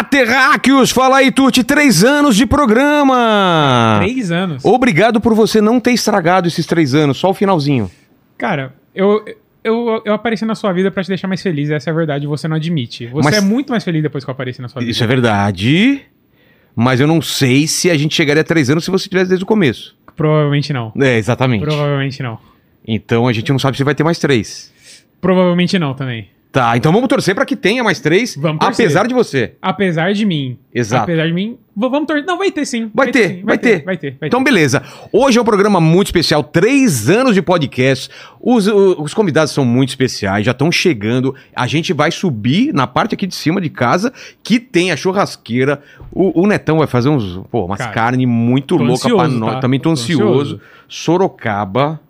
Olá, terráqueos! Fala aí, Tuti, três anos de programa! Três anos. Obrigado por você não ter estragado esses três anos, só o finalzinho. Cara, eu, eu, eu apareci na sua vida pra te deixar mais feliz, essa é a verdade, você não admite. Você Mas- é muito mais feliz depois que eu apareci na sua vida. Isso é verdade, mas eu não sei se a gente chegaria a três anos se você tivesse desde o começo. Provavelmente não. É, exatamente. Provavelmente não. Então a gente não sabe se vai ter mais três. Provavelmente não também. Tá, então vamos torcer pra que tenha mais três, apesar de você. Apesar de mim. Exato. Apesar de mim. Vamos torcer. Não, vai ter sim. Vai ter, sim, vai ter. Vai ter. Vai Então, ter. beleza. Hoje é um programa muito especial, três anos de podcast. Os, o- os convidados são muito especiais, já estão chegando. A gente vai subir na parte aqui de cima de casa, que tem a churrasqueira. O, o Netão vai fazer uns, pô, umas Cara, carne muito louca ansioso, nós. tá? Também tô Tô ansioso. ansioso. Sorocaba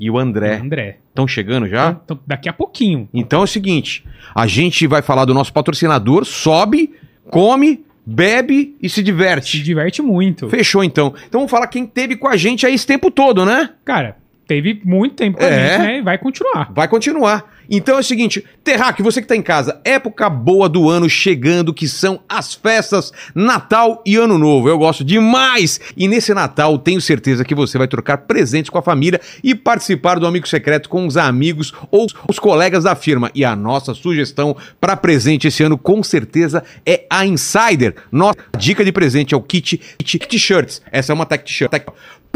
e o André André. Estão chegando já? Então, daqui a pouquinho. Então é o seguinte: a gente vai falar do nosso patrocinador, sobe, come, bebe e se Se diverte. diverte muito. Fechou então. Então vamos falar quem teve com a gente aí esse tempo todo, né? Cara, teve muito tempo com a É. gente, né? E vai continuar. Vai continuar. Então é o seguinte, Terraque, você que tá em casa, época boa do ano chegando, que são as festas Natal e Ano Novo. Eu gosto demais! E nesse Natal, tenho certeza que você vai trocar presentes com a família e participar do Amigo Secreto com os amigos ou os colegas da firma. E a nossa sugestão para presente esse ano, com certeza, é a Insider. Nossa dica de presente é o kit, kit T-shirts. Essa é uma tech t-shirt.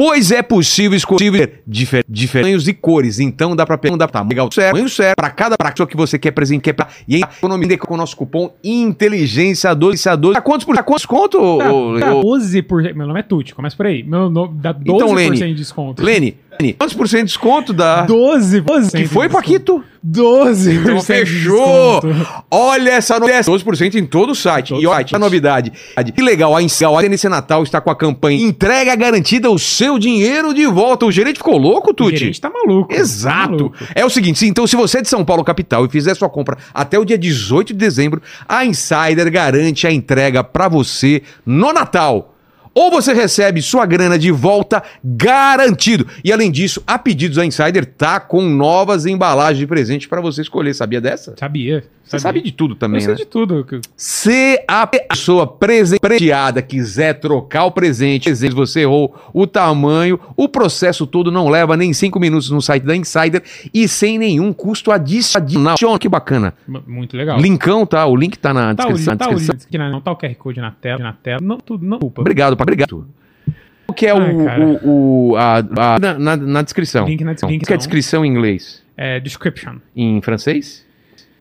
Pois é possível escolher difer diferentes tamanhos e cores, então dá pra pegar pra legal certo, tamanho certo para cada pessoa que você quer presente, quer pra, e aí economia com o nosso cupom inteligência 12 a 12. Dá quantos por dá quantos conto? Tá, tá, ô- 12%. Meu nome é Tuti, começa por aí. Meu nome dá 12% Então, Lene, de desconto. Lene, quantos por cento de desconto dá? 12%. Que foi, de. Paquito? 12%. Então de fechou! desconto. Olha essa novidade, 12% em todo o site. Todo e olha, a novidade. Que legal, a Incel, a nesse Natal está com a campanha Entrega garantida o seu dinheiro de volta. O gerente ficou louco, O Tuti? gerente tá maluco. Tá Exato. maluco. É o seguinte, então se você é de São Paulo capital e fizer sua compra até o dia 18 de dezembro, a Insider garante a entrega pra você no Natal. Ou você recebe sua grana de volta garantido. E além disso, a pedidos a Insider tá com novas embalagens de presente pra você escolher. Sabia dessa? Sabia. Você sabe de tudo também, Eu sei né? de tudo. Se a pessoa presenteada quiser trocar o presente, você errou o tamanho, o processo todo não leva nem cinco minutos no site da Insider e sem nenhum custo adicional. Que bacana. Muito legal. Linkão, tá? O link tá na Tá o, descrição. tá o descrição. link aqui na, não tá o QR Code na tela, na tela. Não, tudo, não. Desculpa. Obrigado, pa- obrigado. O que é o, o, o- a, a- na, na- na descrição? Link na O que é a descrição. descrição em inglês? É, description. Em francês?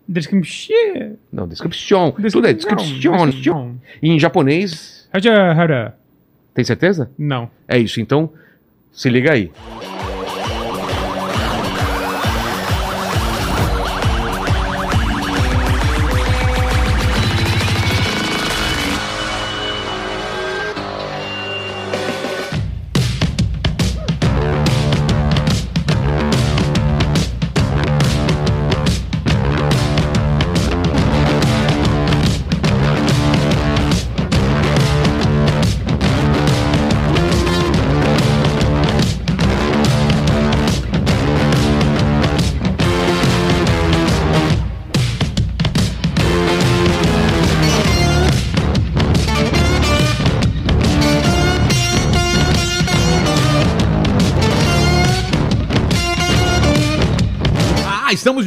Description. Não, description. Tudo é description. Description. Em japonês, hara. tem certeza? Não. É isso, então se liga aí.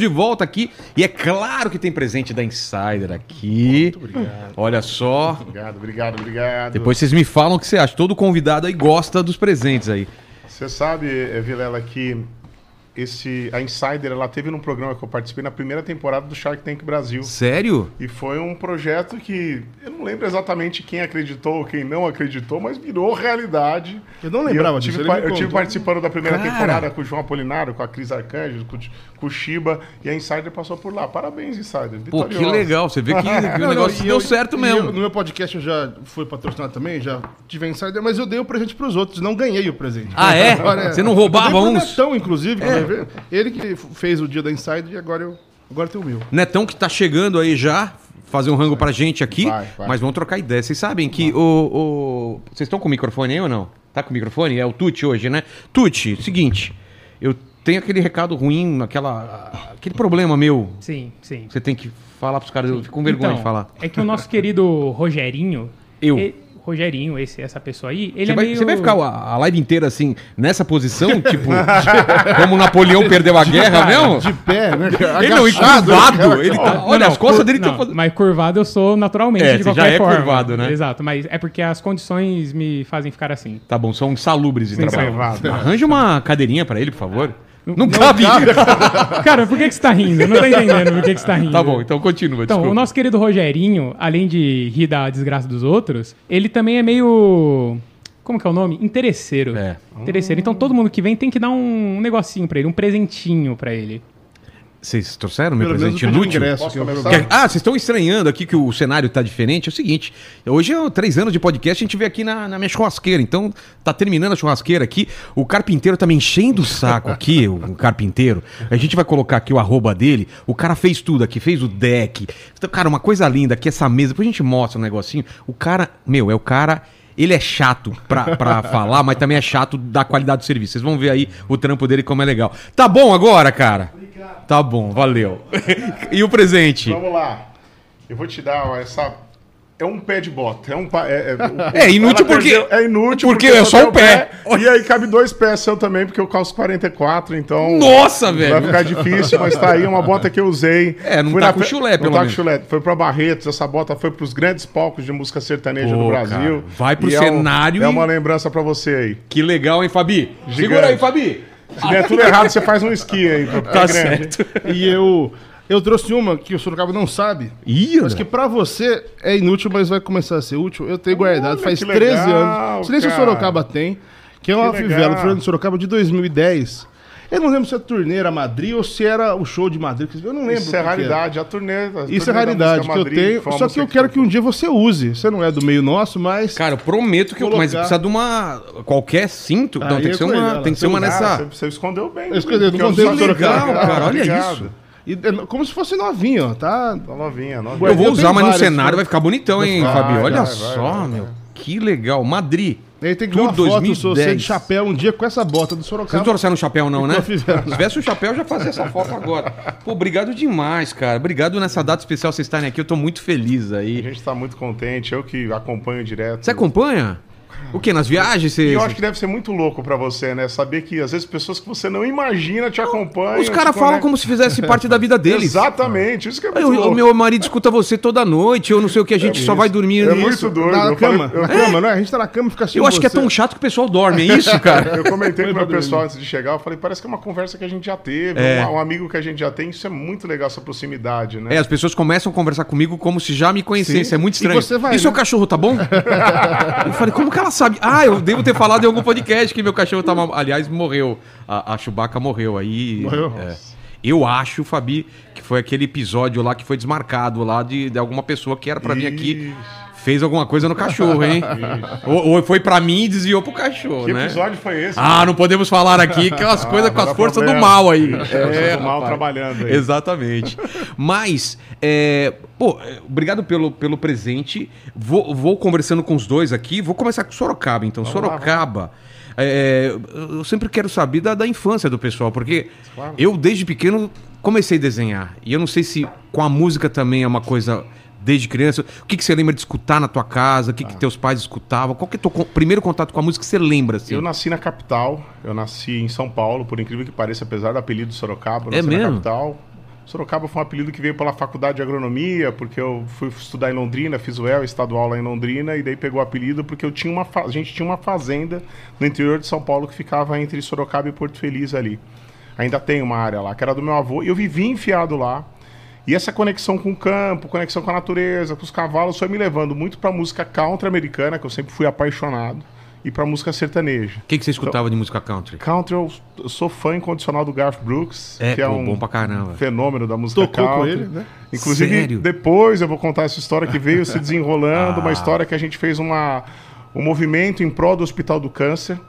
De volta aqui e é claro que tem presente da Insider aqui. Obrigado. Olha só. Obrigado, obrigado, obrigado. Depois vocês me falam o que você acha. Todo convidado aí gosta dos presentes aí. Você sabe, eh, Vilela, que esse, a Insider ela teve num programa que eu participei na primeira temporada do Shark Tank Brasil. Sério? E foi um projeto que eu não lembro exatamente quem acreditou ou quem não acreditou, mas virou realidade. Eu não lembrava eu disso. tive, eu tive contou. participando da primeira Cara. temporada com o João Apolinário, com a Cris Arcanjo, com, o- com o Shiba, e a Insider passou por lá. Parabéns, Insider. Pô, que legal. Você vê que, que o Não, não, negócio e deu eu- certo mesmo. eu- no meu podcast eu já fui patrocinado também, já tive a insider, mas eu dei o presente pros outros, não ganhei o presente. Ah, é? Você não roubava eu dei pro uns? Netão, inclusive, que vai ver. ele que fez o dia da insider e agora eu agora tem o meu. Netão que tá chegando aí já, fazer um rango pra gente aqui, Vai, vai. mas vamos trocar ideia. Vocês sabem que o, o- Vocês estão com o microfone aí ou não? Tá com o microfone? É o Tuti hoje, né? Tuti, seguinte, eu tem aquele recado ruim, aquela, aquele problema meu. Sim, sim. Você tem que falar pros caras, eu fico com vergonha Então, de falar. É que o nosso querido Rogerinho. Eu. e- Rogerinho, esse, essa pessoa aí, ele Você é vai, meio. você vai ficar a, a live inteira assim, nessa posição, tipo, como Napoleão perdeu a guerra mesmo? De pé, né? cara? Ele não, Agachado, encurvado. cara? Ele tá, Não, olha, não, as costas cur- dele estão fazendo. Mas curvado eu sou naturalmente, É, de você já qualquer é forma. curvado, né? Exato, mas é porque as condições me fazem ficar assim. Tá bom, são insalubres de Sim, trabalho. Arranja uma cadeirinha pra ele, por favor. Não, não cabe. Cara, por que, que você tá rindo? Não tô entendendo por que, que você tá rindo. Tá bom, então continua. Então, desculpa. o nosso querido Rogerinho, além de rir da desgraça dos outros, ele também é meio. Como que é o nome? Interesseiro. É. Interesseiro. Então todo mundo que vem tem que dar um negocinho pra ele, um presentinho pra ele. Vocês trouxeram meu Pelo presente inútil? ingresso. Que ah, vocês estão estranhando aqui que o cenário tá diferente. É o seguinte, hoje é três anos de podcast, a gente vê aqui na, na minha churrasqueira. Então, tá terminando a churrasqueira aqui. O carpinteiro tá me enchendo o saco aqui, o, o carpinteiro. A gente vai colocar aqui o arroba dele. O cara fez tudo aqui, fez o deck. Então, cara, uma coisa linda aqui, essa mesa. Depois a gente mostra um negocinho. O cara, meu, é o cara. Ele é chato pra, pra falar, mas também é chato da qualidade do serviço. Vocês vão ver aí o trampo dele como é legal. Tá bom agora, cara? Tá bom, valeu. e o presente? Vamos lá. Eu vou te dar essa. É um pé de bota. É, um, pa- é, é, É inútil porque- perdeu- É inútil porque eu é só tenho um pé. E aí cabe dois pés seu também, porque eu calço 44, então. Nossa, Vai velho. ficar difícil, mas tá aí uma bota que eu usei. É, não Fui tá na com chulé, não pelo tá menos. com chulé. Foi pra Barretos, essa bota foi pros grandes palcos de música sertaneja Pô, do Brasil. cara, vai pro E é um- cenário É e- uma lembrança pra você aí. Que legal, hein, Fabi? Gigante. Segura aí, Fabi. Se der tudo errado, você faz um esqui aí. porque Tá é grande. certo. E eu, eu trouxe uma que o Sorocaba não sabe. Ih, Mas que pra você é inútil, mas vai começar a ser útil. Eu tenho guardado Olha, faz que 13 legal, anos. Não sei se o cara. Sorocaba tem, que é uma Que fivela do Fernando Sorocaba de 2010. Eu não lembro se é turnê era Madrid ou se era o show de Madrid. Eu não lembro. Isso é que que raridade, a turnê. a Isso turnê é da raridade música que eu Madrid, tenho. foi uma Só que eu quero que um dia você use. Você não é do meio nosso, mas. Cara, eu prometo que eu. Mas Colocar. precisa de uma. Qualquer cinto. Não, Aí tem que é ser uma, tem que ser uma Cara, nessa. Você, você escondeu bem. Eu escondi, eu não contei só pro Sorocaba. legal, cara, olha obrigado. isso. E é como se fosse novinho, ó. Tá. Tá novinha, novinha. Eu vou usar, mas no cenário vai ficar bonitão, hein, Vai, Fabi? Olha vai, só, vai, vai. meu. Que legal. Madrid. E aí tem que Tour ver uma foto 2010. você de chapéu um dia com essa bota do Vocês não Sorocaba. trouxeram o chapéu, não, né? Se tivesse o chapéu, eu já fazia essa foto agora. Pô, obrigado demais, cara. Obrigado nessa data especial vocês estarem aqui. Eu tô muito feliz A aí. gente tá muito contente, eu que acompanho direto. Você acompanha? O quê? Nas viagens? E Você... eu acho que deve ser muito louco pra você, né? Saber que às vezes pessoas que você não imagina te acompanham. Os caras te falam conectam. como se fizesse parte da vida deles. Exatamente, isso que é muito Eu- o louco. meu marido escuta você toda noite, eu não sei o que, a gente só vai dormir. É nisso. muito doido. Na eu, cama, falei- na cama, né? A gente tá na cama e fica assistindo Eu acho que é você. tão chato que o pessoal dorme, é isso, cara? eu, comentei com o pra meu pessoal antes de chegar, eu falei, parece que é uma conversa que a gente já teve, É. um, um amigo que a gente já tem, isso é muito legal, essa proximidade, né? É, as pessoas começam a conversar comigo como se já me conhecessem. É muito E estranho. você vai, e seu né? cachorro tá bom? eu falei, como que ela sabe? Ah, eu devo ter falado em algum podcast que meu cachorro tava. Aliás, morreu. A, a Chewbacca morreu. Aí. Morreu? é. Eu acho, Fabi, que foi aquele episódio lá que foi desmarcado lá de, de alguma pessoa que era pra vir aqui. Fez alguma coisa no cachorro, hein? ou, ou foi pra mim e desviou pro cachorro, Que né? episódio foi esse? Ah, não podemos falar aqui aquelas coisas com as forças do mal aí. É, do mal rapaz. trabalhando aí. Exatamente. Mas, é, pô, é, obrigado pelo, pelo presente. Vou, vou conversando com os dois aqui. Vou começar com Sorocaba, então. lá, Sorocaba. é, eu sempre quero saber da, da infância do pessoal, porque Claro. eu, desde pequeno, comecei a desenhar. E eu não sei se com a música também é uma coisa desde criança. O que, que você lembra de escutar na tua casa? O que, Ah. que teus pais escutavam? Qual que é o teu primeiro contato com a música que você lembra, assim? Eu nasci na capital, eu nasci em São Paulo, por incrível que pareça, apesar do apelido Sorocaba, eu É nasci na mesmo? capital. Sorocaba foi um apelido que veio pela faculdade de agronomia, porque eu fui estudar em Londrina, fiz o EL estadual lá em Londrina, e daí pegou o apelido porque eu tinha uma a gente tinha uma fazenda no interior de São Paulo que ficava entre Sorocaba e Porto Feliz ali. Ainda tem uma área lá, que era do meu avô, e eu vivi enfiado lá. E essa conexão com o campo, conexão com a natureza, com os cavalos, foi me levando muito pra música country americana, que eu sempre fui apaixonado, e pra música sertaneja. O que, que você escutava de música country? Country, eu, sou fã incondicional do Garth Brooks, É, que é pô, um bom pra caramba. fenômeno da música Tocou com country. ele, né? Inclusive, Sério? depois eu vou contar essa história que veio se desenrolando, Ah. uma história que a gente fez uma, um movimento em prol do Hospital do Câncer,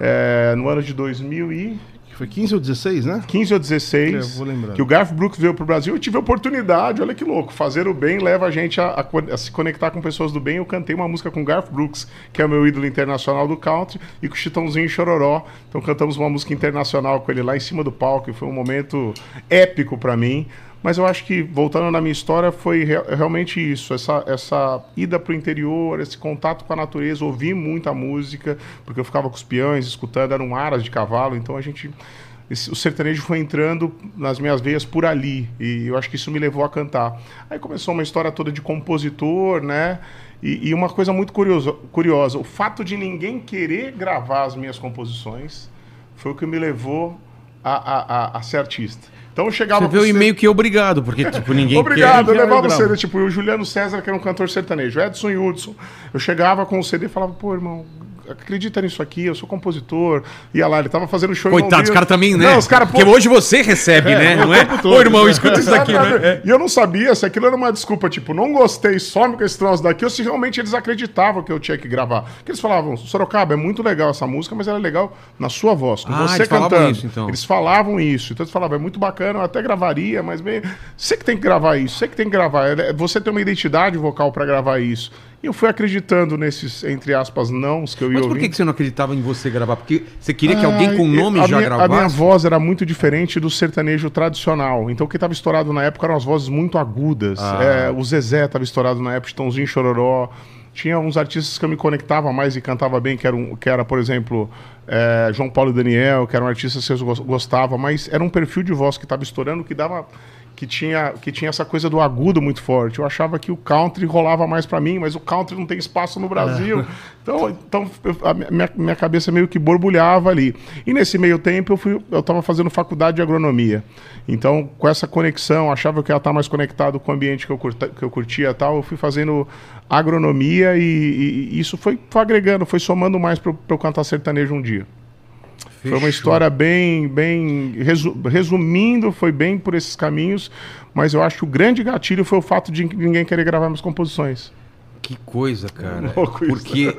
é, no ano de 2000 e... Que foi 15 ou 16, né? 15 ou 16, É, vou lembrando. que o Garth Brooks veio pro Brasil, eu tive a oportunidade, olha que louco, fazer o bem leva a gente a, a a se conectar com pessoas do bem. Eu cantei uma música com o Garth Brooks, que é o meu ídolo internacional do country, e com o Chitãozinho e Chororó. Então cantamos uma música internacional com ele lá em cima do palco, e foi um momento épico para mim. Mas eu acho que, voltando na minha história, foi re- realmente isso, essa, essa ida pro interior, esse contato com a natureza, ouvir muita música, porque eu ficava com os peões, escutando, eram aras de cavalo, então a gente esse- o sertanejo foi entrando nas minhas veias por ali e eu acho que isso me levou a cantar. Aí começou uma história toda de compositor, né? E, e uma coisa muito curiosa, curiosa, o fato de ninguém querer gravar as minhas composições foi o que me levou a, a, a, a ser artista. Então eu chegava Você veio pro e ser- meio que obrigado, porque tipo, ninguém Obrigado, quer. eu levava o. CD, tipo, o Juliano César, que era um cantor sertanejo, Edson Hudson. Eu chegava com o CD e falava, pô, irmão, acredita nisso aqui, eu sou compositor. Ia lá, ele tava fazendo show Coitado, os caras também, né? Não, os caras, pô, Porque hoje você recebe, né? Não é? Ô, irmão, escuta isso daqui, né? E eu não sabia se aquilo era uma desculpa, tipo, não gostei, some com esse troço daqui, ou se realmente eles acreditavam que eu tinha que gravar. Porque eles falavam, Sorocaba, é muito legal essa música, mas ela é legal na sua voz, com Ah, você cantando. isso, então. Eles falavam isso. Então eles falavam, é muito bacana, eu até gravaria, mas bem, você que tem que gravar isso, você que tem que gravar. É- Você tem uma identidade vocal pra gravar isso. E eu fui acreditando nesses, entre aspas, nãos que eu ia Mas por ouvindo. que você não acreditava em você gravar? Porque você queria que alguém com nome já minha, gravasse? A minha voz era muito diferente do sertanejo tradicional. Então o que estava estourado na época eram as vozes muito agudas. Ah. É, o Zezé estava estourado na época, Estãozinho Chororó. Tinha uns artistas que eu me conectava mais e cantava bem, que, eram, que era, por exemplo, é, João Paulo e Daniel, que eram artistas que eu gos- gostava, mas era um perfil de voz que estava estourando que dava. Que tinha, que tinha essa coisa do agudo muito forte. Eu achava que o country rolava mais pra mim, mas o country não tem espaço no Brasil. Então, então eu- a minha, minha cabeça meio que borbulhava ali. E nesse meio tempo eu fui, eu estava fazendo faculdade de agronomia. Então, com essa conexão, achava que eu ia estar mais conectado com o ambiente que eu, curta, que eu curtia e tal. Eu fui fazendo agronomia e, e- e isso foi, foi agregando, foi somando mais para eu cantar sertanejo um dia. Foi uma Fechou. história bem, bem resu- resumindo, foi bem por esses caminhos, mas eu acho que o grande gatilho foi o fato de ninguém querer gravar minhas composições. Que coisa, cara. Louco isso. porque.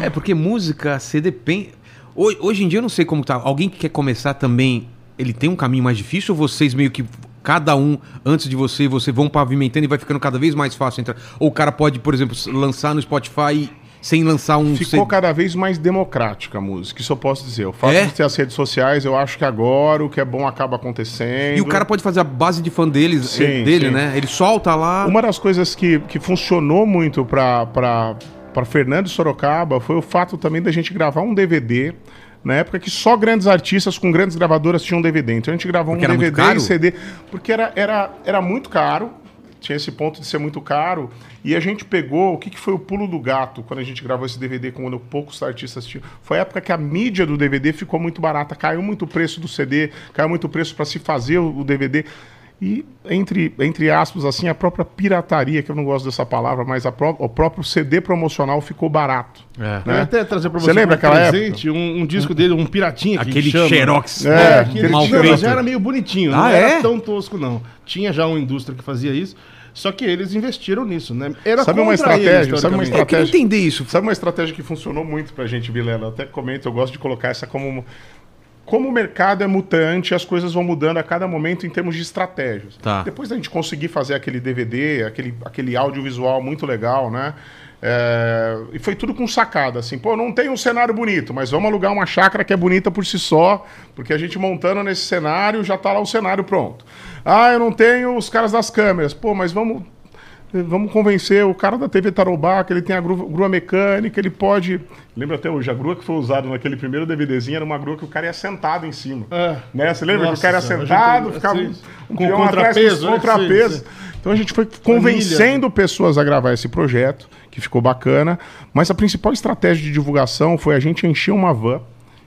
É, porque música, você depende. Hoje, hoje em dia eu não sei como tá. Alguém que quer começar também, ele tem um caminho mais difícil ou vocês meio que. Cada um, antes de você, você vão pavimentando e vai ficando cada vez mais fácil entrar. Ou o cara pode, por exemplo, lançar no Spotify sem lançar um. Ficou cada vez mais democrática a música, isso eu posso dizer. O fato É? de ter as redes sociais, eu acho que agora o que é bom acaba acontecendo. E o cara pode fazer a base de fã deles, Sim, eh, dele, sim. né? Ele solta lá. Uma das coisas que, que funcionou muito para para Fernando Sorocaba foi o fato também da gente gravar um DVD na época que só grandes artistas com grandes gravadoras tinham DVD. Então a gente gravou Porque um DVD e CD porque era, era, era muito caro. Tinha esse ponto de ser muito caro. E a gente pegou. O que, que foi o pulo do gato quando a gente gravou esse DVD quando poucos artistas tinham? Foi a época que a mídia do DVD ficou muito barata. Caiu muito o preço do CD, caiu muito o preço para se fazer o DVD. E, entre, entre aspas, assim, a própria pirataria, que eu não gosto dessa palavra, mas a pró- o próprio CD promocional ficou barato. É. Eu ia até trazer pra Você você, lembra como aquela presente um, um disco dele, um piratinha que Aquele chama. xerox. É, É, aquele que ele mal tinha, feito. já era meio bonitinho, Ah, não é? era tão tosco não. Tinha já uma indústria que fazia isso, só que eles investiram nisso, né? Era Sabe uma estratégia? eles, Sabe uma. Eu queria estratégia. entender isso. Sabe uma estratégia que funcionou muito pra gente, Vilela? Eu até comento, eu gosto de colocar essa como. Como o mercado é mutante, as coisas vão mudando a cada momento em termos de estratégias. Tá. Depois da gente conseguir fazer aquele DVD, aquele, aquele audiovisual muito legal, né? É, e foi tudo com sacada, assim, pô, não tem um cenário bonito, mas vamos alugar uma chácara que é bonita por si só, porque a gente montando nesse cenário já tá lá o cenário pronto. Ah, eu não tenho os caras das câmeras, pô, mas vamos Vamos convencer o cara da TV Tarobá que ele tem a grua, grua mecânica, ele pode. Lembra até hoje, a grua que foi usada naquele primeiro DVDzinho era uma grua que o cara ia sentado em cima. É. Né? Você lembra que o Nossa cara ia sentado, gente- ficava sim. um Com atrás, contrapeso, com né? contrapeso. Sim, sim. Então a gente foi convencendo pessoas a gravar esse projeto, que ficou bacana. Mas a principal estratégia de divulgação foi a gente encher uma van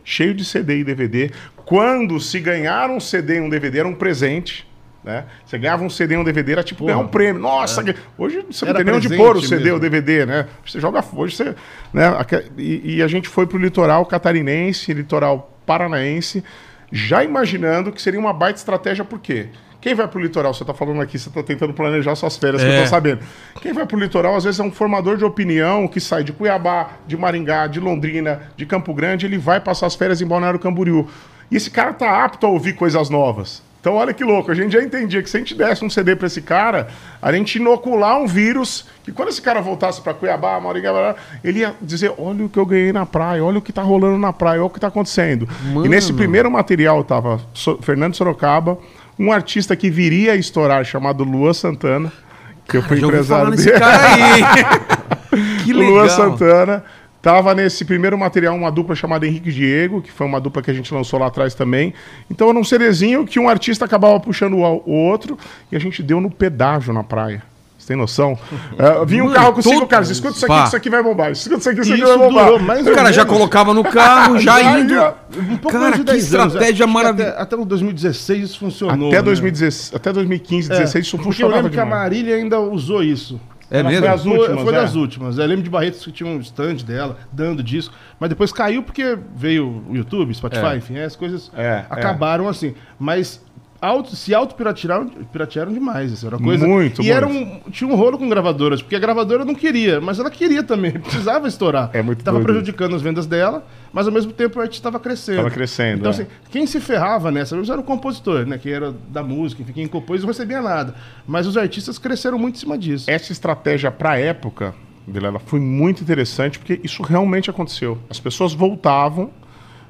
cheio de CD e DVD. Quando se ganhar um CD e um DVD era um presente. Né? Você ganhava um CD e um DVD, era tipo ganhar um prêmio. Nossa, hoje você não tem nem onde pôr o CD ou mesmo. DVD, né? Você joga hoje, você, né? E, e a gente foi pro litoral catarinense, litoral paranaense, já imaginando que seria uma baita estratégia, por quê? Quem vai pro litoral, você tá falando aqui, você tá tentando planejar suas férias, que eu É. tô sabendo. Quem vai pro litoral, às vezes, é um formador de opinião que sai de Cuiabá, de Maringá, de Londrina, de Campo Grande, ele vai passar as férias em Balneário Camboriú. E esse cara tá apto a ouvir coisas novas. Então, olha que louco, a gente já entendia que se a gente desse um CD pra esse cara, a gente inocular um vírus, que quando esse cara voltasse pra Cuiabá, Maurício, ele ia dizer: olha o que eu ganhei na praia, olha o que tá rolando na praia, olha o que tá acontecendo. E nesse primeiro material tava Fernando Sorocaba, um artista que viria a estourar, chamado Luan Santana, que eu fui empresário dele. cara aí. que O Luan legal. Santana. Tava nesse primeiro material uma dupla chamada Henrique Diego, que foi uma dupla que a gente lançou lá atrás também. Então era um CDzinho que um artista acabava puxando o, outro e a gente deu no pedágio na praia. Você tem noção? É, vinha um carro com cinco caras. Escuta isso aqui, Pá. isso aqui vai bombar. Escuta isso aqui, isso aqui vai bombar. durou mais O cara já menos. colocava no carro, já Já indo. Um pouco Cara, mais de que 10 anos, estratégia maravilhosa. Até, até o 2016 isso funcionou. Até, né? 2016, até 2015, 2016 isso Porque eu funcionava lembro que a demais. Marília ainda usou isso. É Ela mesmo? Foi, as Foi últimas, das foi é. das últimas. Eu lembro de Barretos que tinha um stand dela, dando disco. Mas depois caiu porque veio o YouTube, Spotify, É. enfim, as coisas É, acabaram assim. Mas auto, se auto-piratearam piratearam demais. Isso era uma coisa. Muito, E muito. era um, tinha um rolo com gravadoras, porque a gravadora não queria, mas ela queria também, precisava estourar. É muito Tava doido prejudicando as vendas dela, mas ao mesmo tempo a arte estava crescendo. Tava crescendo, Então, é. assim, quem se ferrava nessa era o compositor, né? Que era da música, enfim, quem compôs não recebia nada. Mas os artistas cresceram muito em cima disso. essa estratégia para a época, Vilela, foi muito interessante porque isso realmente aconteceu. As pessoas voltavam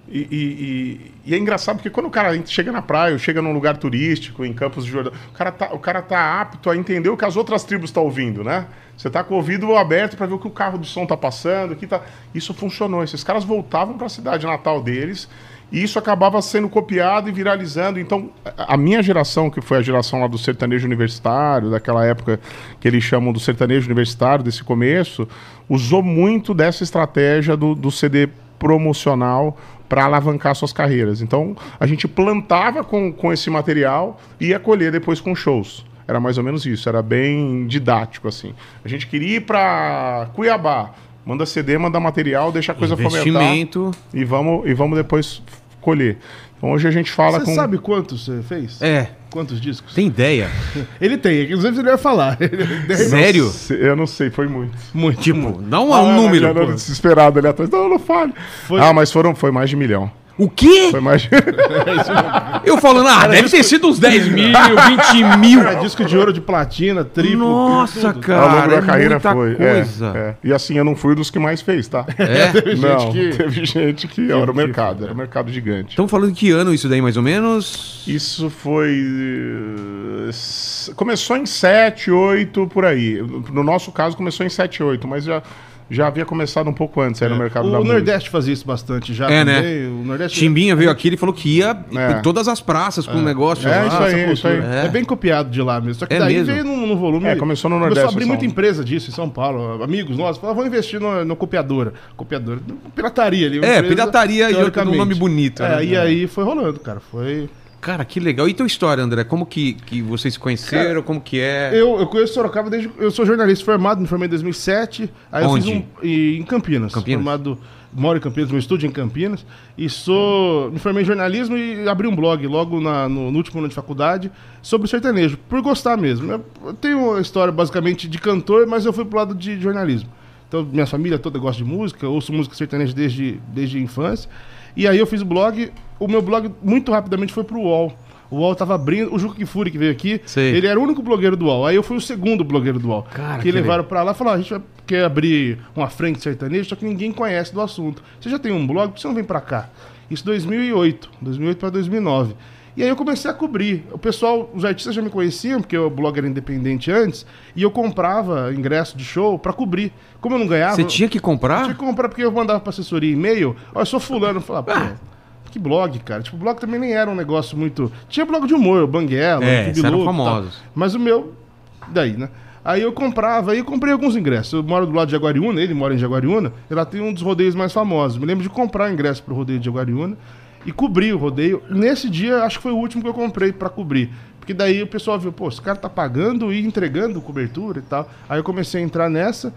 e, e- e- é engraçado porque quando o cara chega na praia, ou chega num lugar turístico, em Campos de Jordão, o cara tá, o cara tá apto a entender o que as outras tribos estão ouvindo, né? Você tá com o ouvido aberto para ver o que o carro de som tá passando, que tá... Isso funcionou. Esses caras voltavam para a cidade natal deles e isso acabava sendo copiado e viralizando. Então, a a minha geração, que foi a geração lá do sertanejo universitário, daquela época que eles chamam do sertanejo universitário, desse começo, usou muito dessa estratégia do, do CD promocional para alavancar suas carreiras. Então, a gente plantava com, com esse material e ia colher depois com shows. Era mais ou menos isso, era bem didático, assim. A gente queria ir para Cuiabá, manda CD, manda material, deixa a coisa fomentar Investimento. e vamos, e vamos depois colher. Então hoje a gente fala Você com. sabe quantos você fez? É. Quantos discos? Tem ideia? Ele tem, inclusive ele vai falar. Ele- Sério? Eu não sei, foi muito. Muito. Tipo, dá um, Ah, um número. pô. era desesperado ali atrás. Não, não fale. Foi- Ah, mas foram, foi mais de milhão. O quê? Foi mais de... Eu falando, ah, deve ter sido uns 10 mil, 20 mil. Era disco de ouro, de platina, triplo. Nossa, tudo. Ao longo cara. da é carreira foi. é, coisa. é. E assim, eu não fui dos que mais fez, tá? É? Teve não, gente que- teve gente que era o mercado, era um mercado gigante. Estamos falando que ano isso daí, mais ou menos? Isso foi. eh, Começou em 7, 8, por aí. No nosso caso, começou em 7, 8, mas já, já havia começado um pouco antes aí no mercado É. o da música. Nordeste fazia isso bastante já É, né? O Nordeste Chimbinha veio aqui, ele falou que ia É. em todas as praças com o negócio. É, lá. isso aí, isso aí. É. bem copiado de lá mesmo. Só que É daí mesmo? veio num, num volume. É, começou no Começou Nordeste, a abrir muita empresa disso em São Paulo. Amigos nossos falaram, vamos investir no, no copiadora. Copiadora. Pirataria ali. É, empresa, pirataria e outro nome bonito, É, né? e aí foi rolando, cara. Foi. Cara, que legal. E tua história, André? Como que, que vocês se conheceram? como que é? Eu, eu conheço Sorocaba desde. Eu sou jornalista formado, me formei em 2007. Aí Onde? eu fiz um. em Campinas. Campinas? Formado. Moro em Campinas, meu estúdio é em Campinas. E sou. Me formei em jornalismo e abri um blog logo na- no, no último ano de faculdade sobre sertanejo, por gostar mesmo. Eu, tenho uma história basicamente de cantor, mas eu fui pro lado de jornalismo. Então, minha família toda gosta de música, ouço música sertaneja desde, desde a infância. E aí eu fiz o blog. O meu blog muito rapidamente foi pro UOL. O UOL tava abrindo. O Juca Kifuri, que veio aqui, Sei. ele era o único blogueiro do UOL. Aí eu fui o segundo blogueiro do UOL. Cara, que, que levaram pra lá e falaram: "Ah, a gente quer abrir uma frente sertaneja, só que ninguém conhece do assunto. Você já tem um blog, por que você não vem pra cá? Isso 2008, 2008 para 2009. E aí eu comecei a cobrir. O pessoal, os artistas já me conheciam, porque o blog era independente antes, e eu comprava ingresso de show pra cobrir. Como eu não ganhava. Você tinha que eu comprar? tinha que comprar porque eu mandava pra assessoria e-mail. Ó, eu sou fulano. Eu falava, pô, que blog, cara. Tipo, o blog também nem era um negócio muito. Tinha blog de humor, o Banguela, É, eram e tal. famosos. Mas o meu, daí, né? Aí eu comprava, aí eu comprei alguns ingressos. Eu moro do lado de Jaguariúna, ele mora em Jaguariúna, e lá tem um dos rodeios mais famosos. Me lembro de comprar ingresso pro rodeio de Jaguariúna e cobrir o rodeio. Nesse dia, acho que foi o último que eu comprei pra cobrir. Porque daí o pessoal viu, pô, esse cara tá pagando e entregando cobertura e tal. Aí eu comecei a entrar nessa.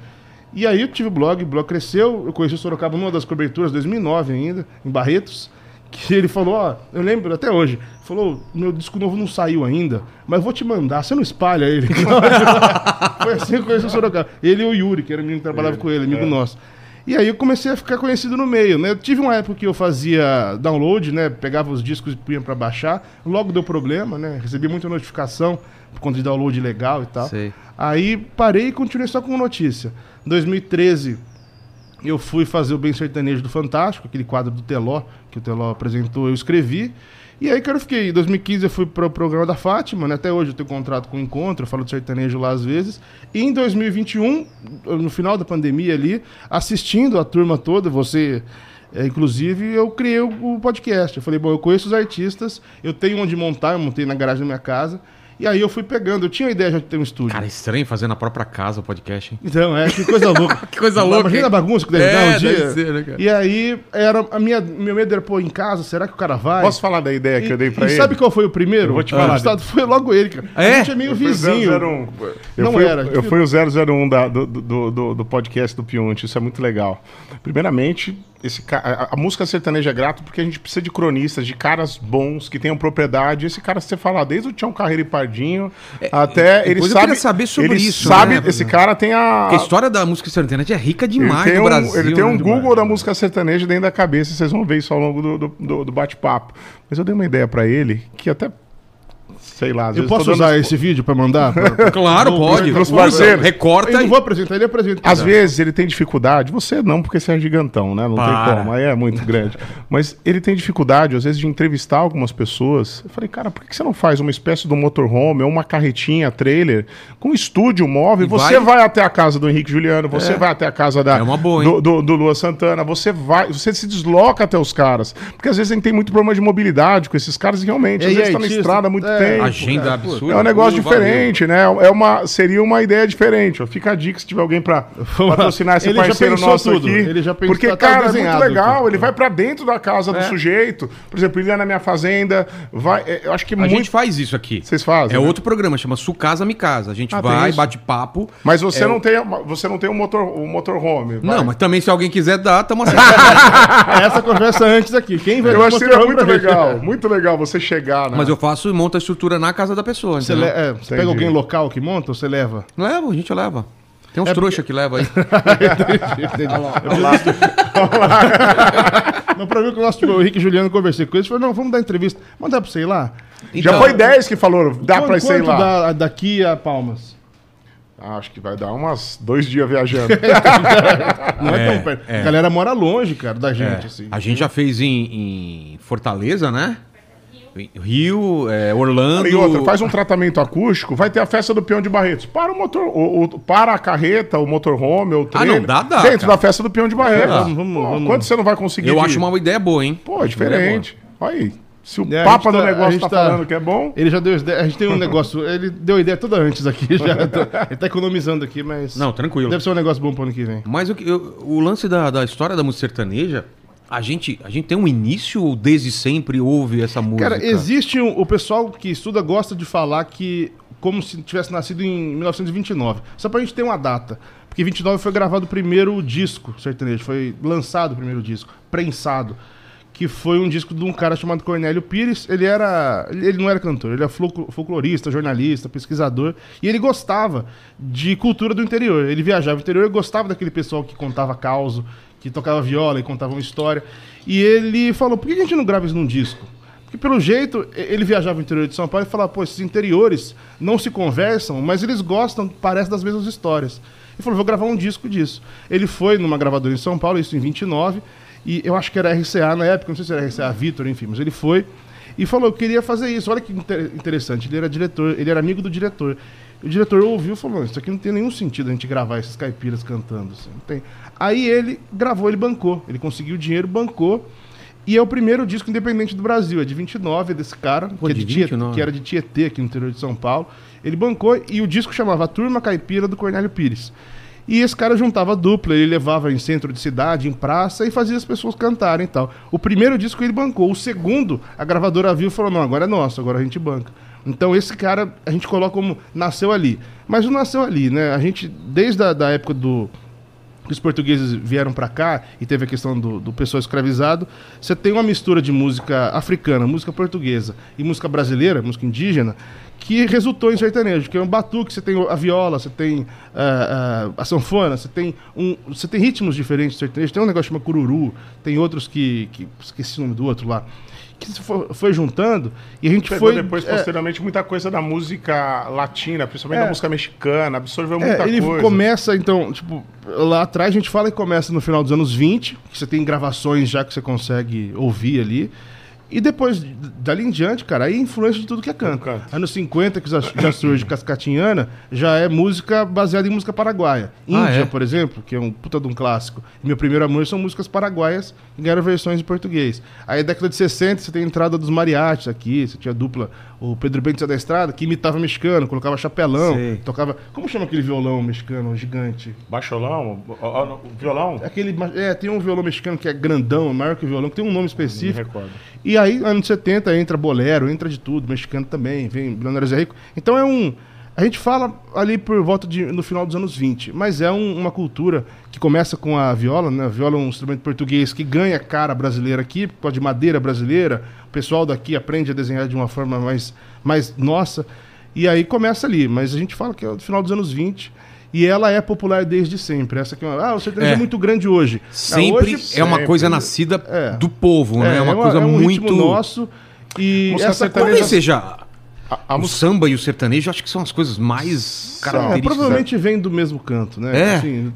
E aí eu tive o blog, o blog cresceu. Eu conheci o Sorocaba numa das coberturas, 2009 ainda, em Barretos. Que ele falou, ó, eu lembro até hoje, falou, meu disco novo não saiu ainda, mas vou te mandar, você não espalha ele. Foi assim que eu conheci o Sorocaba. Ele e o Yuri, que era menino que trabalhava com ele, amigo nosso. E aí eu comecei a ficar conhecido no meio, né? Eu tive uma época que eu fazia download, né? Pegava os discos e punha pra baixar. Logo deu problema, né? Recebi muita notificação por conta de download legal e tal. Sei. Aí parei e continuei só com notícia. Em 2013 eu fui fazer o Bem Sertanejo do Fantástico, aquele quadro do Teló, que o Teló apresentou, eu escrevi. E aí, cara, eu fiquei. Em 2015 eu fui pro programa da Fátima, né? Até hoje eu tenho contrato com o Encontro, eu falo de sertanejo lá às vezes. E em 2021, no final da pandemia ali, assistindo a turma toda, você. é, inclusive, eu criei o, o podcast. Eu falei, bom, eu conheço os artistas, eu tenho onde montar, eu montei na garagem da minha casa. E aí eu fui pegando, eu tinha a ideia já de ter um estúdio. Cara, é estranho fazer na própria casa o podcast, hein? Então, é, que coisa louca. Que coisa louca, Imagina hein? a bagunça que deve É, dar um dia. deve ser, né, cara? E aí, era, a minha, meu medo era, pô, em casa, será que o cara vai? Posso falar da ideia que eu dei pra e ele? sabe qual foi o primeiro? Eu vou te Ah, falar. o estado foi logo ele, cara. É? A gente é meio Eu vizinho. 001. Eu Não fui, era, Eu fui o 001 da, do, do, do, do podcast do Piunte, isso é muito legal. Primeiramente, esse, a, a música sertaneja é grato porque a gente precisa de cronistas, de caras bons, que tenham propriedade. Esse cara, você falar, desde o Tião Carreiro e Pardinho, até ele depois eu sabe... queria saber sobre ele isso, sabe, né? Esse cara tem a... Porque a história da música sertaneja é rica Ele demais no um, Brasil. ele tem um né? Google da música sertaneja dentro da cabeça, vocês vão ver isso ao longo do, do, do- do bate-papo. Mas eu dei uma ideia pra ele, que até, sei lá, às Eu vezes posso usar as- esse vídeo pra mandar? Pra- Claro, pode. pros Usa, parceiros. Recorta Eu e... não vou apresentar, ele apresenta. Às vezes ele tem dificuldade, você não, porque você é gigantão, né? Não Para. tem como, aí é muito grande. Mas ele tem dificuldade, às vezes, de entrevistar algumas pessoas. Eu falei, cara, por que você não faz uma espécie de um motorhome ou uma carretinha, trailer, com estúdio móvel? E Você vai- vai... até a casa do Henrique Juliano, você vai até a casa da, É uma boa, do, do, do Lua Santana, você vai, você se desloca até os caras. Porque às vezes a gente tem muito problema de mobilidade com esses caras e realmente, É, às e vezes tá na estrada há muito é, tempo. Agenda cara, absurda. É um negócio Pô, valeu. diferente, né? É uma, seria uma ideia diferente. ó. Fica a dica se tiver alguém lá. patrocinar esse Ele já parceiro pensou nosso tudo. aqui. Ele já pensou- Porque, tá cara, é muito legal. tudo. Ele vai pra dentro da casa do sujeito. Por exemplo, ele ia na minha fazenda. Vai, é, eu acho que A muito. gente faz isso aqui. Vocês fazem? É né? outro programa, chama Su Casa Me Casa. A gente Ah, vai, bate papo. Mas você, É não tem, você não tem um motor, um motorhome. vai? Não, mas também se alguém quiser dar, estamos. Essa conversa antes aqui. Quem vai Eu acho que seria mostrou muito legal. Muito legal você chegar na. Mas eu faço e monto a estrutura na casa da pessoa. Você, le- é, você pega Entendi. alguém local que monta ou você leva? Leva, a gente leva. Tem É uns trouxa que leva aí. Não, pra mim, que eu gosto, tipo, o Henrique e Juliano, eu conversei com eles, falou, não, vamos dar entrevista. Mandar pra você ir lá? Já Então- foi 10 que falou, dá pra ir lá. dá daqui a Palmas? Ah, Acho que vai dar umas dois dias viajando. Não é, É, tão perto. é. A galera mora longe, cara, da gente, É, assim. a gente já fez em, em Fortaleza, né? Rio, é, Orlando. E outra, faz um tratamento acústico, vai ter a festa do peão de Barretos. Para o motor, o, o- para a carreta, o motorhome, o trailer. Ah, não, dá, dá, Dentro cara. da festa do peão de Barretos. Dá. Vamos, vamos, Pô, vamos. Quanto você não vai conseguir? Eu de- acho uma ideia boa, hein? Pô, é diferente. Olha aí. Se o É, papa do tá- a negócio tá, tá- falando que é bom, Ele já deu ideia, a gente tem um negócio, ele deu ideia toda antes aqui, já. tá- ele tá economizando aqui, mas... Não, tranquilo. Deve ser um negócio bom pro ano que vem. Mas o, que- eu- o lance da, da história da música sertaneja, a gente, a gente tem um início ou desde sempre houve essa música? Cara, existe um, o pessoal que estuda gosta de falar que como se tivesse nascido em 1929. Só pra gente ter uma data. Porque 29 foi gravado o primeiro disco sertanejo, foi lançado o primeiro disco, prensado. Que foi um disco de um cara chamado Cornélio Pires. Ele era. Ele não era cantor, ele era folclo- folclorista, jornalista, pesquisador. E ele gostava de cultura do interior. Ele viajava no interior e gostava daquele pessoal que contava causo, que tocava viola e contava uma história. E ele falou: por que a gente não grava isso num disco? Porque pelo jeito, ele viajava no interior de São Paulo e falava, pô, esses interiores não se conversam, mas eles gostam, parece, das mesmas histórias. Ele falou, vou gravar um disco disso. Ele foi numa gravadora em São Paulo, isso em 29, e eu acho que era RCA na época, não sei se era RCA Vitor, enfim, mas ele foi e falou, eu queria fazer isso. Olha que inter- interessante, ele era diretor, ele era amigo do diretor. O diretor ouviu e falou, isso aqui não tem nenhum sentido a gente gravar esses caipiras cantando. assim, não tem. Aí ele gravou, ele bancou, ele conseguiu dinheiro, bancou, e é o primeiro disco independente do Brasil, é de 29, é desse cara, Pô, que, é de Tietê, 29. que era de Tietê, aqui no interior de São Paulo. Ele bancou e o disco chamava A Turma Caipira do Cornélio Pires. E esse cara juntava dupla, ele levava em centro de cidade, em praça e fazia as pessoas cantarem e tal. O primeiro disco ele bancou, o segundo a gravadora viu e falou: não, agora é nosso, agora a gente banca. Então esse cara a gente coloca como nasceu ali. Mas não nasceu ali, né? A gente, desde a da época do, que os portugueses vieram para cá e teve a questão do, do pessoal escravizado, você tem uma mistura de música africana, música portuguesa e música brasileira, música indígena, que resultou em sertanejo, que é um batuque, você tem a viola, você tem ah, ah, a sanfona, você tem, um, você tem ritmos diferentes de sertanejo, tem um negócio que chama cururu, tem outros que, que esqueci o nome do outro lá, que se foi, foi juntando e a gente Pegou foi... depois, é, posteriormente, muita coisa da música latina, principalmente É. da música mexicana, absorveu É, muita ele coisa. começa, então, tipo, lá atrás a gente fala que começa no final dos anos 20, que você tem gravações já que você consegue ouvir ali. E depois, dali em diante, cara, aí é influência de tudo que é canto. canto. Anos 50, que já, surge Cascatinhana, já é música baseada em música paraguaia. Ah, Índia, é? por exemplo, que é um puta de um clássico. Meu primeiro amor são músicas paraguaias que ganharam versões em português. Aí, década de 60, você tem a entrada dos mariachis aqui, você tinha a dupla, o Pedro Bento da Estrada, que imitava mexicano, colocava chapelão, Sei. tocava. Como chama aquele violão mexicano gigante? Baixolão, violão, Aquele, é, tem um violão mexicano que é grandão, maior que o violão, que tem um nome me específico. recordo. E aí, anos 70, entra bolero, entra de tudo, mexicano também, vem Milionários é Rico. Então é um. A gente fala ali por volta de. no final dos anos 20, mas é um- uma cultura que começa com a viola, né? A viola é um instrumento português que ganha cara brasileira aqui, por de madeira brasileira. O pessoal daqui aprende a desenhar de uma forma mais, mais nossa. E aí começa ali, mas a gente fala que é do final dos anos 20. E ela é popular desde sempre. Essa aqui é uma, ah, o sertanejo é. É. muito grande hoje. Ah, Sempre hoje, é uma sempre. coisa nascida É. do povo, né? É uma coisa é um muito. ritmo nosso. E essa sertaneja- Talvez seja. A, a O música samba e o sertanejo, acho que são as coisas mais É, características. provavelmente vem do mesmo canto, né? É. Assim,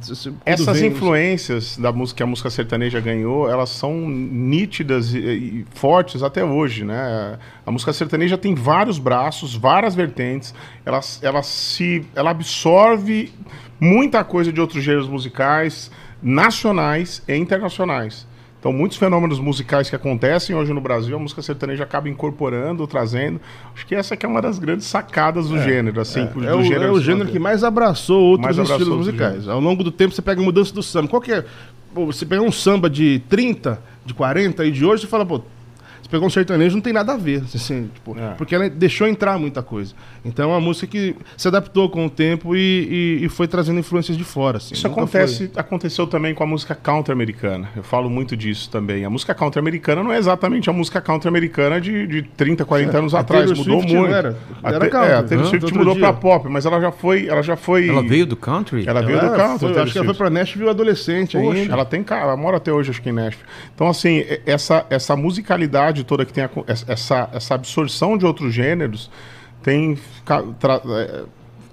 Essas vem- influências da música que a música sertaneja ganhou, elas são nítidas e, e fortes até hoje, né? A música sertaneja tem vários braços, várias vertentes. Ela, ela se, ela absorve muita coisa de outros gêneros musicais nacionais e internacionais. Então, muitos fenômenos musicais que acontecem hoje no Brasil, a música sertaneja acaba incorporando, trazendo. Acho que essa que é uma das grandes sacadas do gênero, assim, do É o, gênero é o gênero que mais abraçou outros Mais estilos musicais. Ao longo do tempo, você pega a mudança do samba. Qual que é? Pô, você pega um samba de 30, de 40 e de hoje, você fala, pô, você pegou um sertanejo, não tem nada a ver. Assim, tipo, É. Porque ela deixou entrar muita coisa. Então é uma música que se adaptou com o tempo e, e- e foi trazendo influências de fora. Assim. Isso Nunca acontece, aconteceu também com a música country americana. Eu falo muito disso também. A música country americana não é exatamente a música country americana de, de 30, 40 anos a atrás. Taylor Mudou Swift muito. era? A Era Te- country, é, a Taylor né? Swift mudou dia. pra pop, mas ela já foi. Ela já foi. Ela veio do country? Ela veio do country. foi- acho que ela foi pra Nashville adolescente Poxa, ainda. ela tem cara, ela mora até hoje, acho que em Nashville. Então, assim, essa, essa musicalidade toda que tem, a- essa, essa absorção de outros gêneros tem tra- é,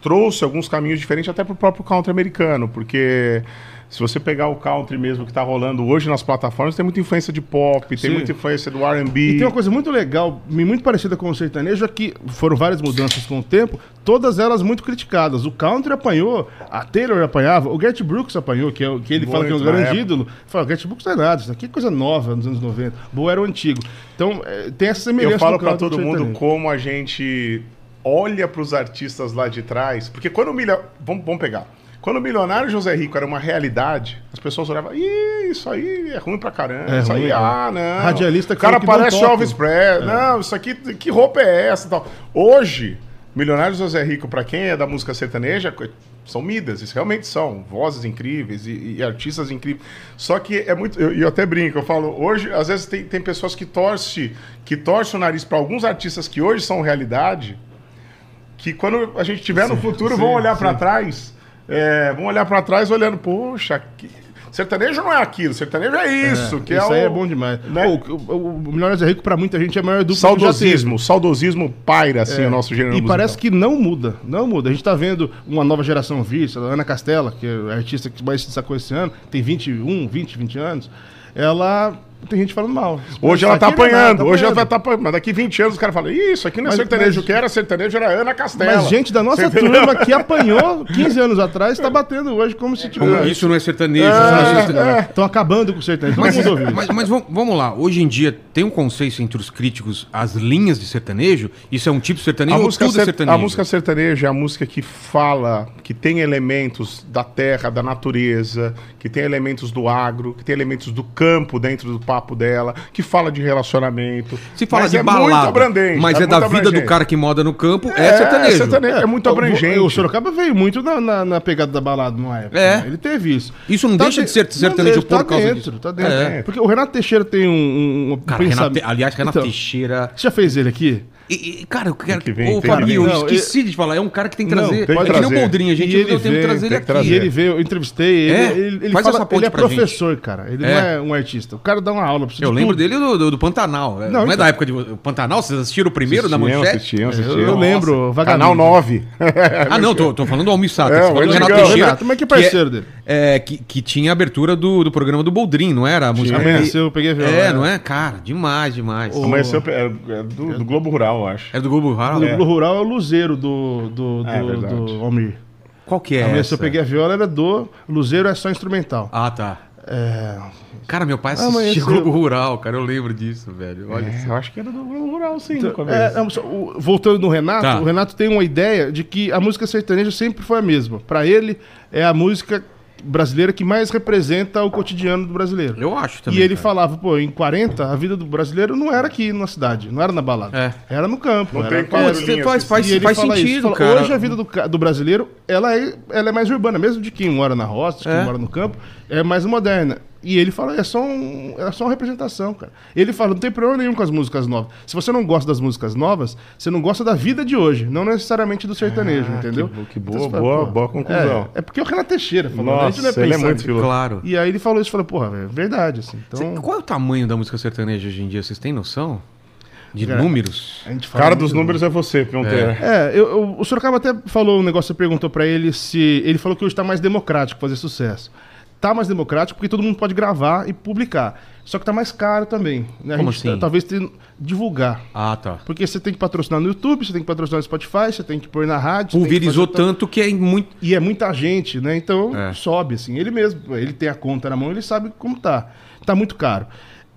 trouxe alguns caminhos diferentes até pro próprio country americano, porque se você pegar o country mesmo que tá rolando hoje nas plataformas, tem muita influência de pop, tem Sim. muita influência do R&B. E tem uma coisa muito legal, muito parecida com o sertanejo, é que foram várias mudanças com o tempo, todas elas muito criticadas. O country apanhou, a Taylor apanhava, o Garth Brooks apanhou, que, é, que ele fala que é um grande época. ídolo. Fala, o Garth Brooks não é nada, isso aqui é coisa nova nos anos 90. Boa era o antigo. Então, é, tem essa semelhança Eu falo country todo mundo como a gente olha pros artistas lá de trás, porque quando o milho... vamos, vamos pegar. Quando o milionário José Rico era uma realidade, as pessoas olhavam, Ih, isso aí é ruim pra caramba. É isso ruim, aí, é. ah, não. Radialista o cara que parece. Elvis Presley. Não, isso aqui, que roupa é essa e tal. Hoje, milionário José Rico, pra quem é da música sertaneja, são midas, isso realmente são. Vozes incríveis e, e artistas incríveis. Só que é muito. Eu, eu até brinco, eu falo, hoje, às vezes tem, tem pessoas que torcem que torce o nariz pra alguns artistas que hoje são realidade, que quando a gente tiver no futuro sim, vão olhar sim. pra trás, é, vão olhar pra trás olhando, poxa, que... sertanejo não é aquilo, sertanejo é isso, que Isso é aí o... é bom demais. né? Pô, o, o, o Milionários é Rico, pra muita gente, é a maior dupla. Saudosismo, saudosismo paira assim o nosso gênero E musical. parece que não muda, não muda. A gente tá vendo uma nova geração vir, a Ana Castela, que é a artista que mais se destacou esse ano, tem 21, 20, 20 anos. Ela. Tem gente falando mal. Hoje ela tá é apanhando, tá hoje ela vai estar apanhando. Mas daqui 20 anos os caras falam, isso aqui não é Mas- sertanejo, mas- o que era sertanejo era Ana Castela. Mas gente da nossa Você entendeu? turma que apanhou 15 anos atrás tá batendo hoje como se tivesse. Isso não é sertanejo. isso não é sertanejo. Estão acabando com o sertanejo. Mas, mas, mas vam- vamos lá, hoje em dia tem um conceito entre os críticos as linhas de sertanejo? Isso é um tipo de sertanejo A ou música, tudo é ser- sertanejo? a música sertaneja é a música que fala, que tem elementos da terra, da natureza, que tem elementos do agro, que tem elementos do campo dentro do papo dela, que fala de relacionamento. Se fala Mas de é muito balada, abrangente, mas é, muito da vida do cara que moda no campo, é, É, sertanejo. sertanejo. É muito o- abrangente. O, Sorocaba veio muito na, na, na pegada da balada numa época. É. né? Ele teve isso. Isso não deixa de ser de- sertanejo não por tá causa dentro, disso. Tá dentro. É. Porque o Renato Teixeira tem um, um, um Cara, pensamento- Renato- aliás, Renato Então, Teixeira. Você já fez ele aqui? E, e, cara, eu quero. que vem, que Fabinho, eu Não, esqueci de falar. É um cara que tem que Não, trazer. tem que é que nem o trazer. Boldrinho, a gente E não ele deu tempo de veio, trazer ele aqui. trazer. E ele veio, eu entrevistei ele. É? Ele, ele Faz fala, essa ponte ele é pra gente. professor, cara. Ele É. não é um artista. O cara dá uma aula. precisa Eu de lembro tudo. dele do, do, do Pantanal. Não, Não, é então. da época de o Pantanal? Vocês assistiram o primeiro Assistiam, manchete? assistiam, Eu, assistiam. eu lembro, Canal vagabundo. 9. Ah, não, tô, tô falando do Almissato. É, tô falando o do Renato. Teixeira. Mas que parceiro dele. É, que, tinha a abertura do, programa do Boldrin, não era? A música. Amanheceu, eu peguei a viola. É, não é? Cara, demais, demais. O- Amanheceu é, é do Globo Rural, eu acho. É do Globo Rural? O Globo Rural é o Luzeiro do, do, É, do, verdade. do Almir. Qual que é Amanheceu, essa? eu peguei a viola, era do Luzeiro, é só instrumental. Ah, tá. É, Cara, meu pai Amanheceu. assistia Globo Rural, cara. Eu lembro disso, velho. Olha É, eu acho que era do Globo Rural, sim, no É, começo. não, só- o- voltando no Renato, Tá. o Renato tem uma ideia de que a música sertaneja sempre foi a mesma. Pra ele, é a música brasileira que mais representa o cotidiano do brasileiro. Eu acho também. e ele cara. falava, pô, em 40, a vida do brasileiro não era aqui na cidade, não era na balada. É. Era no campo. Não era tem. Pô, faz, faz, E faz isso, sentido, fala, cara. Hoje a vida do, do brasileiro, ela é, ela é mais urbana, mesmo de quem mora na roça, de quem É. mora no campo, é mais moderna. E ele fala, é só, um, é só uma representação, cara. Ele fala, não tem problema nenhum com as músicas novas. Se você não gosta das músicas novas, você não gosta da vida de hoje, não necessariamente do sertanejo, Ah, entendeu? que que Então boa- você fala, boa- boa conclusão. É, é porque é o Renato Teixeira falou, né? a gente não Nossa, ele é muito filósofo. Claro. E aí ele falou isso, falou, porra, é verdade, assim. Então, Cê- Qual é o tamanho da música sertaneja hoje em dia? Vocês têm noção? De Cara, números? a gente fala Cara dos do- números é você, Pionteira. É, eu, eu- o Sorocaba até falou um negócio, você perguntou pra ele se. Ele falou que hoje tá mais democrático fazer sucesso. Tá mais democrático porque todo mundo pode gravar e publicar. Só que tá mais caro também. Né? Como gente assim? tá- talvez tenha divulgar. Ah, tá. Porque você tem que patrocinar no YouTube, você tem que patrocinar no Spotify, você tem que pôr na rádio. tem Pulverizou tanto que é muito. E é muita gente, né? Então É. sobe, assim. Ele mesmo, ele tem a conta na mão, ele sabe como tá. Tá muito caro.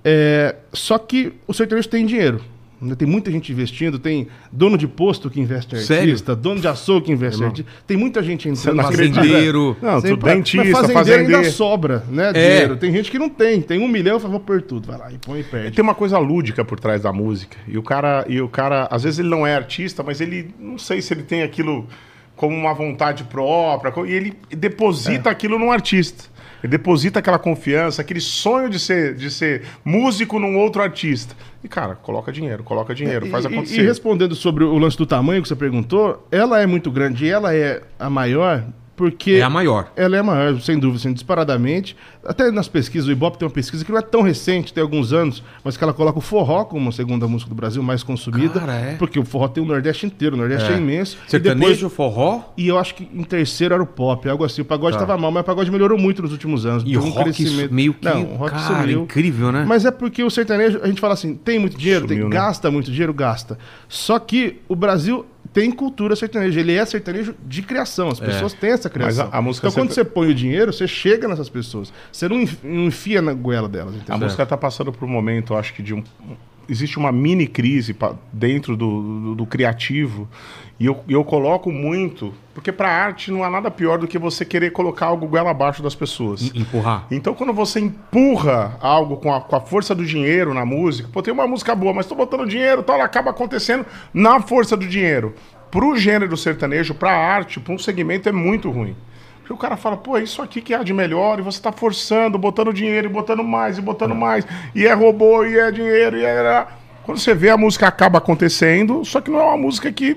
É, só que o sertanejo tem dinheiro. Né? Tem muita gente investindo, tem dono de posto que investe em Sério? artista, dono de açougue que investe em artista. Tem muita gente entrando. não. Fazendeiro. Não, Sempre- tu dentista, mas fazendeiro fazendeiro. ainda sobra, né? É. Dinheiro. Tem gente que não tem. Tem um milhão, fala, vou pôr tudo. Vai lá e põe e perde. Tem uma coisa lúdica por trás da música. E o cara, e o cara, às vezes ele não é artista, mas ele não sei se ele tem aquilo como uma vontade própria, e ele deposita É. aquilo num artista. Ele deposita aquela confiança, aquele sonho de ser, de ser músico num outro artista. E, cara, coloca dinheiro, coloca dinheiro, faz E- e- acontecer. E, respondendo sobre o lance do tamanho que você perguntou, ela é muito grande e ela é a maior porque... É a maior. Ela é a maior, sem dúvida, assim, disparadamente. Até nas pesquisas, o Ibope tem uma pesquisa que não é tão recente, tem alguns anos, mas que ela coloca o forró como a segunda música do Brasil mais consumida. Cara, é? Porque o forró tem o Nordeste inteiro, o Nordeste é, É. imenso. E Sertanejo, depois- forró E eu acho que em terceiro era o pop, algo assim. O pagode Tá. estava mal, mas o pagode melhorou muito nos últimos anos. e o um rock crescimento. meio que. Não, o rock cara, sumiu. incrível, né? Mas é porque o sertanejo, a gente fala assim, tem muito dinheiro, Sumiu, tem, né? gasta muito dinheiro, gasta. Só que o Brasil tem cultura sertaneja, ele é sertanejo de criação, as pessoas têm essa criação. a- a música então quando serta- você põe o dinheiro, você chega nessas pessoas. Você não enf- não enfia na goela delas, A entendeu? música está passando por um momento, acho que de um. Existe uma mini crise dentro do, do, do criativo. E eu, eu coloco muito. Porque para arte não há nada pior do que você querer colocar algo goela abaixo das pessoas. Empurrar. Então, quando você empurra algo com a, com a força do dinheiro na música, pô, tem uma música boa, mas tô botando dinheiro, tal, ela acaba acontecendo na força do dinheiro. Pro gênero sertanejo, pra arte, pra um segmento é muito ruim. Porque o cara fala, pô, é isso aqui que há de melhor, e você tá forçando, botando dinheiro, e botando mais, e botando mais, e é robô, e é dinheiro, e é. Quando você vê, a música acaba acontecendo, só que não é uma música que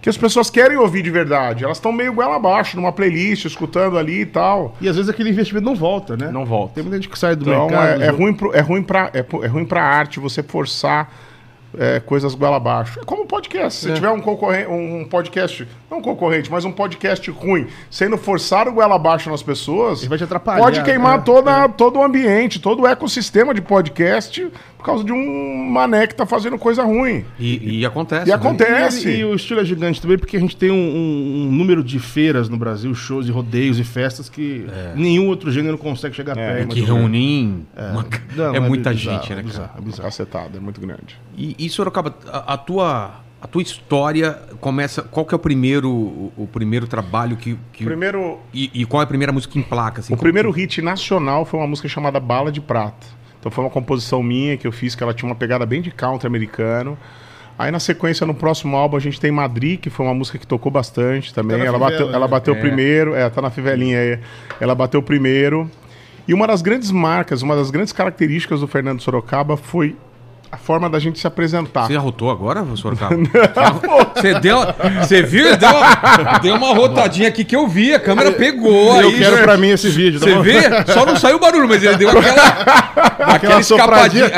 que as pessoas querem ouvir de verdade. Elas estão meio goela abaixo, numa playlist, escutando ali e tal. E às vezes aquele investimento não volta, né? Não volta. Tem muita gente que sai do Então mercado. é, é ruim pro, é ruim para é, é ruim para arte você forçar é, coisas goela abaixo. É como um podcast. Se É. tiver um concorrente, um podcast, não um concorrente, mas um podcast ruim, sendo forçar o goela abaixo nas pessoas, Ele vai te atrapalhar, pode queimar né? toda, todo o ambiente, todo o ecossistema de podcast causa de um mané que tá fazendo coisa ruim. E, e acontece. E né? acontece. E, e o estilo é gigante também porque a gente tem um, um- um número de feiras no Brasil, shows e rodeios e festas que nenhum outro gênero consegue chegar É, perto. Que reúne em uma- Não, é muita bizarro, gente, né, é cara? bizarro, é bizarro. É muito grande. E, e Sorocaba, a, a tua a tua história começa. Qual que é o primeiro o, o primeiro trabalho que, que Primeiro, e, e qual é a primeira música em placa? Assim, O Como primeiro que- hit nacional foi uma música chamada Bala de Prata. Então foi uma composição minha que eu fiz, que ela tinha uma pegada bem de country americano. Aí na sequência, no próximo álbum, a gente tem Madrid, que foi uma música que tocou bastante também. Tá ela, fivela, bateu, né? ela bateu É. primeiro, é, tá na fivelinha aí. Ela bateu primeiro. E uma das grandes marcas, uma das grandes características do Fernando Sorocaba foi a forma da gente se apresentar. Você arrotou agora, Sorocaba? Você deu. Você viu? Deu, uma- deu uma rotadinha aqui que eu vi, a câmera pegou Eu aí. quero pra mim esse vídeo, tá Você bom? vê? Só não saiu o barulho, mas ele deu aquela. aquela escapadinha.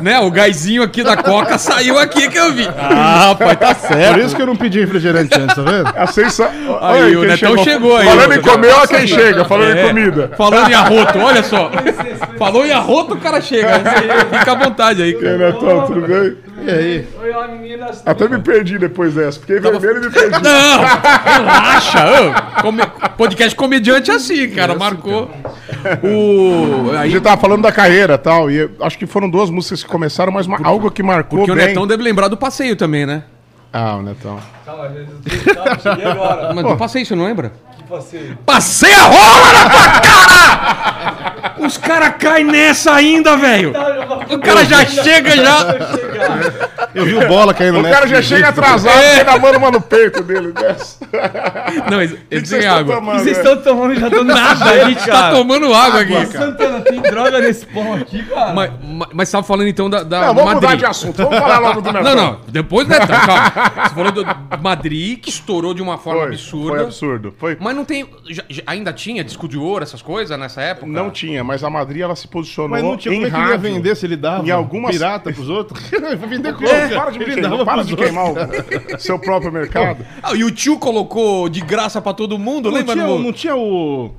né? O gásinho aqui da coca saiu aqui que eu vi. Ah, rapaz, tá certo. Por isso que eu não pedi refrigerante antes, tá vendo? A sensa... Aí, Oi, o Netão chegou aí. Falando em comer, olha quem chega. Falando É, em comida. Falando em arroto, olha só. Falou em arroto, o cara chega. Fica à vontade aí, aí, cara. Netão, tudo bem? E aí? Oi, meninas. Até me perdi depois dessa. Fiquei vermelho e me perdi. Não, relaxa. ô. Come- podcast comediante é assim, cara. Marcou. O. A Aí, gente tava falando da carreira e tal, e acho que foram duas músicas que começaram, mas uma- algo que marcou porque o bem... Netão deve lembrar do passeio também, né? Ah, o Netão. Calma, eu calma, cheguei agora. Mas do passeio, você não lembra? Que passeio. Passei a rola na tua cara! Os caras caem nessa ainda, velho. O cara já chega já. Eu vi o bola caindo O cara já chega atrasado, é. a mano mano no peito dele. Desce. Não, eles, que têm estão água. tomando, Vocês estão tomando já tô Nada, a gente tá tomando água aqui. Santana, tem droga nesse pão aqui, cara? Mas, mas, mas você tava falando então da, da Não, vamos mudar Madrid. de assunto. Vamos falar logo do Netão. Não, não, depois né, tá, calma. Você falou do Madrid, que estourou de uma forma Foi, absurda. foi absurdo. Foi. Mas não tem. já- já- ainda tinha disco de ouro, essas coisas nessa época? Não tinha, mas a Madrid ela se posicionou Mas não tinha em como é que ele ia rádio. vender se ele dava Em algumas- pirata pros outros? Vai vender como? É, para de, me Ele queimar, dava para pros de outros. queimar o seu próprio mercado. Ah, e o tio colocou de graça pra todo mundo, Não lembra? tinha, no- não tinha o...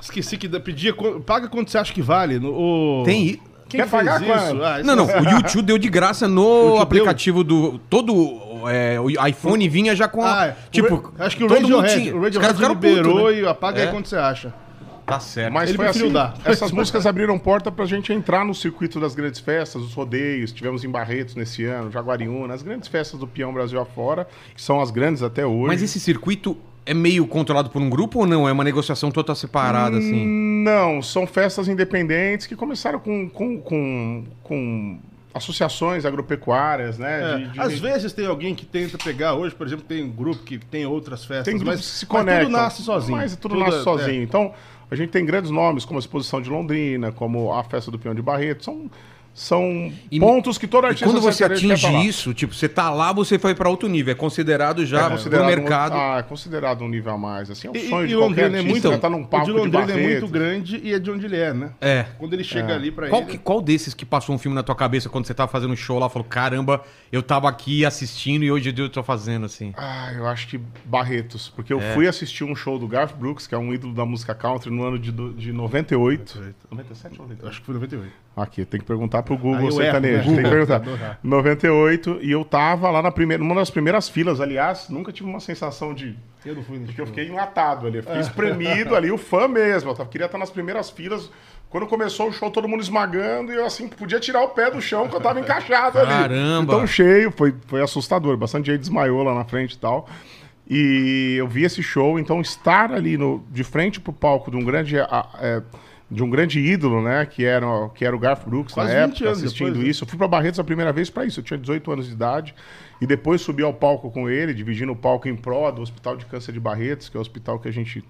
Esqueci que pedia... qu- Paga quanto você acha que vale. no- O... Tem. i- Quem Quer fez pagar isso? Ah, isso Não, não, o YouTube deu de graça no aplicativo do. Todo. É, o iPhone vinha já com. Ah, é. tipo, acho que o todo mundo tinha. o Radiohead ficaram liberou né? e apaga É. aí quanto você acha. Tá certo. Mas Ele foi assim, dar. essas músicas abriram porta pra gente entrar no circuito das grandes festas, os rodeios, tivemos em Barretos nesse ano, Jaguariúna, as grandes festas do peão Brasil afora, que são as grandes até hoje. Mas esse circuito é meio controlado por um grupo ou não? É uma negociação toda separada, assim? Não, são festas independentes que começaram com, com, com, com associações agropecuárias, né? É, de- de- Às vezes tem alguém que tenta pegar, hoje, por exemplo, tem um grupo que tem outras festas, tem grupos mas, que se mas conectam. tudo nasce sozinho. Mas tudo, Tudo nasce é- sozinho. Então, a gente tem grandes nomes, como a Exposição de Londrina, como a Festa do Peão de Barreto. São, são E- pontos que todo E artista quando você atinge isso, tipo, você tá lá, você vai pra outro nível. É considerado já É pro considerado mercado. Um, ah, é considerado um nível a mais. Assim, é um E, sonho e de qualquer Londrina é artista, muito, tá num o palco de de Londrina é muito grande e é de onde ele é, né? É. Quando ele chega ali pra Qual, ele... que- qual desses que passou um filme na tua cabeça quando você tava fazendo um show lá? Falou, caramba, eu tava aqui assistindo e hoje eu tô fazendo assim. Ah, eu acho que Barretos, porque eu É. fui assistir um show do Garth Brooks, que é um ídolo da música country, no ano de, de 98. 97 ou 98? Acho que foi 98. Aqui, tem que perguntar pro Google eu sertanejo. erro, né? Tem que perguntar. Google. 98, e eu tava lá na primeira, numa das primeiras filas, aliás, nunca tive uma sensação de. Eu não fui nesse Porque eu fiquei enlatado ali, eu fiquei espremido ali, o fã mesmo. Eu tava- queria estar nas primeiras filas. Quando começou o show, todo mundo esmagando, e eu assim, podia tirar o pé do chão, que eu tava encaixado ali. Caramba! Então cheio, foi, foi assustador. Bastante gente desmaiou lá na frente e tal. E eu vi esse show, então estar ali no, de frente pro palco de um grande. a- é, de um grande ídolo, né? Que era, que era o Garth Brooks Quase na 20 época, assistindo depois, né? isso. Eu fui pra Barretos a primeira vez pra isso. Eu tinha 18 anos de idade. E depois subi ao palco com ele, dividindo o palco em pró do Hospital de Câncer de Barretos, que é o hospital que a gente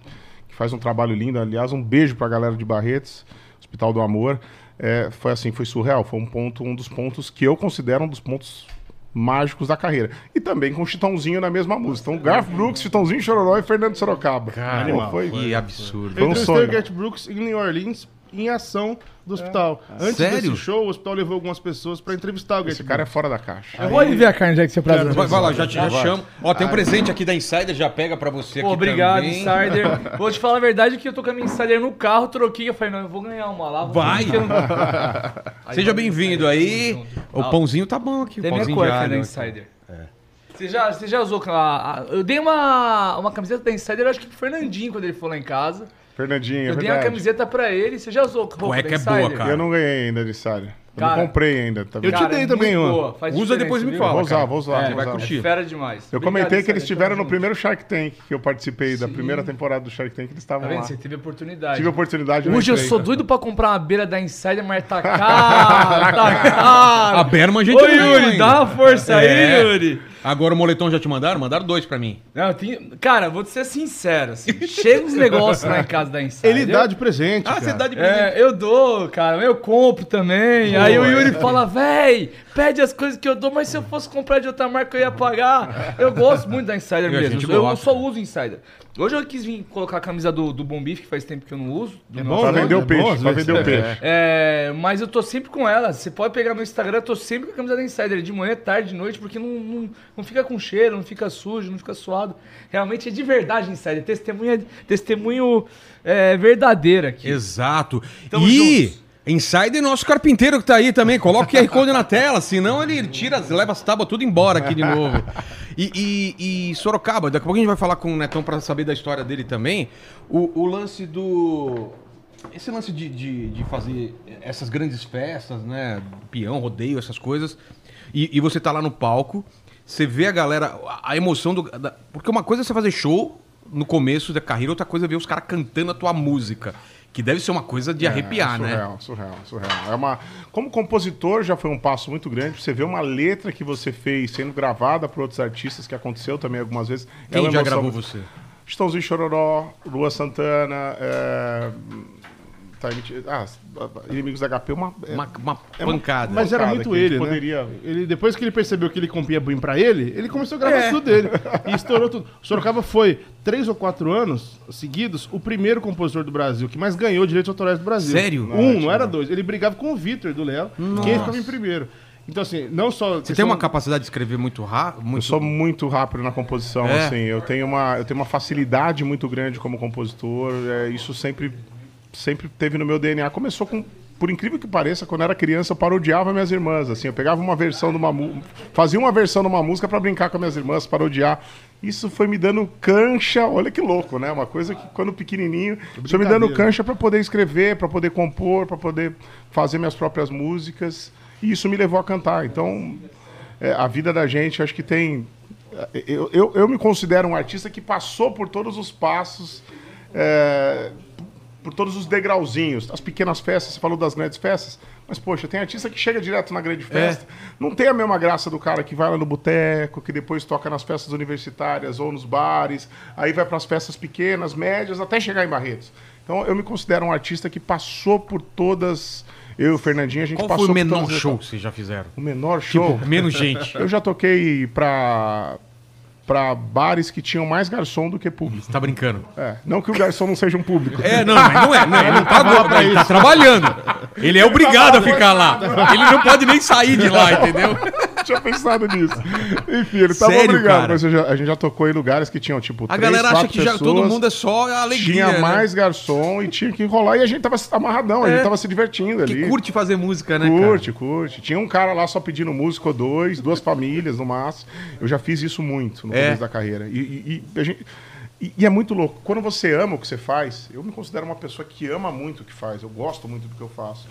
que faz um trabalho lindo. Aliás, um beijo pra galera de Barretos, Hospital do Amor. É, foi assim, foi surreal. Foi um ponto, um dos pontos que eu considero um dos pontos mágicos da carreira. E também com o Chitãozinho na mesma música. Então, Garth Brooks, Chitãozinho Chororó e Fernando Sorocaba. Animal. foi, Que absurdo. Foi um entrevistei sonho. Brooks em New Orleans em ação do hospital. Antes Sério? desse show, o hospital levou algumas pessoas pra entrevistar o Garth Esse cara é fora da caixa. Eu vou ver a carne já que você prazer. Vai, vai lá, já, te- já chamo. Ó, tem um presente aqui da Insider, já pega pra você Pô, aqui obrigado, também. Insider. Vou te falar a verdade que eu tô com a minha Insider no carro, troquei. Eu falei, não, eu vou ganhar uma lá. vou Vai. não- Seja bem-vindo aí. O pãozinho tá bom aqui. Tem minha cueca alho da aqui. Insider. Você já, você já usou a, a- Eu dei uma, uma camiseta da Insider, acho que pro Fernandinho quando ele for lá em casa. Fernandinho, é eu dei uma verdade. camiseta pra ele. Você já usou roupa Cueca da é boa, Insider? cara. Eu não ganhei ainda de Sária. Eu Cara, não comprei ainda. Tá eu te dei também muito uma. boa, faz Usa, diferença, depois me viu? fala. Vou usar, cara. vou usar. É, vou vai usar. curtir. Fera demais. Eu Obrigado, comentei que eles estiveram tamo no junto. primeiro Shark Tank que eu participei, da primeira temporada do Shark Tank, eles Tá estavam vendo? lá. Você teve oportunidade. Tive a oportunidade. não Hoje eu entrei. sou doido pra comprar uma beira da Insider, mas tá caro, tá caro. A Berman a gente Ô não ganhou Yuri, ainda. dá uma força É. aí, Yuri. Agora o moletom já te mandaram? Mandaram dois pra mim. Não, eu tenho... Cara, vou te ser sincero, assim. Chega uns negócios lá em casa da Insider. Ele dá de presente. Ah, cara. você dá de presente. É, eu dou, cara, eu compro também. Aí o Yuri fala, véi, pede as coisas que eu dou, mas se eu fosse comprar de outra marca eu ia pagar. Eu gosto muito da Insider mesmo. Eu gosta. só uso Insider. Hoje eu quis vir colocar a camisa do, do Bom Bife, que faz tempo que eu não uso. do É bom, Pra né? vender É o peixe, bom, às pra vender o É. peixe. É, mas eu tô sempre com ela. Você pode pegar no Instagram, eu tô sempre com a camisa da Insider, de manhã, tarde, de noite, porque não, não, não fica com cheiro, não fica sujo, não fica suado. Realmente é de verdade Insider. Testemunha, testemunho é, verdadeiro aqui. Exato. Tamo e juntos. Insider nosso carpinteiro que tá aí também. Coloca o QR Code na tela, senão ele tira, leva as tábuas tudo embora aqui de novo. E, e- e Sorocaba, daqui a pouco a gente vai falar com o Netão pra saber da história dele também. O, o lance do. Esse lance de, de, de fazer essas grandes festas, né? Peão, rodeio, essas coisas. E, e você tá lá no palco, você vê a galera, a, emoção do. da- porque uma coisa é você fazer show no começo da carreira, outra coisa é ver os caras cantando a tua música. Que deve ser uma coisa de arrepiar, é, né? surreal, Surreal, surreal. É uma... Como compositor já foi um passo muito grande. Você vê uma letra que você fez sendo gravada por outros artistas, que aconteceu também algumas vezes. É Quem uma já gravou você? Estãozinho Chororó, Lua Santana, é... tá, emiti- ah, Inimigos da HP, uma... é- Uma, uma é uma- pancada. Mas era muito ele, poderia- né? Ele, depois que ele percebeu que ele compia bem pra ele, ele começou a gravar É. tudo dele. E estourou tudo. Sorocaba foi, três ou quatro anos seguidos, o primeiro compositor do Brasil que mais ganhou direitos autorais do Brasil. Sério? Um, não era dois. Ele brigava com o Vitor do Léo, quem ficava em primeiro. Então, assim, não só. Você tem uma capacidade de escrever muito rápido? Eu Muito... sou muito rápido na composição, É? assim. Eu tenho, uma, eu tenho uma facilidade muito grande como compositor. é, isso sempre, sempre teve no meu DNA. Começou com, por incrível que pareça, quando eu era criança, eu parodiava minhas irmãs. Assim, eu pegava uma versão de uma música, fazia uma versão de uma música para brincar com as minhas irmãs, parodiar. Isso foi me dando cancha, olha que louco, né? Uma coisa que quando pequenininho, isso foi me dando cancha para poder escrever, para poder compor, para poder fazer minhas próprias músicas. E isso me levou a cantar. Então, é, a vida da gente, acho que tem. Eu, eu, eu me considero um artista que passou por todos os passos, é, por todos os degrauzinhos. As pequenas festas, você falou das grandes festas, mas poxa, tem artista que chega direto na grande festa. Não tem a mesma graça do cara que vai lá no boteco, que depois toca nas festas universitárias ou nos bares, aí vai para as festas pequenas, médias, até chegar em Barretos. Então eu me considero um artista que passou por todas. Eu e o Fernandinho, a gente Qual passou foi o por menor show que vocês já fizeram? O menor show. Tipo, menos gente. Eu já toquei pra, pra bares que tinham mais garçom do que público. Você tá brincando? É, não que o garçom não seja um público. É, não, mas não é. Não, ele não tá, ele tá trabalhando. Ele é obrigado a ficar lá. Ele não pode nem sair de lá, entendeu? tinha pensado nisso. Enfim, ele tava Sério, obrigado. cara? Mas já- a gente já tocou em lugares que tinham, tipo, A três, galera acha que já todo mundo é só alegria. Tinha né? mais garçom e tinha que rolar. E a gente tava amarradão, a É. gente tava se divertindo ali. Que curte fazer música, né, Curte, curte. Tinha um cara lá só pedindo música ou dois, duas famílias no máximo. Eu já fiz isso muito no É. começo da carreira. E, e- e gente- e- é muito louco. Quando você ama o que você faz, eu me considero uma pessoa que ama muito o que faz. Eu gosto muito do que eu faço.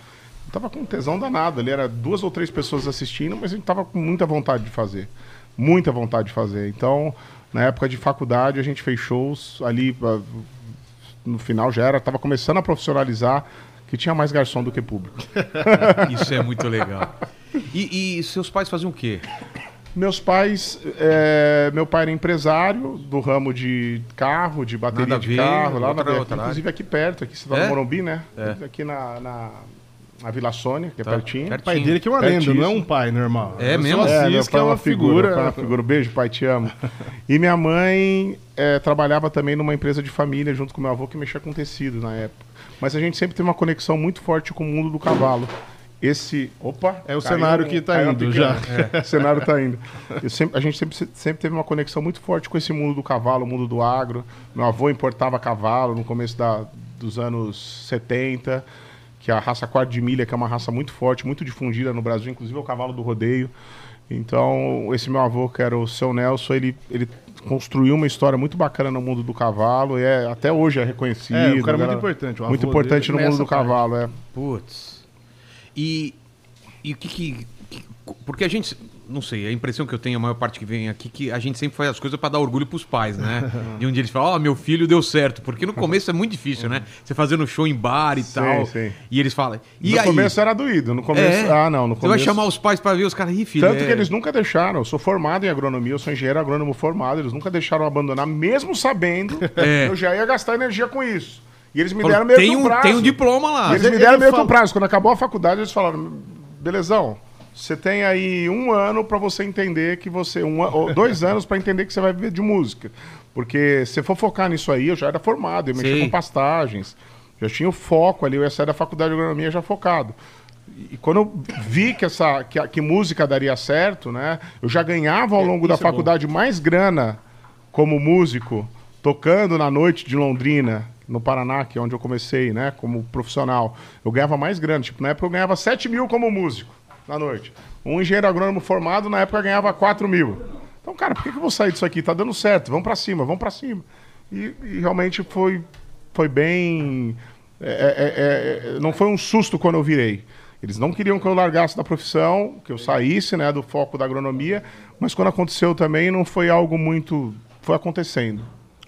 Eu tava com tesão danado. Ali era duas ou três pessoas assistindo, mas a gente tava com muita vontade de fazer. Muita vontade de fazer. Então, na época de faculdade, a gente fez shows ali. ah, No final já era, tava começando a profissionalizar, que tinha mais garçom do que público. Isso é muito legal. E, e seus pais faziam o quê? Meus pais, é, meu pai era empresário do ramo de carro, de Nada bateria a de ver, carro, lá na outra inclusive aqui perto, aqui tá É? Morumbi, né? É. Aqui na, na, na Vila Sônia, que é Tá, pertinho. perto. O pai dele que é uma lenda, não é um pai normal. É Eu mesmo? Só É, meu que pai é uma figura. pai é uma figura. Beijo, pai, te amo. E minha mãe é, trabalhava também numa empresa de família junto com meu avô que mexia com tecido na época. Mas a gente sempre teve uma conexão muito forte com o mundo do cavalo. Esse. Opa! É o cenário um- que tá uma indo já. É, o cenário tá indo. Eu sempre- a gente sempre, sempre teve uma conexão muito forte com esse mundo do cavalo, o mundo do agro. Meu avô importava cavalo no começo da, dos anos 70, que é a raça quarto de milha, que é uma raça muito forte, muito difundida no Brasil, inclusive é o cavalo do rodeio. Então, esse meu avô, que era o seu Nelson, ele, ele construiu uma história muito bacana no mundo do cavalo e é, até hoje é reconhecido. É, um cara muito galera- importante, o Muito avô importante dele no mundo nessa do parte. cavalo, é. Putz. E, e o que que, que- Porque a gente. não sei, a impressão que eu tenho, a maior parte que vem aqui, que a gente sempre faz as coisas pra dar orgulho pros pais, né? e um dia eles falam, ó, meu filho deu certo. Porque no começo é muito difícil, né? Você fazendo show em bar e Sim, tal. sim. E eles falam. E no aí? começo era doído. No começo. É. Ah, não. No Você começo... vai chamar os pais pra ver os caras, ih, filho. Tanto é- que eles nunca deixaram. Eu sou formado em agronomia, eu sou engenheiro agrônomo formado. Eles nunca deixaram abandonar, mesmo sabendo É. que eu já ia gastar energia com isso. E eles me Falou, deram meio tem, que um um, prazo. tem um diploma lá. E eles me ele deram meio que um prazo. Quando acabou a faculdade, eles falaram: belezão, você tem aí um ano pra você entender que você. Um, ou dois anos pra entender que você vai viver de música. Porque se for focar nisso aí, eu já era formado, eu mexia Sim. com pastagens. Já tinha o foco ali, eu ia sair da faculdade de agronomia já focado. E quando eu vi que, essa, que, a- que música daria certo, né? Eu já ganhava ao longo da isso é bom. faculdade mais grana como músico, tocando na noite de Londrina, no Paraná, que é onde eu comecei, né? Como profissional. Eu ganhava mais grana. Tipo, na época eu ganhava 7 mil como músico na noite. Um engenheiro agrônomo formado, na época, ganhava 4 mil. Então, cara, por que, eu vou sair disso aqui? Tá dando certo, vamos pra cima, vamos pra cima. E, e realmente foi, foi bem. é, é, é, é, não foi um susto quando eu virei. Eles não queriam que eu largasse da profissão, que eu saísse né, do foco da agronomia, mas quando aconteceu também não foi algo muito. Foi acontecendo.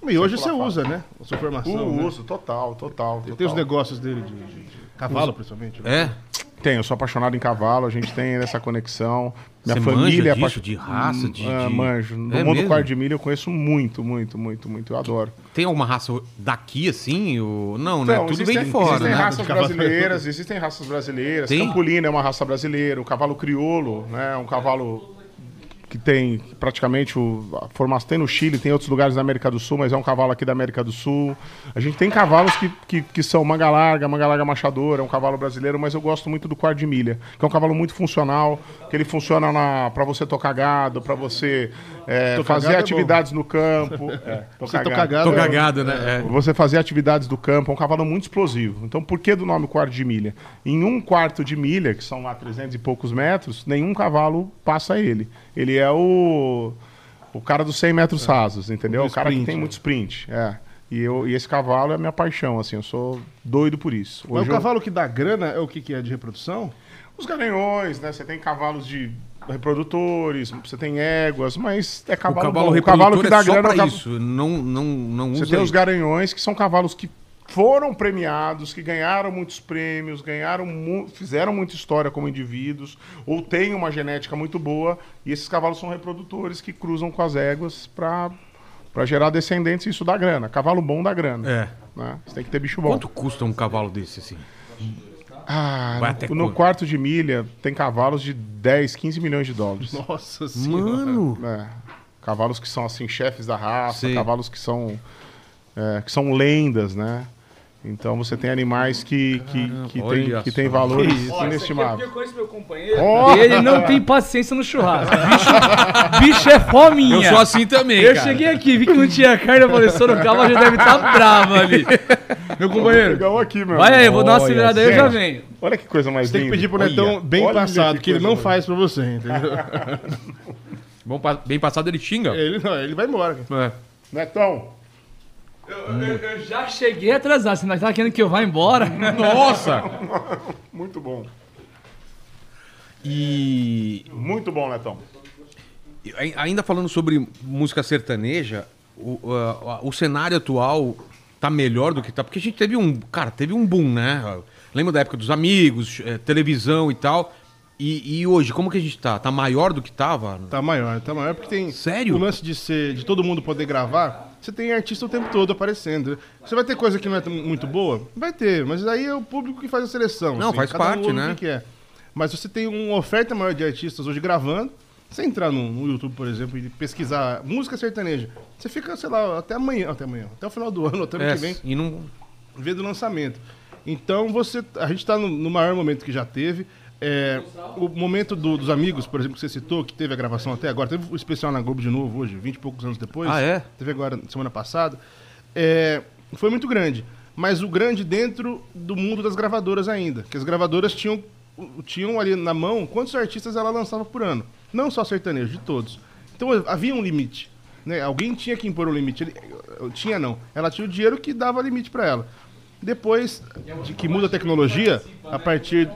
E hoje você usa, né? A sua formação. O né? uso, total, total. Tem os total. negócios dele de, de- de cavalo, principalmente. né? É? Tem, eu sou apaixonado em cavalo, a gente tem essa conexão. Minha Você família manja é disso, apaixo- de raça, de- Ah, manjo. No É mundo mesmo? quarto de milha eu conheço muito, muito, muito, muito. Eu adoro. Tem alguma raça daqui, assim? Ou... Não, né? Então, Tudo existem, vem de fora, Existem né? raças brasileiras, existem raças brasileiras. Tem? Campolina é uma raça brasileira, o cavalo crioulo, né? Um cavalo que tem praticamente o, a formação tem no Chile, tem em outros lugares da América do Sul, mas é um cavalo aqui da América do Sul. A gente tem cavalos que, que, que são manga larga, manga larga machadora, é um cavalo brasileiro, mas eu gosto muito do quarto de milha, que é um cavalo muito funcional, que ele funciona para você tocar gado, para você é, fazer é atividades no campo. É, Você tocar tocar gado. gado Tô é- cagado, né? É. Você fazer atividades do campo, é um cavalo muito explosivo. Então, por que do nome quarto de milha? Em um quarto de milha, que são lá 300 e poucos metros, nenhum cavalo passa ele. Ele é o, o cara dos 100 metros rasos, entendeu? O O cara que sprint, tem né? muito sprint. É. E, eu, e esse cavalo é a minha paixão, assim, eu sou doido por isso. Mas Hoje o eu- cavalo que dá grana é o que, que é de reprodução? Os garanhões, né? Você tem cavalos de reprodutores, você tem éguas, mas é O cavalo, cavalo bom. O cavalo que é dá só grana é pra o cav- isso. Não, não, não Você tem os isso. garanhões, que são cavalos que foram premiados, que ganharam muitos prêmios, ganharam mu- fizeram muita história como indivíduos, ou têm uma genética muito boa, e esses cavalos são reprodutores que cruzam com as éguas para para gerar descendentes e isso dá grana. Cavalo bom dá grana. É. Né? Você tem que ter bicho bom. Quanto custa um cavalo desse, assim? Ah, no, no quarto de milha tem cavalos de 10, 15 milhões de dólares. Nossa senhora. Mano! É. Cavalos que são assim chefes da raça, Sim. cavalos que são é, que são lendas, né? Então você tem animais que que, que, tem, que tem valores isso é inestimáveis. eu conheço meu companheiro. Ó! Ele não tem paciência no churrasco. Bicho, bicho é fominha. Eu sou assim também, Eu cara. cheguei aqui, vi que não tinha carne, eu falei, Sorocaba já deve estar bravo ali. Meu companheiro, aqui, meu. vai aí, eu vou dar uma acelerada aí, eu já venho. Olha que coisa mais Você tem que linda. pedir pro Olha. Netão bem Olha passado, que que ele não boa. faz pra você, entendeu? Bom, bem passado ele xinga. ele não, ele vai embora. cara. É. Netão, Eu, eu- eu já cheguei atrasado, você não tá querendo que eu vá embora? Nossa! muito bom. E Muito bom, Netão. Ai- Ainda falando sobre música sertaneja, o, a- o cenário atual tá melhor do que tá. Porque a gente teve um. Cara, teve um boom, né? Lembra da época dos amigos, eh, televisão e tal. E, e hoje, como que a gente tá? Tá maior do que tava? Tá maior, tá maior porque tem. Sério? O lance de ser, de todo mundo poder gravar, você tem artista o tempo todo aparecendo. Você vai ter coisa que não é muito boa? Vai ter, mas aí é o público que faz a seleção. Não, faz cada um parte, ouve né? Que é. Mas você tem uma oferta maior de artistas hoje gravando. Você entrar no, no YouTube, por exemplo, e pesquisar música sertaneja, você fica, sei lá, até amanhã, até amanhã, até o final do ano, até o ano É, que vem, e não. vendo o lançamento. Então você, a gente está no, no maior momento que já teve. É, o momento do- dos amigos, por exemplo, que você citou, que teve a gravação até agora, teve o especial na Globo de novo hoje, 20 e poucos anos depois. Ah, é? Teve agora semana passada. É, foi muito grande. Mas o grande dentro do mundo das gravadoras ainda. Que as gravadoras tinham, tinham ali na mão quantos artistas ela lançava por ano. Não só sertanejo, de todos. Então havia um limite. Né? Alguém tinha que impor o limite. Ele- tinha não. Ela tinha o dinheiro que dava limite para ela. Depois de que muda a tecnologia, a partir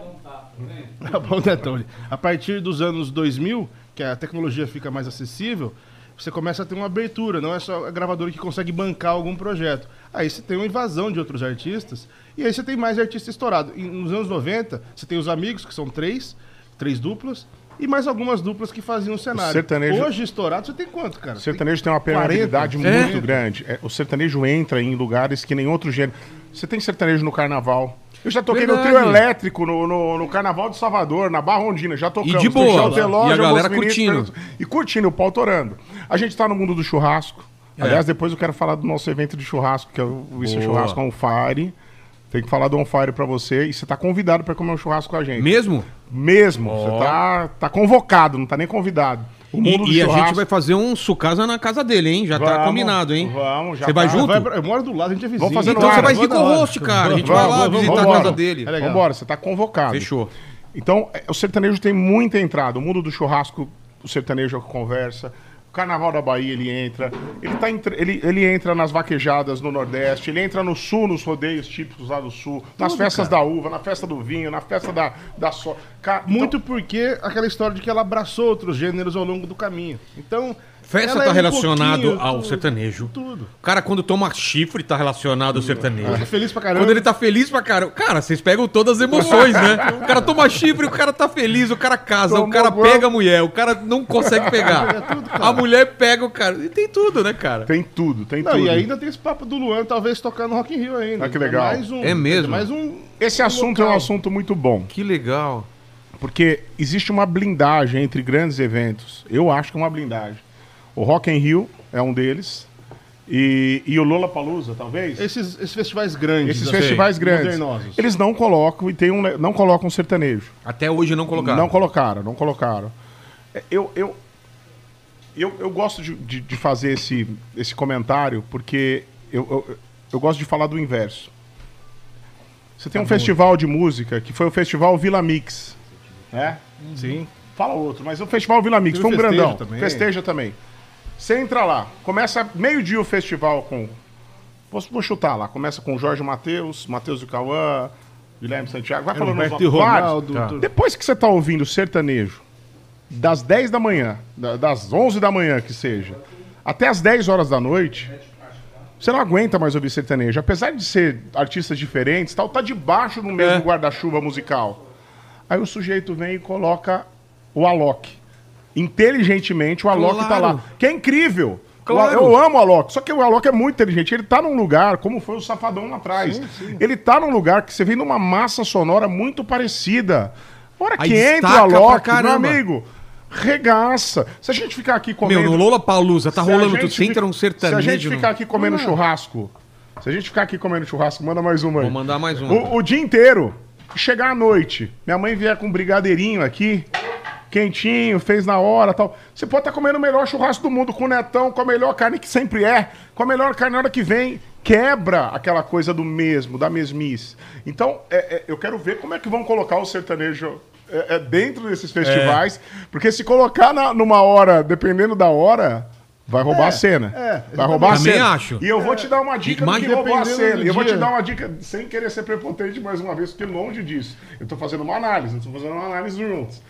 Tá bom, Netão? A partir dos anos 2000, que a tecnologia fica mais acessível, você começa a ter uma abertura, não é só a gravadora que consegue bancar algum projeto. Aí você tem uma invasão de outros artistas, e aí você tem mais artista estourado. E nos anos 90, você tem os amigos, que são três, três duplas, e mais algumas duplas que faziam o cenário. sertanejo- Hoje, estourado, você tem quanto, cara? O sertanejo tem uma 40, permeabilidade É. muito grande. É, o sertanejo entra em lugares que nem outro gênero. Você tem sertanejo no carnaval. Eu já toquei no Verdade. trio elétrico, no, no, no Carnaval de Salvador, na Barra Ondina. Já tocamos. de boa. Teló, E a galera curtindo. E curtindo, o pau torando. A gente tá no mundo do churrasco. É. Aliás, depois eu quero falar do nosso evento de churrasco, que é o Isso Boa. Churrasco On Fire. Tem que falar do On Fire pra você. E você tá convidado pra comer um churrasco com a gente. Mesmo? Mesmo. Você tá, tá convocado, não tá nem convidado. O E, mundo do e a gente vai fazer um sucasa na casa dele, hein? Já tá Vamos, combinado, hein? Vamos, já Você vai tá. junto? Vai eu moro do lado, a gente é vizinho. Vamos fazer Então ar. você vai vir com o host, cara. A gente Vamos, vai lá vamos, visitar a casa dele. É legal. Vambora, você tá convocado. Fechou. Então, é, o sertanejo tem muita entrada. O mundo do churrasco, o sertanejo é o que conversa. O Carnaval da Bahia, ele entra. Ele, tá entre- ele, ele entra nas vaquejadas no Nordeste, ele entra no Sul, nos rodeios típicos lá do Sul, nas festas da uva, na festa do vinho, na festa da, da so... Ca- então, Muito porque aquela história de que ela abraçou outros gêneros ao longo do caminho. Então. Festa ela tá é um relacionado pouquinho ao tudo, sertanejo. Tudo. O cara, quando toma chifre, tá relacionado ao sertanejo. Tá feliz pra caramba. Quando ele tá feliz pra caramba. Cara, vocês pegam todas as emoções, né? O cara toma chifre, o cara tá feliz, o cara casa, o Tomou cara banho. pega a mulher, o cara não consegue pegar. A mulher pega o cara. E tem tudo, né, cara? Tem tudo, tem Não, tudo. e ainda tem esse papo do Luan, talvez tocar no Rock in Rio ainda. Ah, que legal. mais um, É mesmo? Mais um. Esse assunto é um local. assunto muito bom. Que legal. Porque existe uma blindagem entre grandes eventos. Eu acho que é uma blindagem. O Rock in Rio é um deles. E, e o Lollapalooza, talvez? Esses, esses festivais grandes. Esses assim, festivais grandes. Modernosos. Eles não colocam e tem um, não colocam sertanejo. Até hoje não colocaram. Não colocaram, não colocaram. É, Eu, eu, eu, eu gosto de, de, de fazer esse, esse comentário porque eu, eu, eu gosto de falar do inverso. Você Tá tem um festival de música que foi o Festival Vila Mix. É? Sim. Fala outro, mas o Festival Vila Mix Tem foi um grandão. também. Festeja também. Você entra lá, começa meio-dia o festival com. Vou, vou chutar lá, começa com Jorge Matheus, Matheus do Cauã, Guilherme Santiago, vai falando Roberto nos. Ronaldo. Tá. Depois que você tá ouvindo sertanejo, das 10 da manhã, da- das 11 da manhã que seja, até as 10 horas da noite, você não aguenta mais ouvir sertanejo. Apesar de ser artistas diferentes, tal, tá debaixo do mesmo É. guarda-chuva musical. Aí o sujeito vem e coloca o Alok. Inteligentemente, o Alok tá Claro. lá. Que é incrível. Claro. Eu amo o Alok, só que o Alok é muito inteligente. Ele tá num lugar, como foi o Safadão lá atrás. Ele tá num lugar que você vê numa massa sonora muito parecida. A hora Aí que entra o Alok, meu amigo, regaça. Se a gente ficar aqui comendo... Meu, no Lola Palusa tá Se rolando tudo. Você entra um Se a sertanejo. gente ficar aqui comendo churrasco, se a gente ficar aqui comendo churrasco, manda mais uma aí. Vou mandar mais um. O, o dia inteiro. Chegar à noite, minha mãe vier com um brigadeirinho aqui, quentinho, fez na hora tal. Você pode estar comendo o melhor churrasco do mundo com o netão, com a melhor carne que sempre é, com a melhor carne na hora que vem. Quebra aquela coisa do mesmo, da mesmice. Então, é- é, eu quero ver como é que vão colocar o sertanejo é, é, dentro desses festivais. Porque se colocar na- numa hora, dependendo da hora, vai roubar a cena. é, vai roubar a Também cena. acho. E eu vou te dar uma dica do que roubou a cena. E eu vou te dar uma dica, sem querer ser prepotente mais uma vez, porque longe disso. Eu tô fazendo uma análise, não tô fazendo uma análise juntos.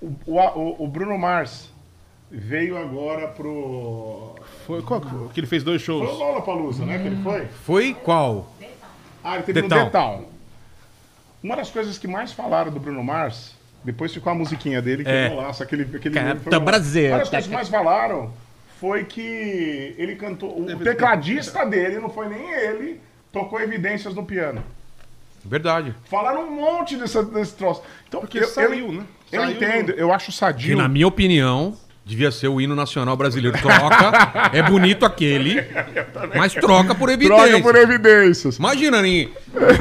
O, o, o- Bruno Mars veio agora pro. Foi, qual que ele fez dois Foi o shows. Lollapalooza, né? Que ele foi? Foi qual? Ah, ele teve The no Town. The Town. Uma das coisas que mais falaram do Bruno Mars, depois ficou a musiquinha dele, que É. é. laço, aquele, aquele Canta foi um- Brasil. Uma das coisas que mais falaram foi que ele cantou. O tecladista dele, não foi nem ele, tocou evidências no piano. Verdade. Falaram um monte dessa, desse troço. Então, Porque eu, saiu, eu, né? Eu Saiu entendo, eu acho Que sadio. na minha opinião, devia ser o hino nacional brasileiro. Troca, é bonito aquele, mas troca por evidência. Troca por evidências. Imagina em,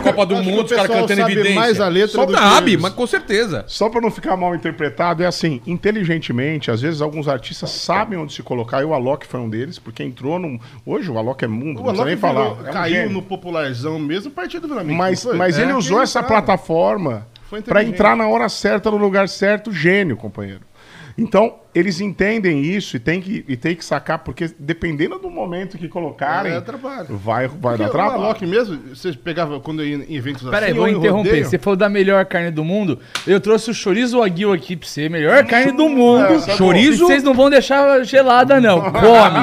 Copa do Acho que Mundo o os caras cantando sabe evidência. mais a letra Só do que sabe, mas com certeza. Só pra não ficar mal interpretado, é assim, inteligentemente, às vezes alguns artistas sabem onde se colocar, e o Alok foi um deles, porque entrou num. Hoje o Alok é mundo, O não precisa Alok nem falar. virou- É um caiu gênio. no popularzão mesmo, partido do Mix, Mas, mas É, ele usou essa sabe? plataforma Inteligente. entrar na hora certa, no lugar certo, gênio, companheiro. Então, eles entendem isso e tem que, e tem que sacar, porque dependendo do momento que colocarem, É trabalho. vai, vai Porque dar o trabalho. Alok mesmo, você pegava quando eu ia em eventos assim. Pera aí, ou vou interromper. rodeio, Você falou da melhor carne do mundo. Eu trouxe o chorizo Wagyu aqui pra você. Melhor carne do mundo. é. Chorizo? Vocês não vão deixar gelada, não. Come.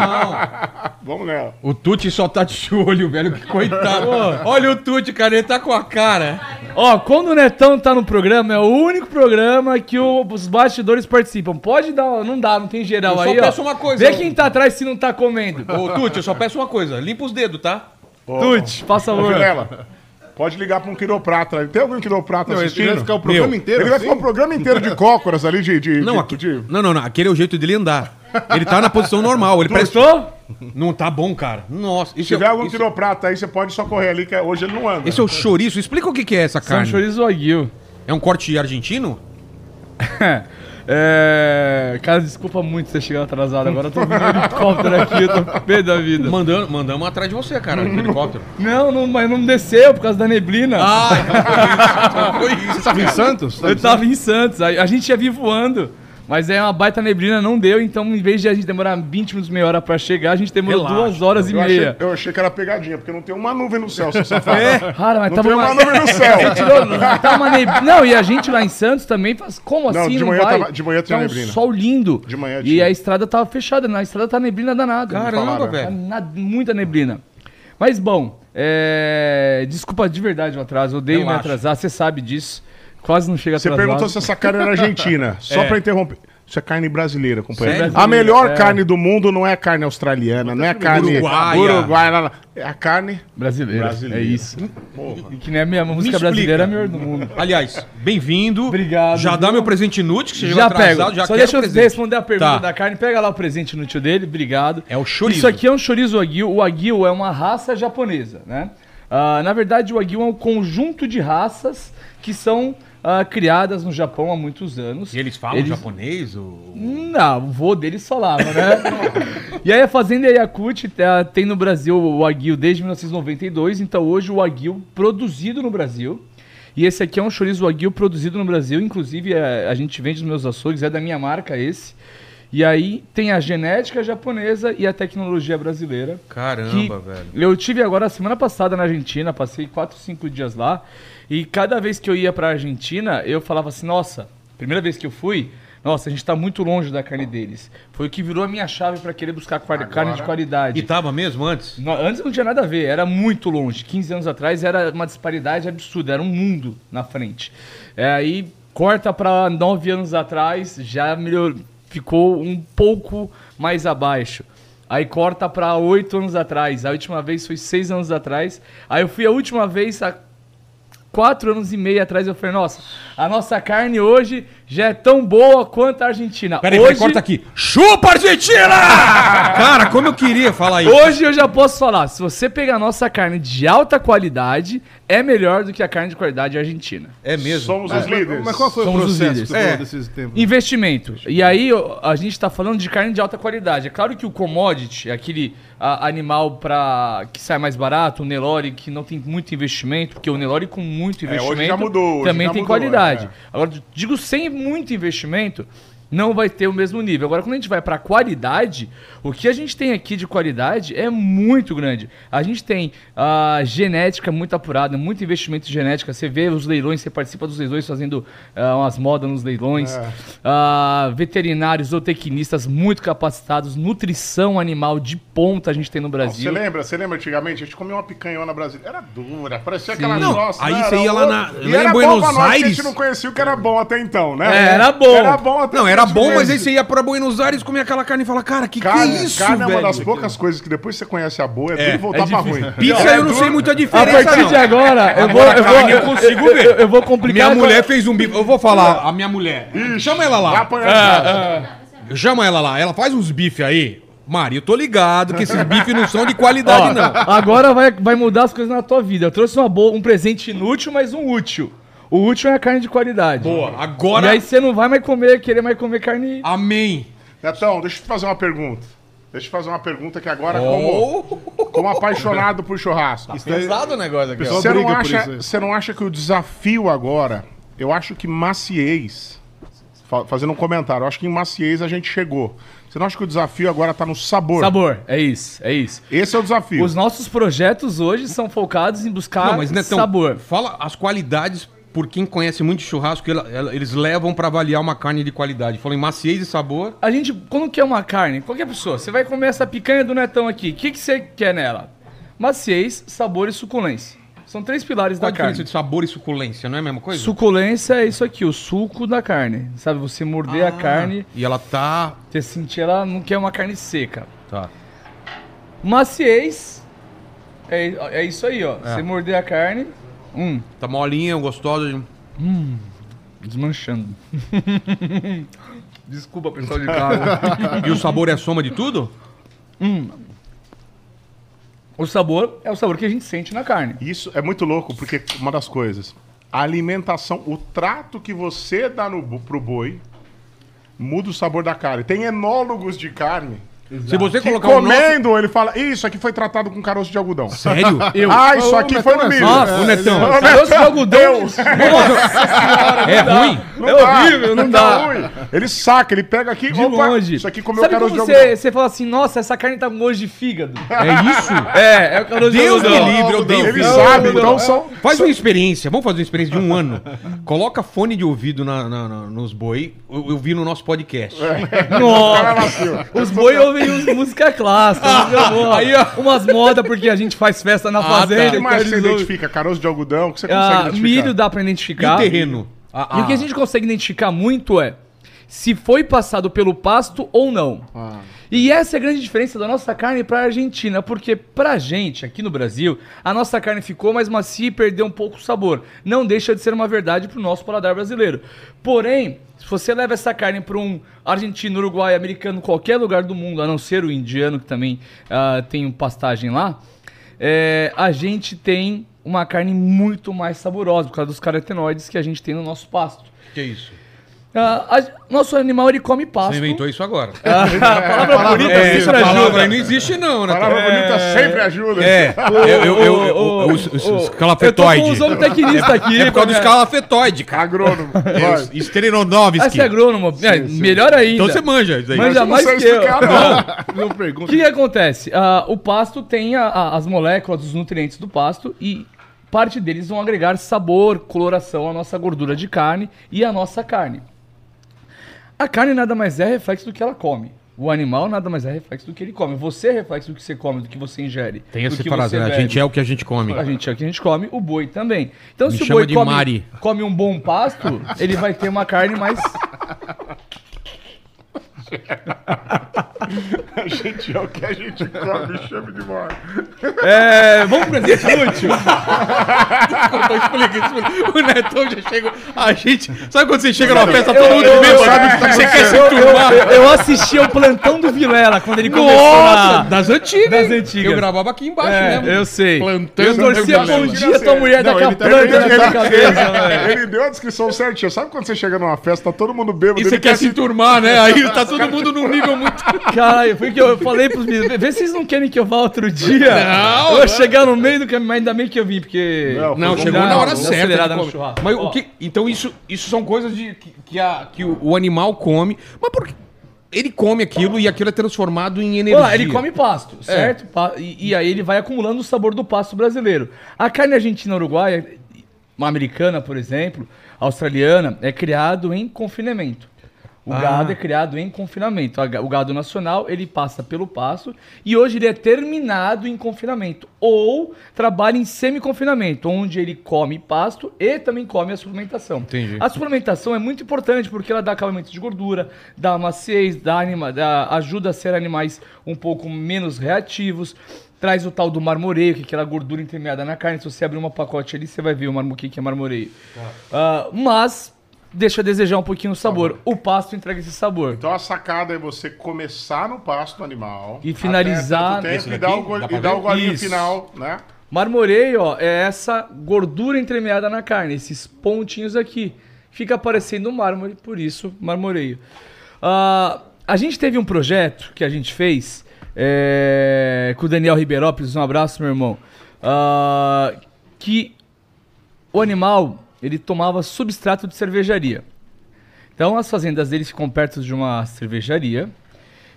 Vamos nela. O Tuti só tá de olho, velho. Que coitado. Olha o Tuti, cara. Ele tá com a cara. Ó, quando o Netão tá no programa, é o único programa que o- os bastidores participam. Pode dar, não dá, não tem geral Eu só aí, ó. peço uma coisa, Vê ó. quem tá atrás se não tá comendo. Ô, Tuti, eu só peço uma coisa. Limpa os dedos, tá? Tuti, faça Ô, favor. Vilela, pode ligar pra um quiroprata. Tem algum quiroprata Não, ele assistindo? vai ficar o programa Meu, inteiro. Ele vai assim? ficar o programa inteiro de cócoras ali, de... de Não, de, aqui, de- não, não, não. Aquele é o jeito dele andar. Ele tá na posição normal. Ele parece... Gostou? Não tá bom, cara. Nossa. Se Isso tiver é, algum isso- quiroprata aí, você pode só correr ali, que hoje ele não anda. esse é o chouriço. Explica o que, que é essa São carne. chorizo Wagyu. É um corte argentino? É. Cara, desculpa muito você chegar atrasado. Agora eu tô vindo um helicóptero aqui, eu tô pé da vida. Mandando, mandamos atrás de você, cara, no helicóptero. Não, não, mas não desceu por causa da neblina. Ah, foi isso. Você tava em Santos? eu tava em Santos, a, a gente ia vir voando. Mas é uma baita neblina, não deu, então em vez de a gente demorar 20 minutos, meia hora pra chegar, a gente demorou Relaxa. duas horas e Eu achei, meia. eu achei que era pegadinha, porque não tem uma nuvem no céu, seu safado. Cara, mas Não tava tem uma nuvem no céu. Tirou, tá uma neblina. Não, e a gente lá em Santos também faz. Como Não, assim? de Não, manhã vai? tava- de manhã tinha tá um neblina. sol lindo. De manhã E tinha. a estrada tava fechada, na estrada tá neblina danada. Caramba, falaram. Tá velho. na- muita neblina. Mas bom, é... desculpa de verdade o atraso. Eu odeio me atrasar, você sabe disso. Quase não chega Você atrasado. perguntou se essa carne era argentina. Só É. pra interromper. Isso é carne brasileira, companheiro. Sério? A melhor É. carne do mundo não é a carne australiana, não é a carne Uruguaia. uruguaia, lá, lá. é a carne Brasileira. Brasileira. É isso. E que nem a minha música brasileira é a melhor do mundo. Aliás, bem-vindo. Obrigado, Já dá viu? meu presente inútil, que você Já chegou atrasado, pego. já Só quero deixa eu presente. responder a pergunta Tá. da carne. Pega lá o presente inútil dele. Obrigado. É o chorizo. Isso aqui é um chorizo Wagyu. O Wagyu é uma raça japonesa, né? Ah, na verdade, o Wagyu é um conjunto de raças que são ah, criadas no Japão há muitos anos. E eles falam Eles- japonês? Ou... Não, o vô deles falava, né? e aí a Fazenda Yakut tá- tem no Brasil o Wagyu desde 1992, então hoje o Wagyu produzido no Brasil. E esse aqui é um chorizo Wagyu produzido no Brasil, inclusive é, a gente vende nos meus açougues, é da minha marca esse. E aí tem a genética japonesa e a tecnologia brasileira. Caramba, velho. Eu tive agora semana passada na Argentina, passei 4, 5 dias lá. E cada vez que eu ia pra Argentina, eu falava assim: nossa, primeira vez que eu fui, nossa, a gente tá muito longe da carne deles. Foi o que virou a minha chave pra querer buscar quali- carne de qualidade. E tava mesmo antes? Antes não tinha nada a ver, era muito longe. 15 anos atrás era uma disparidade absurda, era um mundo na frente. É, aí corta para 9 anos atrás, já melhor, ficou um pouco mais abaixo. Aí corta para 8 anos atrás, a última vez foi 6 anos atrás. Aí eu fui a última vez há quatro anos e meio atrás, eu falei, nossa, a nossa carne hoje já é tão boa quanto a Argentina. Peraí, hoje, peraí, corta aqui. Chupa, Argentina! Cara, como eu queria falar isso. Hoje eu já posso falar, se você pegar a nossa carne de alta qualidade, é melhor do que a carne de qualidade argentina. É mesmo. somos Mas, os líderes. mas qual foi Somos o os processo É. desses tempos? Investimento. E aí a gente está falando de carne de alta qualidade. É claro que o commodity, aquele a- animal para que sai mais barato, o Nelore que não tem muito investimento, porque o Nelore com muito É, hoje investimento já mudou, hoje também já tem mudou, qualidade. é. Agora digo sem muito investimento, não vai ter o mesmo nível. Agora, quando a gente vai para qualidade, o que a gente tem aqui de qualidade é muito grande. A gente tem a genética muito apurada, muito investimento em genética. Você vê os leilões, você participa dos leilões fazendo ah, umas modas nos leilões. É. Ah, veterinários, zootecnistas muito capacitados, nutrição animal de ponta a gente tem no Você Brasil. lembra? Você lembra antigamente? A gente comia uma picanhona brasileira. Era dura, parecia aquela Não, grossa. aí né? você Era ia lá na- E lá em era Buenos bom pra nós, que A Aires. gente não conhecia o que era bom até então, né? É, era bom. Era bom até Não, era esse bom, mas aí você ia pra Buenos Aires, comia aquela carne e fala, cara, que Carne, que é isso, carne é uma velho? das poucas coisas que depois você conhece a boa, é, tudo voltar é pra difícil. ruim. Pizza É eu não duro. sei muito a diferença, partir não. de agora, eu vou, eu vou, eu eu, consigo eu- ver. eu- eu vou complicar. Minha mulher fez um bife. Eu vou falar, a minha mulher. Chama ela Vai lá. apanhar de casa. Chama ela lá. Ela faz uns bife aí. Maria, eu tô ligado que esses bifes não são de qualidade, não. Agora vai, vai mudar as coisas na tua vida. Eu trouxe uma boa, um presente inútil, mas um útil. O útil é a carne de qualidade. Boa, agora. E aí você não vai mais comer, querer mais comer carne. Amém. Netão, deixa eu te fazer uma pergunta. Deixa eu te fazer uma pergunta que agora, Oh. como, como apaixonado por churrasco. Pesado o negócio aqui, Você não, acha, você não acha que o desafio agora, eu acho que maciez fa- fazendo um comentário. Eu acho que em maciez a gente chegou. Você não acha que o desafio agora tá no sabor? Sabor, é isso, é isso. Esse é o desafio. Os nossos projetos hoje são focados em buscar Não, mas Netão, sabor. fala as qualidades por quem conhece muito churrasco, ela- ela- eles levam pra avaliar uma carne de qualidade. Falou em maciez e sabor. A gente, quando quer uma carne, qualquer pessoa, você vai comer essa picanha do Netão aqui, o que, que você quer nela? Maciez, sabor e suculência. São três pilares Qual a da diferença carne. de sabor e suculência? Não é a mesma coisa? Suculência é isso aqui, o suco da carne. Sabe, você morder a carne, E ela tá. você sentir ela não quer uma carne seca. Tá. Maciez é, é isso aí, ó. Você morder a carne, hum, Tá molinha, gostosa. desmanchando. Desculpa, pessoal de casa. E o sabor é a soma de tudo? o sabor é o sabor que a gente sente na carne. Isso é muito louco, porque uma das coisas, a alimentação, o trato que você dá no, pro boi muda o sabor da carne. Tem enólogos de carne Se você que colocar o nosso... comendo, ele fala, "Ih, isso aqui foi tratado com caroço de algodão. Sério? Eu. Ah, isso aqui foi no é milho. Nossa, o Netão. Ô, Caroço de algodão. Deus. É ruim? Não É dá, horrível, não dá. ruim. Ele saca, ele pega aqui, De opa, longe. isso aqui comeu Sabe caroço de algodão. você, fala assim, nossa, essa carne tá com gosto de fígado. É isso? É, é o caroço Deus de me algodão. livre, eu odeio Ele fígado. sabe, não, então não. Faz uma experiência, vamos fazer uma experiência de um ano. Coloca fone de ouvido na- na- na- nos boi. Eu, eu vi no nosso podcast. Nossa, os boi uns- música clássica, boa. Aí, ó. Umas modas, porque a gente faz festa na tá. fazenda. O que mais você identifica? Caroço de algodão? O que você consegue Ah, identificar? milho dá pra E identificar. o terreno? E o que a gente consegue identificar muito é se foi passado pelo pasto ou não. Ah. E essa é a grande diferença da nossa carne para a Argentina, porque pra gente, aqui no Brasil, a nossa carne ficou mais macia e perdeu um pouco o sabor. Não deixa de ser uma verdade pro nosso paladar brasileiro. Porém, se você leva essa carne para um argentino, uruguai, americano, qualquer lugar do mundo, a não ser o indiano, que também ah, tem pastagem lá, é, a gente tem uma carne muito mais saborosa, por causa dos carotenoides que a gente tem no nosso pasto. Que isso? Ah, a- nosso animal ele come pasto. Você inventou isso agora. a palavra bonita É, sempre essa ajuda. palavra aí não existe não, né? Palavra bonita sempre ajuda. É, eu, eu, eu, eu, Ô, os- os- os Eu tô calafetoide. com os zootecnistas aqui. É por causa do né? escalafetoide, cara. Agrônomo. É, Vai. o Strenonovski. Ah, você é agrônomo. É, melhor ainda. Então você manja isso aí. Manja mais que eu. não. Não O pergunta. que, que acontece? Ah, o pasto tem a- a- as moléculas, os nutrientes do pasto e parte deles vão agregar sabor, coloração à nossa gordura de carne e à nossa carne. A carne nada mais é reflexo do que ela come. O animal nada mais é reflexo do que ele come. Você é reflexo do que você come, do que você ingere. Tem essa frase, né? A gente é o que a gente come. A gente é o que a gente come, o boi também. Então, Me se o boi de come, Mari. come um bom pasto, ele vai ter uma carne mais. A gente é o que a gente come, chame de morte. É, vamos pro presente? Então explica, explica. O Netão já chegou. A gente. Sabe quando você chega numa festa, todo eu- mundo eu- eu- Sabe tá Você quer se Eu, turmar? eu, eu assisti ao plantão do Vilela quando ele começou Nossa, na... das antigas. Das antigas. Eu gravava aqui embaixo É, mesmo. eu sei. Plantão eu torcia bom dia, tua mulher Não, com a ele planta Ele, na tua cabeça, ele deu a descrição certinha. Sabe quando você chega numa festa, todo mundo bêbado? E você quer se turmar, né? Aí tá todo mundo num nível muito. Caralho, foi o que eu falei pros meninos. Vê se vocês não querem que eu vá outro dia. Não, Eu não. ia chegar no meio do caminho, mas ainda bem que eu vim, porque... Não, Não, chegou na hora certa. acelerada no churrasco. Mas Ó. o que. Então isso, isso são coisas de, que, que, a- que o, o animal come. Mas por que. Ele come aquilo e aquilo é transformado em energia. Ele come pasto, certo? Pa- E, e aí ele vai acumulando o sabor do pasto brasileiro. A carne argentina uruguaia, uma americana, por exemplo, australiana, é criado em confinamento. O Ah. gado é criado em confinamento. O gado nacional, ele passa pelo pasto e hoje ele é terminado em confinamento. Ou trabalha em semi-confinamento, onde ele come pasto e também come a suplementação. Entendi. A suplementação é muito importante porque ela dá acabamento de gordura, dá maciez, dá anima, dá- ajuda a ser animais um pouco menos reativos. Traz o tal do marmoreio, que é aquela gordura intermeada na carne. Se você abrir uma pacote ali, você vai ver o marmo- que é marmoreio. Ah, mas deixa a desejar um pouquinho o sabor. O pasto entrega esse sabor. Então a sacada é você começar no pasto do animal. E finalizar tempo, e dar o, go- e dar o golinho Isso. final, né? Marmoreio, ó, é essa gordura entremeada na carne, esses pontinhos aqui. Fica parecendo mármore, por isso marmoreio. Ah, a gente teve um projeto que a gente fez é, com o Daniel Ribeirópolis, um abraço, meu irmão. ah, que o animal ele tomava substrato de cervejaria. Então as fazendas deles ficam perto de uma cervejaria.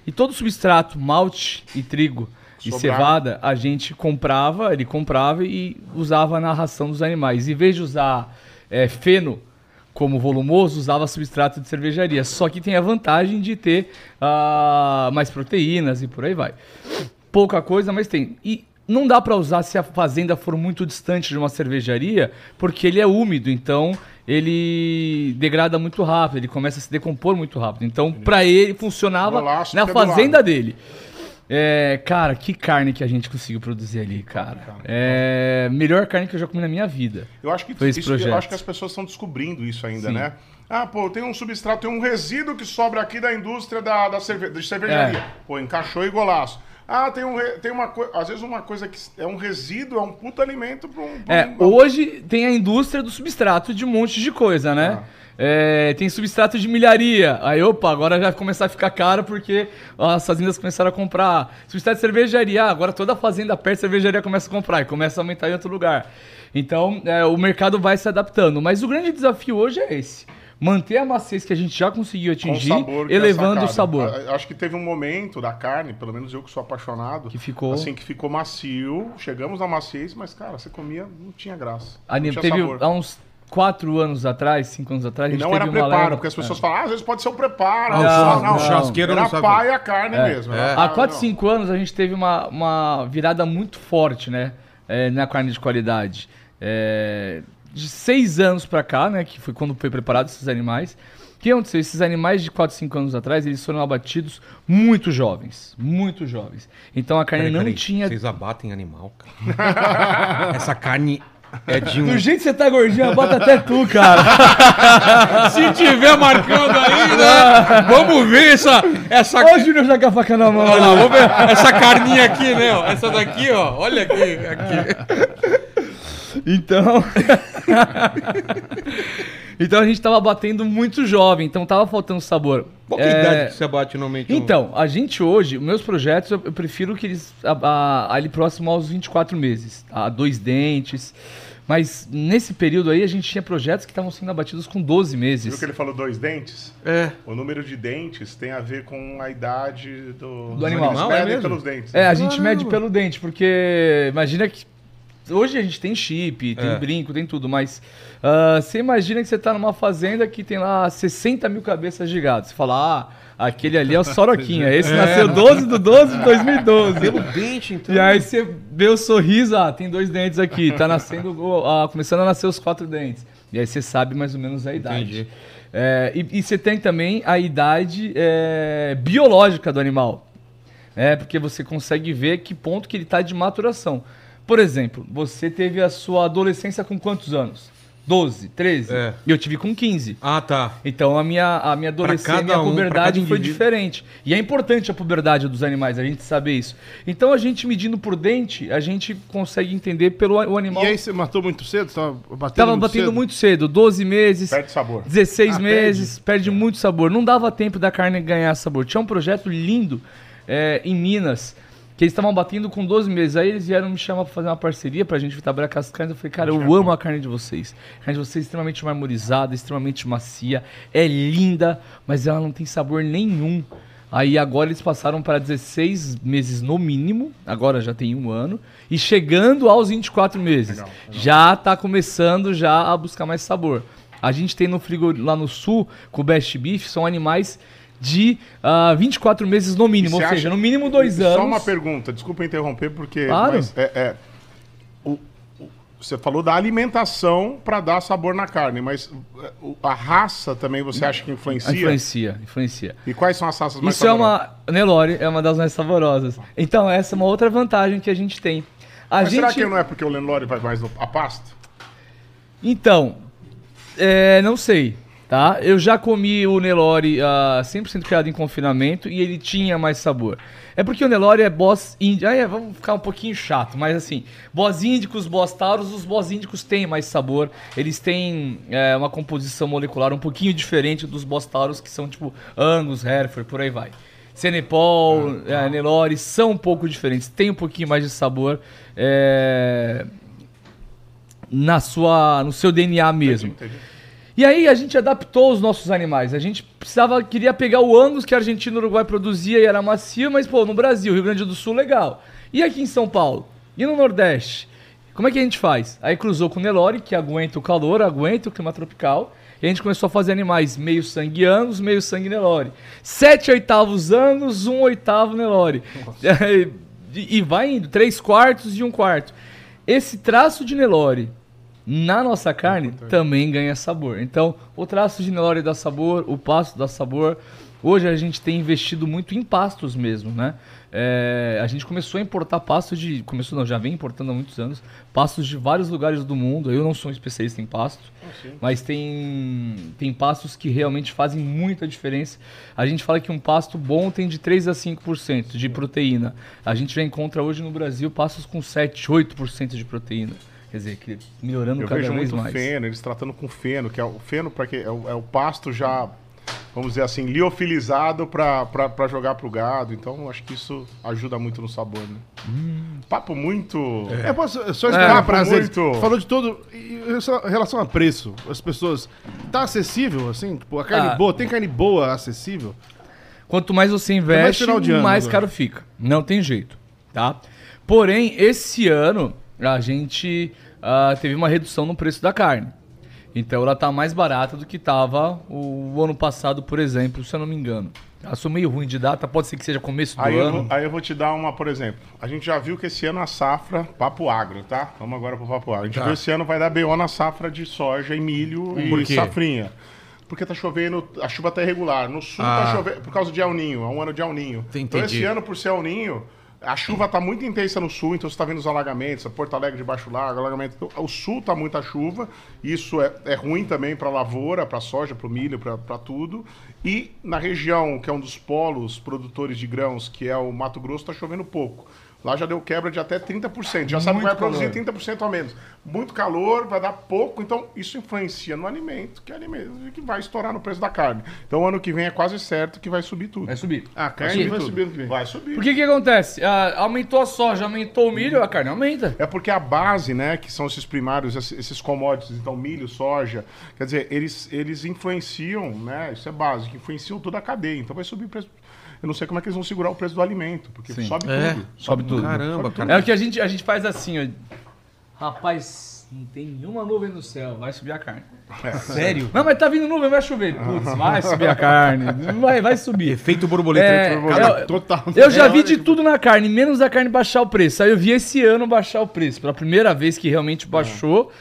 E todo o substrato, malte e trigo e Sobrava. cevada, a gente comprava, ele comprava e usava na ração dos animais. Em vez de usar eh, feno como volumoso, usava substrato de cervejaria. Só que tem a vantagem de ter ah, mais proteínas e por aí vai. Pouca coisa, mas tem. E não dá para usar se a fazenda for muito distante de uma cervejaria, porque ele é úmido, então ele degrada muito rápido, ele começa a se decompor muito rápido. Então, para ele funcionava na fazenda dele. É, cara, que carne que a gente conseguiu produzir ali, cara. É, melhor carne que eu já comi na minha vida. Eu acho que Foi esse isso- eu acho que as pessoas estão descobrindo isso ainda, Sim. né? Ah, pô, tem um substrato, tem um resíduo que sobra aqui da indústria da, da cerve- de cervejaria. É. Pô, encaixou e golaço. Ah, tem, um, tem uma coisa. Às vezes uma coisa que é um resíduo, é um puta alimento para um. pra É, um- hoje tem a indústria do substrato de um monte de coisa, né? É, tem substrato de milharia. Aí, opa, agora já vai começar a ficar caro porque as fazendas começaram a comprar. Substrato de cervejaria, ah, agora toda fazenda perto de cervejaria começa a comprar e começa a aumentar em outro lugar. Então, é, o mercado vai se adaptando. Mas o grande desafio hoje é esse. Manter a maciez que a gente já conseguiu atingir, sabor é elevando o sacado. sabor. Acho que teve um momento da carne, pelo menos eu que sou apaixonado, Que ficou- assim que ficou macio. Chegamos na maciez, mas cara, você comia, não tinha graça. A não nível- tinha teve sabor. há uns quatro anos atrás, cinco anos atrás, a E gente não era preparo, leva- porque as pessoas É. falam, ah, às vezes pode ser o preparo. O não, churras- não, o churrasqueiro era não sabe. pá e a carne mesmo. É. Há pá, 4, não. 5 anos a gente teve uma, uma virada muito forte, né? é, na carne de qualidade. É, de 6 anos pra cá, né? Que foi quando foi preparado esses animais. O que aconteceu? Esses animais de 4, 5 anos atrás, eles foram abatidos muito jovens. Muito jovens. Então a carne Peraí, não peraí, tinha. Vocês abatem animal, cara. Essa carne é de um. Do jeito que você tá gordinho, bota até tu, cara. Se tiver marcando aí, né? Vamos ver essa. essa... Ó, o Júnior já com a faca na mão. Olha lá, vamos ver essa carninha aqui, né? Essa daqui, ó. Olha aqui. aqui. Então. então a gente tava batendo muito jovem, então tava faltando sabor. Qual que é a É, idade que você abate normalmente? Então, a gente hoje, meus projetos, eu, prefiro que eles a- a- ali próximo aos 24 meses, a dois dentes. Mas nesse período aí a gente tinha projetos que estavam sendo abatidos com 12 Viu meses. que ele falou dois dentes? É. O número de dentes tem a ver com a idade do, Do animal. Eles Animal, é mesmo? pelos dentes. É, a gente Caramba. mede pelo dente, porque imagina que hoje a gente tem chip, tem É. brinco, tem tudo, mas ah, você imagina que você tá numa fazenda que tem lá 60 mil cabeças de gado. Você fala, ah, aquele ali é o Soroquinha, esse nasceu 12 do 12 de 2012. Pelo dente, então. E aí você vê o sorriso, ah, tem dois dentes aqui, tá nascendo, ah, começando a nascer os quatro dentes. E aí você sabe mais ou menos a idade. Entendi. É, e, e você tem também a idade é, biológica do animal. É, porque você consegue ver que ponto que ele está de maturação. Por exemplo, você teve a sua adolescência com quantos anos? 12, 13? É. E eu tive com 15. Ah, tá. Então a minha, a minha adolescência, cada minha um, puberdade foi diferente. E é importante a puberdade dos animais, a gente saber isso. Então a gente medindo por dente, a gente consegue entender pelo a- o animal. E aí você matou muito cedo? Tava batendo Tava muito batendo cedo? muito cedo, 12 meses, Perde sabor. 16 Ah, meses, perde. muito sabor. Não dava tempo da carne ganhar sabor. Tinha um projeto lindo é, em Minas, que eles estavam batendo com 12 meses. Aí eles vieram me chamar pra fazer uma parceria pra gente trabalhar com as carnes. Eu falei, cara, eu amo a carne de vocês. A carne de vocês é extremamente marmorizada, extremamente macia, é linda, mas ela não tem sabor nenhum. Aí agora eles passaram para 16 meses no mínimo, agora já tem um ano, e chegando aos 24 meses. Legal, Já tá começando já a buscar mais sabor. A gente tem no frigo lá no sul, com o Best Beef, são animais de ah, 24 meses no mínimo, ou você seja, acha- no mínimo dois Só anos. uma pergunta, desculpa interromper, porque. Claro. mas é, é, o- o- você falou da alimentação para dar sabor na carne, mas é, a raça também você acha que influencia? Influencia, influencia. E quais são as raças mais Isso é saborosas? uma. Nelore é uma das mais saborosas. Então, essa é uma outra vantagem que a gente tem. A Mas gente... será que não é porque o Lenlore vai mais a pasto? Então, é, não sei, tá? Eu já comi o Nelore ah, 100% criado em confinamento e ele tinha mais sabor. É porque o Nelore é boss índico. Ah, é, vamos ficar um pouquinho chato, mas assim, boss índicos, boss tauros, os boss índicos têm mais sabor. Eles têm é, uma composição molecular um pouquinho diferente dos boss tauros, que são tipo Angus, Hereford, por aí vai. Cenepol, é, Nelore são um pouco diferentes, tem um pouquinho mais de sabor. É, na sua, no seu DNA mesmo. Entendi. E aí a gente adaptou os nossos animais. A gente precisava, queria pegar o Angus que a Argentina e o Uruguai produzia e era macio, mas pô, no Brasil, Rio Grande do Sul, legal. E aqui em São Paulo? E no Nordeste? Como é que a gente faz? Aí cruzou com o Nelore, que aguenta o calor, aguenta o clima tropical. E a gente começou a fazer animais meio sangue Angus, meio sangue Nelore. Sete oitavos Angus, um oitavo Nelore. E, e vai indo, três quartos e um quarto. Esse traço de Nelore na nossa carne também ganha sabor. Então, o traço de Nelore dá sabor, o pasto dá sabor. Hoje a gente tem investido muito em pastos mesmo, né? É, a gente começou a importar pastos de. Começou, não, já vem importando há muitos anos. Pastos de vários lugares do mundo. Eu não sou um especialista em pasto, mas tem, tem pastos que realmente fazem muita diferença. A gente fala que um pasto bom tem de 3 a 5% de proteína. A gente já encontra hoje no Brasil pastos com 7, 8% de proteína. Quer dizer, que melhorando Eu cada vejo vez muito mais. feno, eles tratando com feno, que é o feno para que é o, é o pasto já, vamos dizer assim, liofilizado para jogar pro gado. Então, acho que isso ajuda muito no sabor, né? Papo muito. É, posso só explicar É, pra muito. vocês. Falou de todo. Em relação a preço, as pessoas. Tá acessível, assim? Tipo, a carne Ah. boa, tem carne boa acessível? Quanto mais você mais investe, ano mais agora. caro fica. Não tem jeito, tá? Porém, esse ano a gente ah, teve uma redução no preço da carne. Então ela tá mais barata do que tava o, ano passado, por exemplo, se eu não me engano. Eu sou meio ruim de data, pode ser que seja começo do Aí eu, ano. vou, aí eu vou te dar uma, por exemplo. A gente já viu que esse ano a safra, papo agro, tá? Vamos agora pro papo agro. A gente Tá. viu esse ano vai dar BO na safra de soja e milho Por e quê? safrinha. Porque tá chovendo, a chuva tá irregular. No sul tá Ah. chovendo por causa de El Ninho, é um ano de El Ninho. Entendi. Então esse ano, por ser El Ninho, a chuva tá muito intensa no sul, então você tá vendo os alagamentos, a Porto Alegre debaixo do lago, alagamento. Então, o sul tá muita chuva, isso é, é ruim também para lavoura, para soja, para milho, para tudo. E na região, que é um dos polos produtores de grãos, que é o Mato Grosso, tá chovendo pouco. Lá já deu quebra de até 30%. Já sabe que vai Muito produzir calor. 30% a menos. Muito calor, vai dar pouco, então isso influencia no alimento, que é alimento que vai estourar no preço da carne. Então ano que vem é quase certo que vai subir tudo. Vai subir. A Vai carne subir vai subir que vem. Vai subir. Por que que acontece? Ah, aumentou a soja, aumentou o milho, a carne aumenta. É porque a base, né, que são esses primários, esses- esses commodities, então milho, soja, quer dizer, eles, eles influenciam, né, isso é básico, influenciam toda a cadeia. Então vai subir o preço. Eu não sei como é que eles vão segurar o preço do alimento, porque Sim. sobe É, tudo. sobe tudo. Caramba, cara. É o que a gente, a gente faz assim, ó. Rapaz, não tem nenhuma nuvem no céu, vai subir a carne. Sério? Não, mas tá vindo nuvem, vai chover. Putz, vai subir a carne. Vai, vai subir. Efeito borboleta. É, eu- Total. Eu já É, vi de que- tudo na carne, menos a carne baixar o preço. Aí eu vi esse ano baixar o preço. Pela primeira vez que realmente baixou.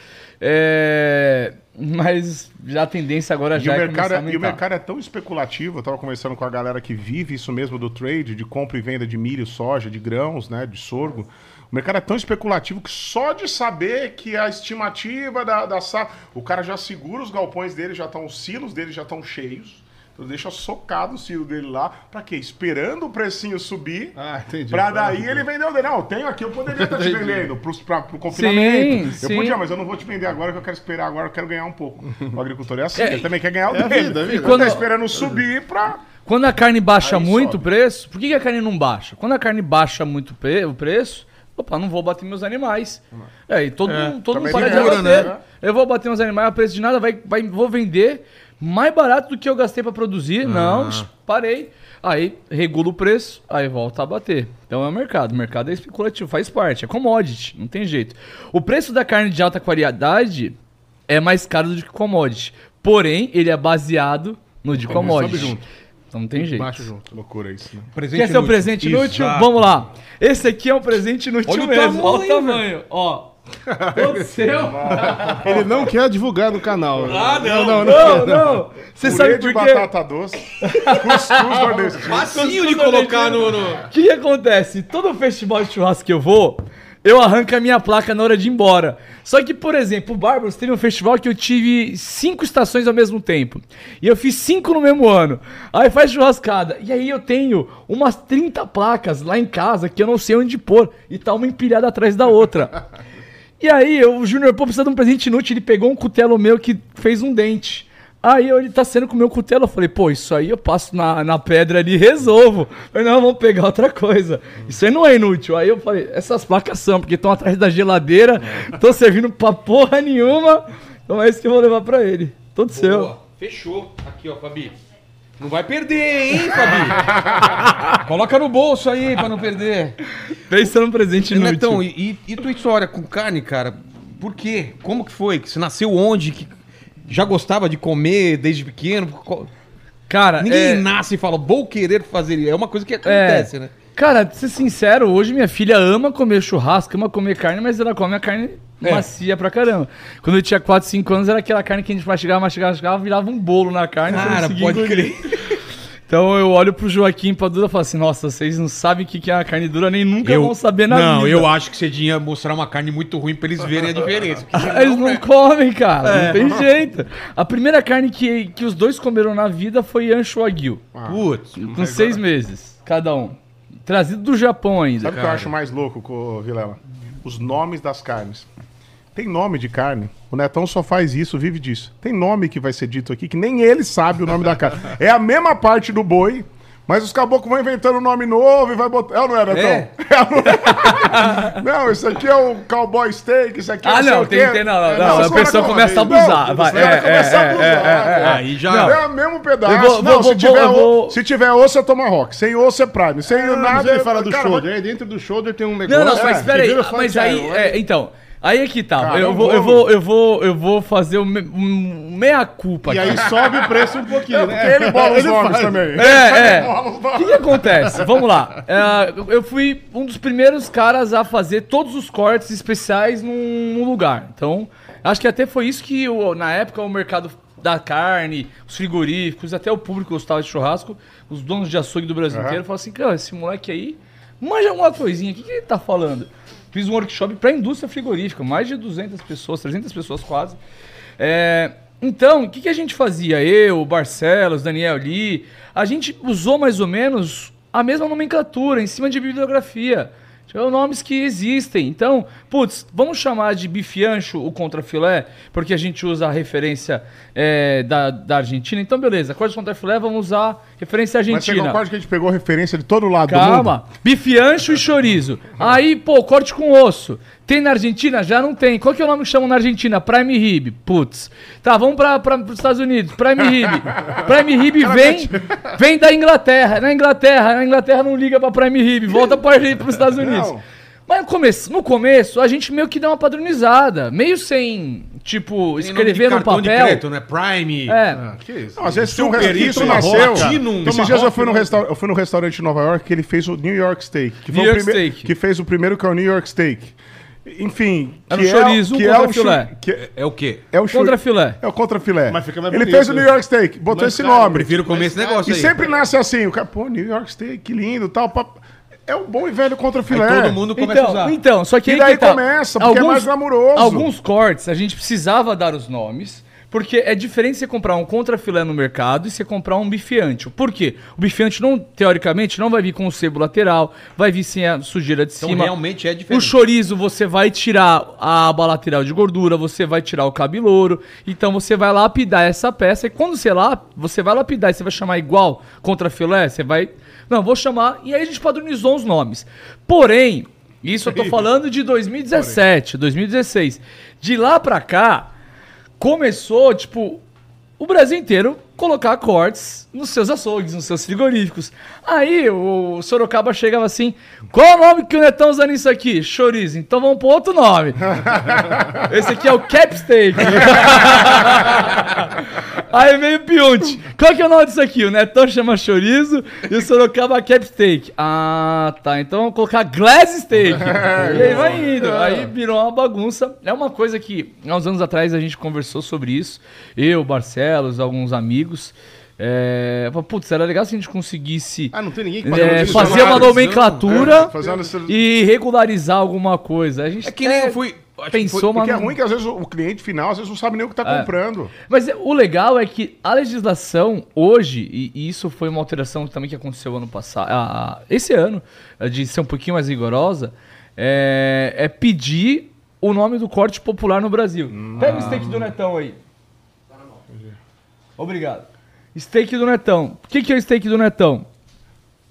É, Mas já a tendência agora E já o, é mercado, é- e o mercado é tão especulativo, eu tava conversando com a galera que vive isso mesmo do trade, de compra e venda de milho, soja, de grãos, né, de sorgo. O mercado é tão especulativo que só de saber que a estimativa da, da safra... O cara já segura os galpões dele, já estão, os silos dele já estão cheios. Então deixa socado o silo dele lá. Pra quê? Esperando o precinho subir. Ah, entendi. Pra daí ele vender o dele. Não, eu tenho aqui, eu poderia estar te vendendo pro, pra, pro confinamento. Sim, eu sim. podia, mas eu não vou te vender agora que eu quero esperar agora, eu quero ganhar um pouco. O agricultor é assim, É, ele também quer ganhar o é dele. vida, é vida. Ele Quando- tá esperando subir pra. Quando a carne baixa Aí muito sobe. o preço, por que, a carne não baixa? Quando a carne baixa muito o preço, opa, não vou bater meus animais. É, e todo mundo, todo mundo para de bater. né? Eu vou bater meus animais a preço de nada, vai, vai, vou vender mais barato do que eu gastei para produzir. Não, parei. Aí regula o preço, aí volta a bater. Então é o mercado. O mercado é especulativo, faz parte, é commodity, não tem jeito. O preço da carne de alta qualidade é mais caro do que commodity. Porém, ele é baseado no de commodity. sobe junto. Então não tem jeito. Baixa junto. Loucura isso, né? Presente Quer ser o inútil. presente inútil? Exato. Vamos lá. Esse aqui é um presente inútil Olha o mesmo. Olha o tamanho, tamanho. Ó. Seu. Ele não quer divulgar no canal. Ah, não. não, não. Não, não. Você Purê sabe de por quê? batata doce. Cuscuz nordestino. Facinho de colocar no. no- O que, que acontece? Todo festival de churrasco que eu vou, eu arranco a minha placa na hora de ir embora. Só que, por exemplo, o Bárbaros teve um festival que eu tive cinco estações ao mesmo tempo. E eu fiz cinco no mesmo ano. Aí faz churrascada. E aí eu tenho umas 30 placas lá em casa que eu não sei onde pôr. E tá uma empilhada atrás da outra. E aí, o Júnior, pô, precisa de um presente inútil. Ele pegou um cutelo meu que fez um dente. Aí ele tá sendo com o meu cutelo. Eu falei, pô, isso aí eu passo na, na pedra ali e resolvo. Eu falei, não, vamos pegar outra coisa. Isso aí não é inútil. Aí eu falei, essas placas são, porque estão atrás da geladeira, estão servindo pra porra nenhuma. Então é isso que eu vou levar pra ele. Todo seu. Boa. Fechou. Aqui, ó, Fabi. Não vai perder, hein, Fabi? Coloca no bolso aí pra não perder. Pensa no presente inútil. Netão, e, e, tua história com carne, cara? Por quê? Como que foi? Que Você nasceu onde? Que já gostava de comer desde pequeno? Cara, Ninguém é... nasce e fala, vou querer fazer. É uma coisa que acontece, né? Cara, pra ser sincero, hoje minha filha ama comer churrasco, ama comer carne, mas ela come a carne É. macia pra caramba. Quando eu tinha 4, 5 anos, era aquela carne que a gente mastigava, mastigava, mastigava, virava um bolo na carne. não Cara, pode engolir. crer. Então eu olho pro Joaquim e pra Duda e falo assim, nossa, vocês não sabem o que que é a carne dura, nem nunca vão saber na não, vida. eu acho que você tinha mostrar uma carne muito ruim pra eles verem a diferença. senão, Eles não né? comem, cara, É. não tem jeito. A primeira carne que, que os dois comeram na vida foi ancho wagyu, Putz. com seis meses, cada um. Trazido do Japão ainda. Sabe o que eu acho mais louco, co- Vilela? Os nomes das carnes. Tem nome de carne. O Netão só faz isso, vive disso. Tem nome que vai ser dito aqui que nem ele sabe o nome da carne. É a mesma parte do boi, mas os caboclos vão inventando um nome novo e vai botar. É ou não é, Netão? É. É, não, é? não, esse aqui é o cowboy steak, esse aqui é Ah, sei não, o tem- quê. tem- não, não, É, não, os a pessoa não, começa a não, abusar, vai, é, começam a é, abusar, é, é, é. Aí já. É o mesmo pedaço. Vou- não, vou- se, vou- tiver, o- vou- se tiver osso é Tomahawk. Sem osso é Prime. Sem Não, nada. mas ele fala do cara, shoulder. Dentro do shoulder tem um negócio. Não, não, mas espera que aí. vira Mas aí, então, aí é que tá. Cara, eu, é vou, eu, vou, eu, vou, eu vou fazer um, me- um meia-culpa E aqui. aí sobe o preço um pouquinho, né? Porque ele bola os Ele nomes faz. também. É, é. O que, que acontece? Vamos lá. É, eu fui um dos primeiros caras a fazer todos os cortes especiais num, num lugar. Então, acho que até foi isso que, o- na época, o mercado da carne, os frigoríficos, até o público gostava de churrasco, os donos de açougue do Brasil Aham. inteiro, falaram assim, cara, esse moleque aí manja alguma coisinha, o que, que ele tá falando? Fiz um workshop pra indústria frigorífica, mais de 200 pessoas, 300 pessoas quase. É, então, o que, que a gente fazia? Eu, Barcelos, Daniel Lee, a gente usou mais ou menos a mesma nomenclatura em cima de bibliografia. São nomes que existem. Então, putz, vamos chamar de bife ancho o contrafilé, porque a gente usa a referência é, da, da Argentina. Então, beleza, corte contrafilé, vamos usar referência Mas argentina. concorda que a gente pegou referência de todo lado do mundo? Calma. Bife ancho e chorizo. Aí, pô, corte com osso. Tem na Argentina? Já não tem. Qual que é o nome que chamam na Argentina? Prime Rib. Putz. Tá, vamos para os Estados Unidos. Prime Rib. Prime Rib vem, vem da Inglaterra. Na Inglaterra, na Inglaterra não liga pra Prime Rib. Volta para os Estados Unidos. Não. Mas no começo, no começo, a gente meio que deu uma padronizada. Meio sem, tipo, de escrever no cartão de papel. crédito, né? Prime. É. Ah, que isso? Não, às vezes tem um isso, nasceu. Platinum, Esses dias eu fui, no restaur- eu fui no restaurante em Nova York que ele fez o New York Steak. Que New York Steak. Que fez o primeiro que é o New York Steak. Enfim. Era que um chorizo, um que é o chu- que é- É o quê? é o chu- Contrafilé. É o contrafilé. Mas fica mais Ele bonito. fez o New York Steak, botou Mas, esse cara, nome. Prefiro comer esse negócio E aí. sempre nasce assim, o cara, pô, New York Steak, que lindo, tal. pá. É o bom e velho contrafilé. Aí todo mundo começa a Então, usar. então, só que E aí daí que tá. começa, porque é mais glamuroso. Alguns cortes a gente precisava dar os nomes, porque é diferente você comprar um contrafilé no mercado e você comprar um bife ancho. Por quê? O bife ancho, não, teoricamente, não vai vir com o sebo lateral, vai vir sem a sujeira de Então cima. realmente é O diferente. chorizo você vai tirar a aba lateral de gordura, você vai tirar o cabelouro, então você vai lapidar essa peça e quando você lá, você vai lapidar e você vai chamar igual contra filé, você vai, não, vou chamar e aí a gente padronizou os nomes. Porém, isso eu tô falando de 2017, 2016. De lá pra cá começou, tipo, o Brasil inteiro colocar cortes nos seus açougues, nos seus frigoríficos. Aí o Sorocaba chegava assim: qual o nome que o Netão usando isso aqui? Chorizo. Então vamos pro outro nome. Esse aqui é o Cap Steak. Aí veio o Pionte. Qual que é o nome disso aqui? O Netão chama chorizo e o Sorocaba Cap Steak. Ah, tá. Então vamos colocar Glass Steak. e aí vai indo. Aí virou uma bagunça. É uma coisa que há uns anos atrás a gente conversou sobre isso. Eu, Barcelos, alguns amigos. É, falei, putz, era legal se a gente conseguisse Ah, é, fazer uma nomenclatura É, e regularizar alguma coisa. A gente É que nem eu fui. pensou, foi- mas Porque é não- ruim que às vezes o cliente final às vezes não sabe nem o que tá É. comprando. Mas é- o legal é que a legislação hoje, e, isso foi uma alteração também que aconteceu ano passado, ah, esse ano, de ser um pouquinho mais rigorosa, é, é pedir o nome do corte popular no Brasil. Pega o steak do Netão aí. Obrigado. Steak do Netão. O que, que é o steak do Netão?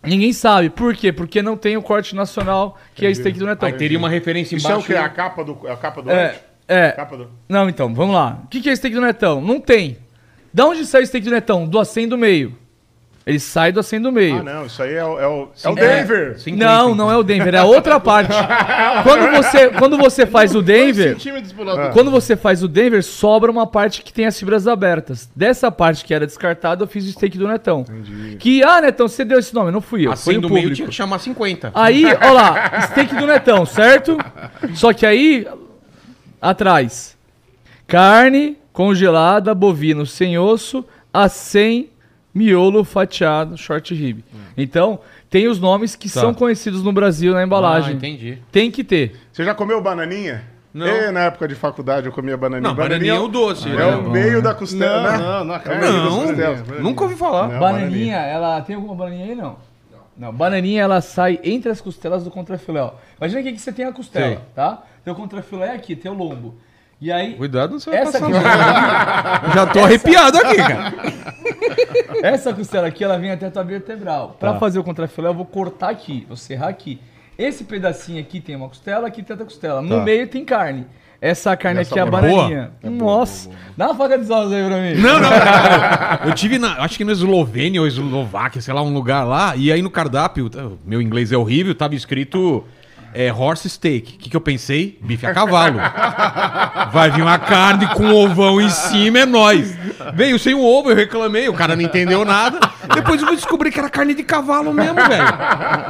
Ninguém sabe. Por quê? Porque não tem o corte nacional que é o steak do Netão. Aí teria uma referência Isso é o embaixo. que? A capa do, é a capa do É, é. A capa do... Não, então, vamos lá. O que, que é steak do Netão? Não tem. Da onde sai o steak do Netão? Do acém do meio. Ele sai do acém do meio. Ah, não, isso aí é o, é o, é o É. Denver. Não, não é o Denver, é a outra parte. quando, você, quando você faz o Denver, lado. quando você faz o Denver, sobra uma parte que tem as fibras abertas. Dessa parte que era descartada, eu fiz o steak do Netão. Que, ah, Netão, você deu esse nome, não fui eu, foi Assim o do meio público. tinha que chamar 50. Aí, ó lá, steak do Netão, certo? Só que aí, atrás, carne congelada, bovino sem osso, a 100 miolo fatiado, short rib. Então, tem os nomes que Tá. são conhecidos no Brasil na Ah, embalagem. entendi. tem que ter. Você já comeu bananinha? Não. É, na época de faculdade eu comia bananinha. Não, bananinha é o doce. É né? o meio da costela, Não, né? não, não, É, Não, costelas. nunca ouvi falar. Não, bananinha, ela tem alguma bananinha aí não? Não, bananinha ela sai entre as costelas do contrafilé. ó. Imagina aqui que você tem a costela, Sei. tá? Tem o contrafilé aqui, tem o lombo. E aí, Cuidado, não vai essa passar aqui. Já tô arrepiado aqui, cara. essa costela aqui, ela vem até a tua vertebral. Pra Tá. fazer o contrafilé, eu vou cortar aqui, vou serrar aqui. Esse pedacinho aqui tem uma costela, aqui tem outra costela. No Tá. meio tem carne. Essa carne Essa aqui é a boa. bananinha. Nossa, dá uma faca de salsa aí pra mim. Não, não, cara. Eu tive, na, acho que no Eslovênia ou Eslováquia, sei lá, um lugar lá, e aí no cardápio, meu inglês é horrível, tava escrito é, horse steak. O que, que eu pensei? Bife a cavalo. Vai vir uma carne com ovão em cima, é nóis. Veio sem o ovo, eu reclamei, o cara não entendeu nada. Depois eu descobri que era carne de cavalo mesmo, velho.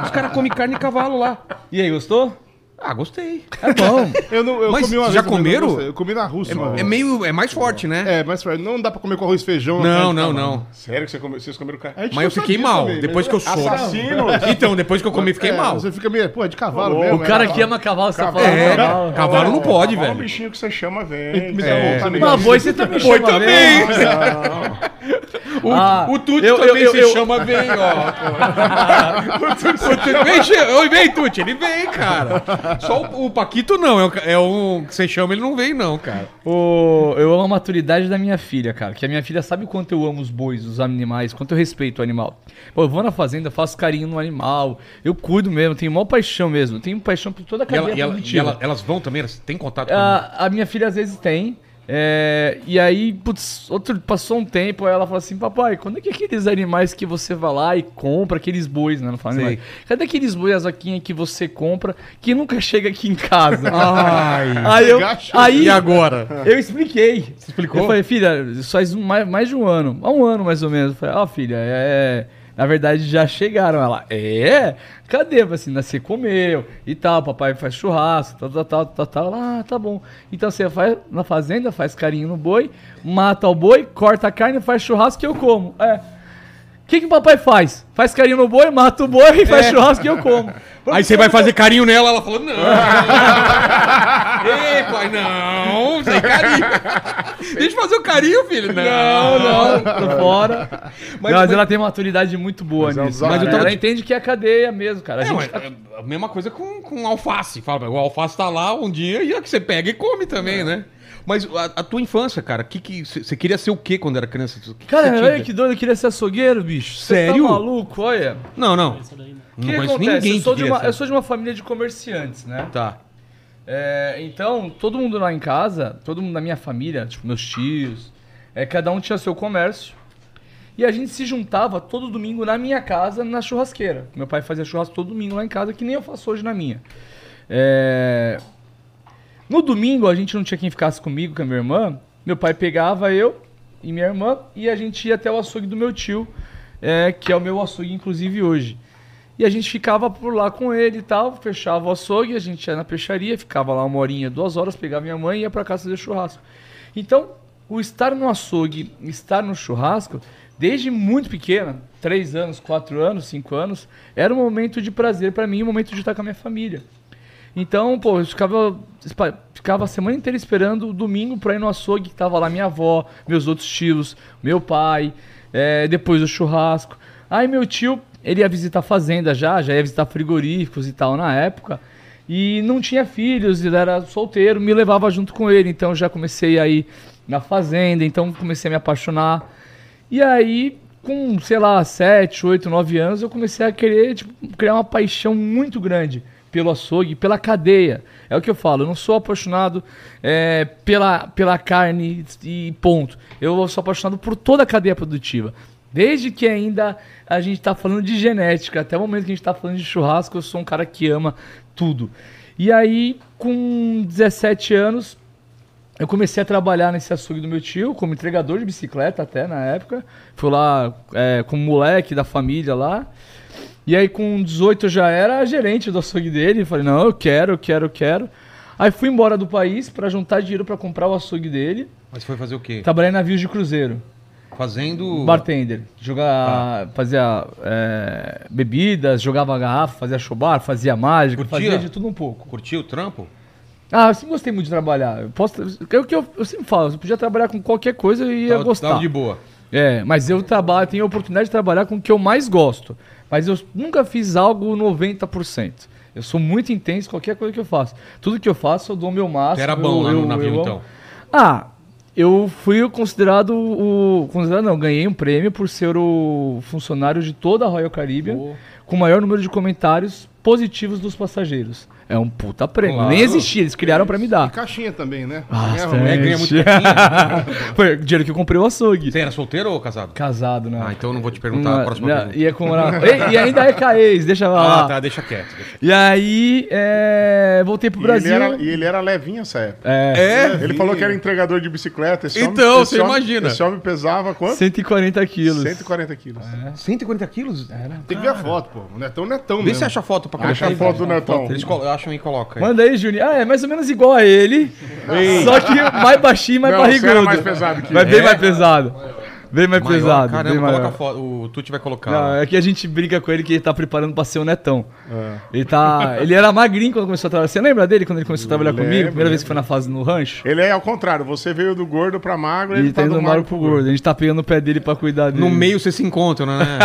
Os caras comem carne de cavalo lá. E aí, gostou? Ah, gostei. É bom. Eu, não, eu Mas comi uma já vez, eu comeram? gostei. Eu comi na Rússia uma É vez. meio. É mais forte, né? É, mas Fred, não dá pra comer com arroz e feijão. Não, não, cavalo. não. Sério que você come- vocês comeram carne? Mas eu fiquei mal. também, Depois mas- que eu soube. Assassinos! Então, depois que eu comi, fiquei É, mal. Você fica meio, pô, é de cavalo Ô, mesmo. O cara é, que ama cavalo, você fala É, cavalo. cavalo não pode, Cavalo É um velho. bichinho que você chama, dá É. vontade. Mas boi você também Boi chama também. O, Ah, o Tuti eu- também eu- se eu- chama bem, ó. o Tuti vem, che- Oi, vem, Tuti, ele vem, cara. Só o, o Paquito não, é, o, é um que você chama, ele não vem, não, cara. O- eu amo a maturidade da minha filha, cara. Que a minha filha sabe o quanto eu amo os bois, os animais, quanto eu respeito o animal. Pô, eu vou na fazenda, faço carinho no animal, eu cuido mesmo, tenho maior paixão mesmo. Tenho paixão por toda a E, ela- cadeia e ela- e ela- elas vão também, elas têm contato com A, a minha filha às vezes tem. É, e aí, putz, outro, passou um tempo, aí ela fala assim, papai, quando é que aqueles animais que você vai lá e compra, aqueles bois, né? Não fala animais. Cadê aqueles bois, as vaquinhas que você compra que nunca chega aqui em casa? Ai. aí eu, aí E agora? eu expliquei. Você explicou? Eu falei, filha, isso faz um- mais, mais de um ano. Há um ano mais ou menos. Eu falei, ó, filha, é. Na verdade já chegaram. Ela, é? Cadê? Assim, você comeu e tal, papai faz churrasco, tal, tal, tal, tal, tal. Ah, tá bom. Então você vai na fazenda, faz carinho no boi, mata o boi, corta a carne, faz churrasco e eu como. É. O que, que o papai faz? Faz carinho no boi, mata o boi, faz churrasco e eu como. Aí você vai fazer carinho nela, ela falou, não. Ei, pai, não, sem carinho. Deixa eu fazer o carinho, filho. Não, não, tô fora. Mas- Mas, mas- ela tem maturidade muito boa Mas é nisso. Mas tava- ela entende que é cadeia mesmo, cara. A É, gente mas é a mesma coisa com, com alface. Fala, o alface tá lá um dia e é que você pega e come também, né? Mas a, a tua infância, cara, que que você queria ser o quê quando era criança? Que que Cara, você olha que doido, eu queria ser açougueiro, bicho. Você Sério? Tá maluco, olha. Não, não. O Não que, que acontece? ninguém Eu sou, que uma, eu sou de uma família de comerciantes, né? Tá. É, então, todo mundo lá em casa, todo mundo da minha família, tipo, meus tios, é, cada um tinha seu comércio. E a gente se juntava todo domingo na minha casa, na churrasqueira. Meu pai fazia churrasco todo domingo lá em casa, que nem eu faço hoje na minha. É, No domingo, a gente não tinha quem ficasse comigo, com a minha irmã. Meu pai pegava eu e minha irmã e a gente ia até o açougue do meu tio, é, que é o meu açougue, inclusive, hoje. E a gente ficava por lá com ele e tal, fechava o açougue, a gente ia na peixaria, ficava lá uma horinha, duas horas, pegava minha mãe e ia pra casa fazer churrasco. Então, o estar no açougue, estar no churrasco, desde muito pequena, três anos, quatro anos, cinco anos, era um momento de prazer pra mim, um momento de estar com a minha família. Então, pô, eu ficava, ficava a semana inteira esperando o domingo pra ir no açougue, que tava lá minha avó, meus outros tios, meu pai, é, depois o churrasco. Aí meu tio, ele ia visitar fazenda já, já ia visitar frigoríficos e tal na época, e não tinha filhos, ele era solteiro, me levava junto com ele, então já comecei a ir na fazenda, então comecei a me apaixonar. E aí, com, sei lá, 7, 8, 9 anos, eu comecei a querer tipo, criar uma paixão muito grande pelo açougue, pela cadeia. É o que eu falo, eu não sou apaixonado é, pela, pela carne e ponto. Eu sou apaixonado por toda a cadeia produtiva. Desde que ainda a gente está falando de genética, até o momento que a gente está falando de churrasco, eu sou um cara que ama tudo. E aí, com 17 anos, eu comecei a trabalhar nesse açougue do meu tio, como entregador de bicicleta até na época. Fui lá é, como moleque da família lá. E aí com 18 eu já era gerente do açougue dele. Falei, não, eu quero, eu quero, eu quero. Aí fui embora do país para juntar dinheiro para comprar o açougue dele. Mas foi fazer o quê? Trabalhei em navios de cruzeiro. Fazendo. Bartender. Jogar, fazia é, bebidas, jogava garrafa, fazia chobar, fazia mágica, Curtia? fazia de tudo um pouco. Curtiu o trampo? Ah, eu sempre gostei muito de trabalhar. Eu, posso, é o que eu, eu sempre falo, eu podia trabalhar com qualquer coisa, eu ia Tava- gostar. tava de boa. É, mas eu trabalho, tenho a oportunidade de trabalhar com o que eu mais gosto. Mas eu nunca fiz algo 90%. Eu sou muito intenso qualquer coisa que eu faço. Tudo que eu faço, eu dou o meu máximo. Era bom eu- lá no eu- navio, eu então? Ah, eu fui considerado o. Considerado não, ganhei um prêmio por ser o funcionário de toda a Royal Caribbean Pô. com o maior número de comentários positivos dos passageiros. É um puta prêmio. Claro. Nem existia, eles criaram pra me E dar. caixinha também, né? Bastante. Ganhava É, ganha muito. Foi o dinheiro que eu comprei o açougue. Você era solteiro ou casado? Casado, né? Ah, então eu não vou te perguntar a próxima Não, pergunta. Ia com... e, e ainda é caês, deixa Ah, lá. tá, deixa quieto. deixa- E aí, é, voltei pro E Brasil. ele, era, e ele era levinho essa época. É, É? Ele falou que era entregador de bicicleta. Esse Então, homem, esse você homem- imagina. Esse homem pesava quanto? 140 quilos. 140 quilos. 140 quilos? Tem que ver a foto, pô. O Netão, Netão Vê mesmo. se acha a foto pra Acha colocar a aí. foto do Netão. Eles colo- acham e colocam. Manda aí, Juninho. Ah, é mais ou menos igual a ele. Só que mais baixinho e mais Não, barrigudo. mais pesado que Mas bem É? mais pesado. Bem mais Maior, pesado. Caramba, bem coloca maior. a foto. O Tuti vai colocar. Não, é que a gente brinca com ele que ele tá preparando pra ser o netão. É. Ele tá. Ele era magrinho quando começou a trabalhar. Você lembra dele quando ele começou a trabalhar Lembro, comigo? Primeira vez que foi na fase no rancho? Ele é ao contrário. Você veio do gordo pra magro, E ele ele tá tá do indo magro pro gordo. A gente tá pegando o pé dele pra cuidar dele. No meio você se encontra, né?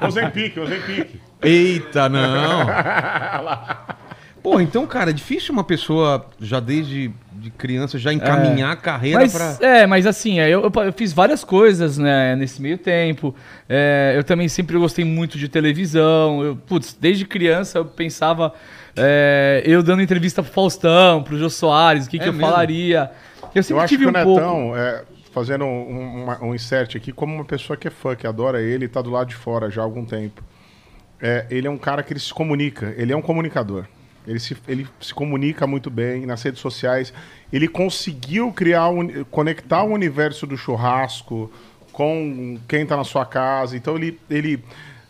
Ozempique, Ozempique. Eita, não. Pô, então, cara, é difícil uma pessoa já desde de criança já encaminhar a carreira Mas, pra. É, mas assim, é, eu, eu, eu fiz várias coisas né, nesse meio tempo. É, eu também sempre gostei muito de televisão. Eu, putz, desde criança eu pensava é, eu dando entrevista pro Faustão, pro Jô Soares, o que, É que eu mesmo? falaria. Eu Eu sempre acho tive que um o pouco. Netão, é, fazendo um, uma- um insert aqui, como uma pessoa que é fã, que adora ele e tá do lado de fora já há algum tempo. É, ele é um cara que ele se comunica, ele é um comunicador. Ele se, ele se comunica muito bem nas redes sociais. Ele conseguiu criar, um- conectar o universo do churrasco com quem tá na sua casa. Então ele, ele,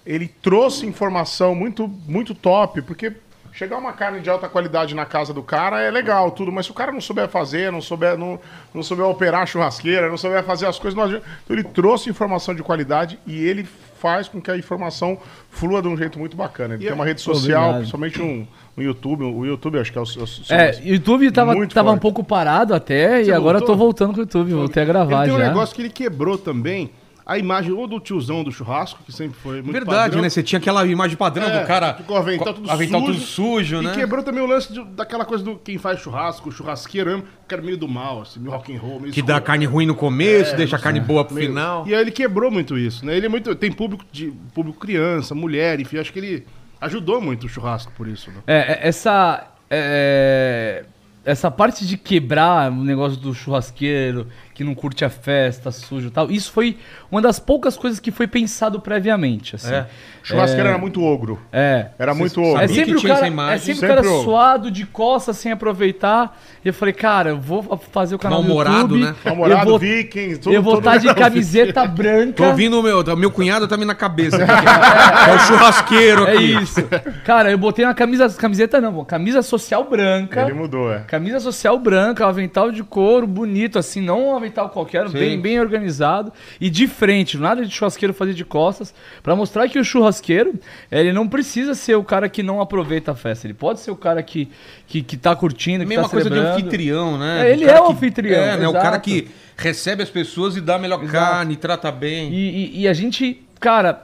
ele trouxe informação muito, muito top, porque chegar uma carne de alta qualidade na casa do cara é legal, tudo, mas se o cara não souber fazer, não souber, não, não souber operar a churrasqueira, não souber fazer as coisas, não adianta. Então ele trouxe informação de qualidade e ele faz com que a informação flua de um jeito muito bacana. Ele E tem é- uma rede social, Obrigado. principalmente um, um YouTube, o YouTube acho que é o, o, o É, YouTube tava, tava um pouco parado até, Você e agora eu tô voltou? voltando com o YouTube, voltei a gravar Ele tem um já. negócio que ele quebrou também. A imagem ou do tiozão do churrasco, que sempre foi muito Verdade, padrão, né? Você tinha aquela imagem padrão É, do cara. ficou avental tudo avental sujo. tudo sujo, E né? quebrou também o lance de- daquela coisa do quem faz churrasco, o churrasqueiro, mesmo, que era meio do mal, assim, meio rock and roll, meio Que dá escuro. carne ruim no começo, É, deixa a carne boa pro meio- final. E aí ele quebrou muito isso, né? Ele é muito. Tem público de público criança, mulher, enfim, acho que ele ajudou muito o churrasco por isso, né? É, é, essa. é, essa parte de quebrar o negócio do churrasqueiro, que não curte a festa, sujo e tal, isso foi uma das poucas coisas que foi pensado previamente, assim. É. churrasqueiro era muito ogro. É. Era muito ogro. É que sempre, o cara, é sempre, Sempre o cara o- suado de costas sem aproveitar. E eu falei, cara, eu vou fazer o canal do Mal-humorado, né? Eu vou, vikings, tudo. eu vou estar de legal. camiseta branca. Tô ouvindo o meu, meu cunhado tá me na cabeça. é, é o churrasqueiro É aqui. isso. Cara, eu botei uma camisa, camiseta não, camisa social branca. Ele mudou, é. Camisa social branca, avental de couro bonito, assim, não um avental qualquer, Sim. bem, bem organizado e de frente, nada de churrasqueiro fazer de costas, pra mostrar que o churrasqueiro, ele não precisa ser o cara que não aproveita a festa, ele pode ser o cara que, que, que tá curtindo, que Mesma tá coisa de celebrando. anfitrião, né? É, ele é o que- anfitrião, É, né? O exato. cara que recebe as pessoas e dá a melhor carne, trata bem. E, e- e a gente, cara,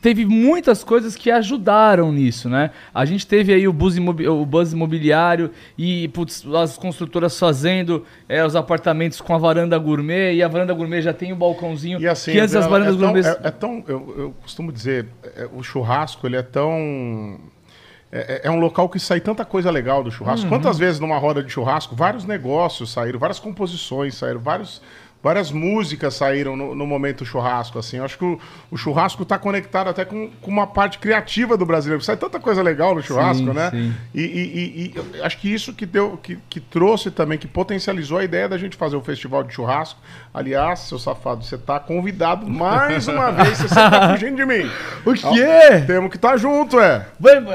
teve muitas coisas que ajudaram nisso, né? A gente teve aí o buzz, o buzz imobiliário e putz, as construtoras fazendo é, os apartamentos com a varanda gourmet e a varanda gourmet já tem o balcãozinho E assim, que antes as varandas é tão, gourmet... é, é tão eu, eu costumo dizer, é, o churrasco ele é tão é, é um local que sai tanta coisa legal do churrasco. Quantas vezes numa roda de churrasco, vários negócios saíram, várias composições saíram, vários, várias músicas saíram no, no momento churrasco, assim. Eu acho que o, o churrasco está conectado até com, com uma parte criativa do brasileiro. Sai tanta coisa legal no churrasco, Sim, né? sim. E, e- e- e acho que isso que deu, que, que trouxe também, que potencializou a ideia da gente fazer o festival de churrasco. Aliás, seu safado, você tá convidado mais uma vez, você sempre tá fugindo de mim. O quê? Temos que estar junto, é.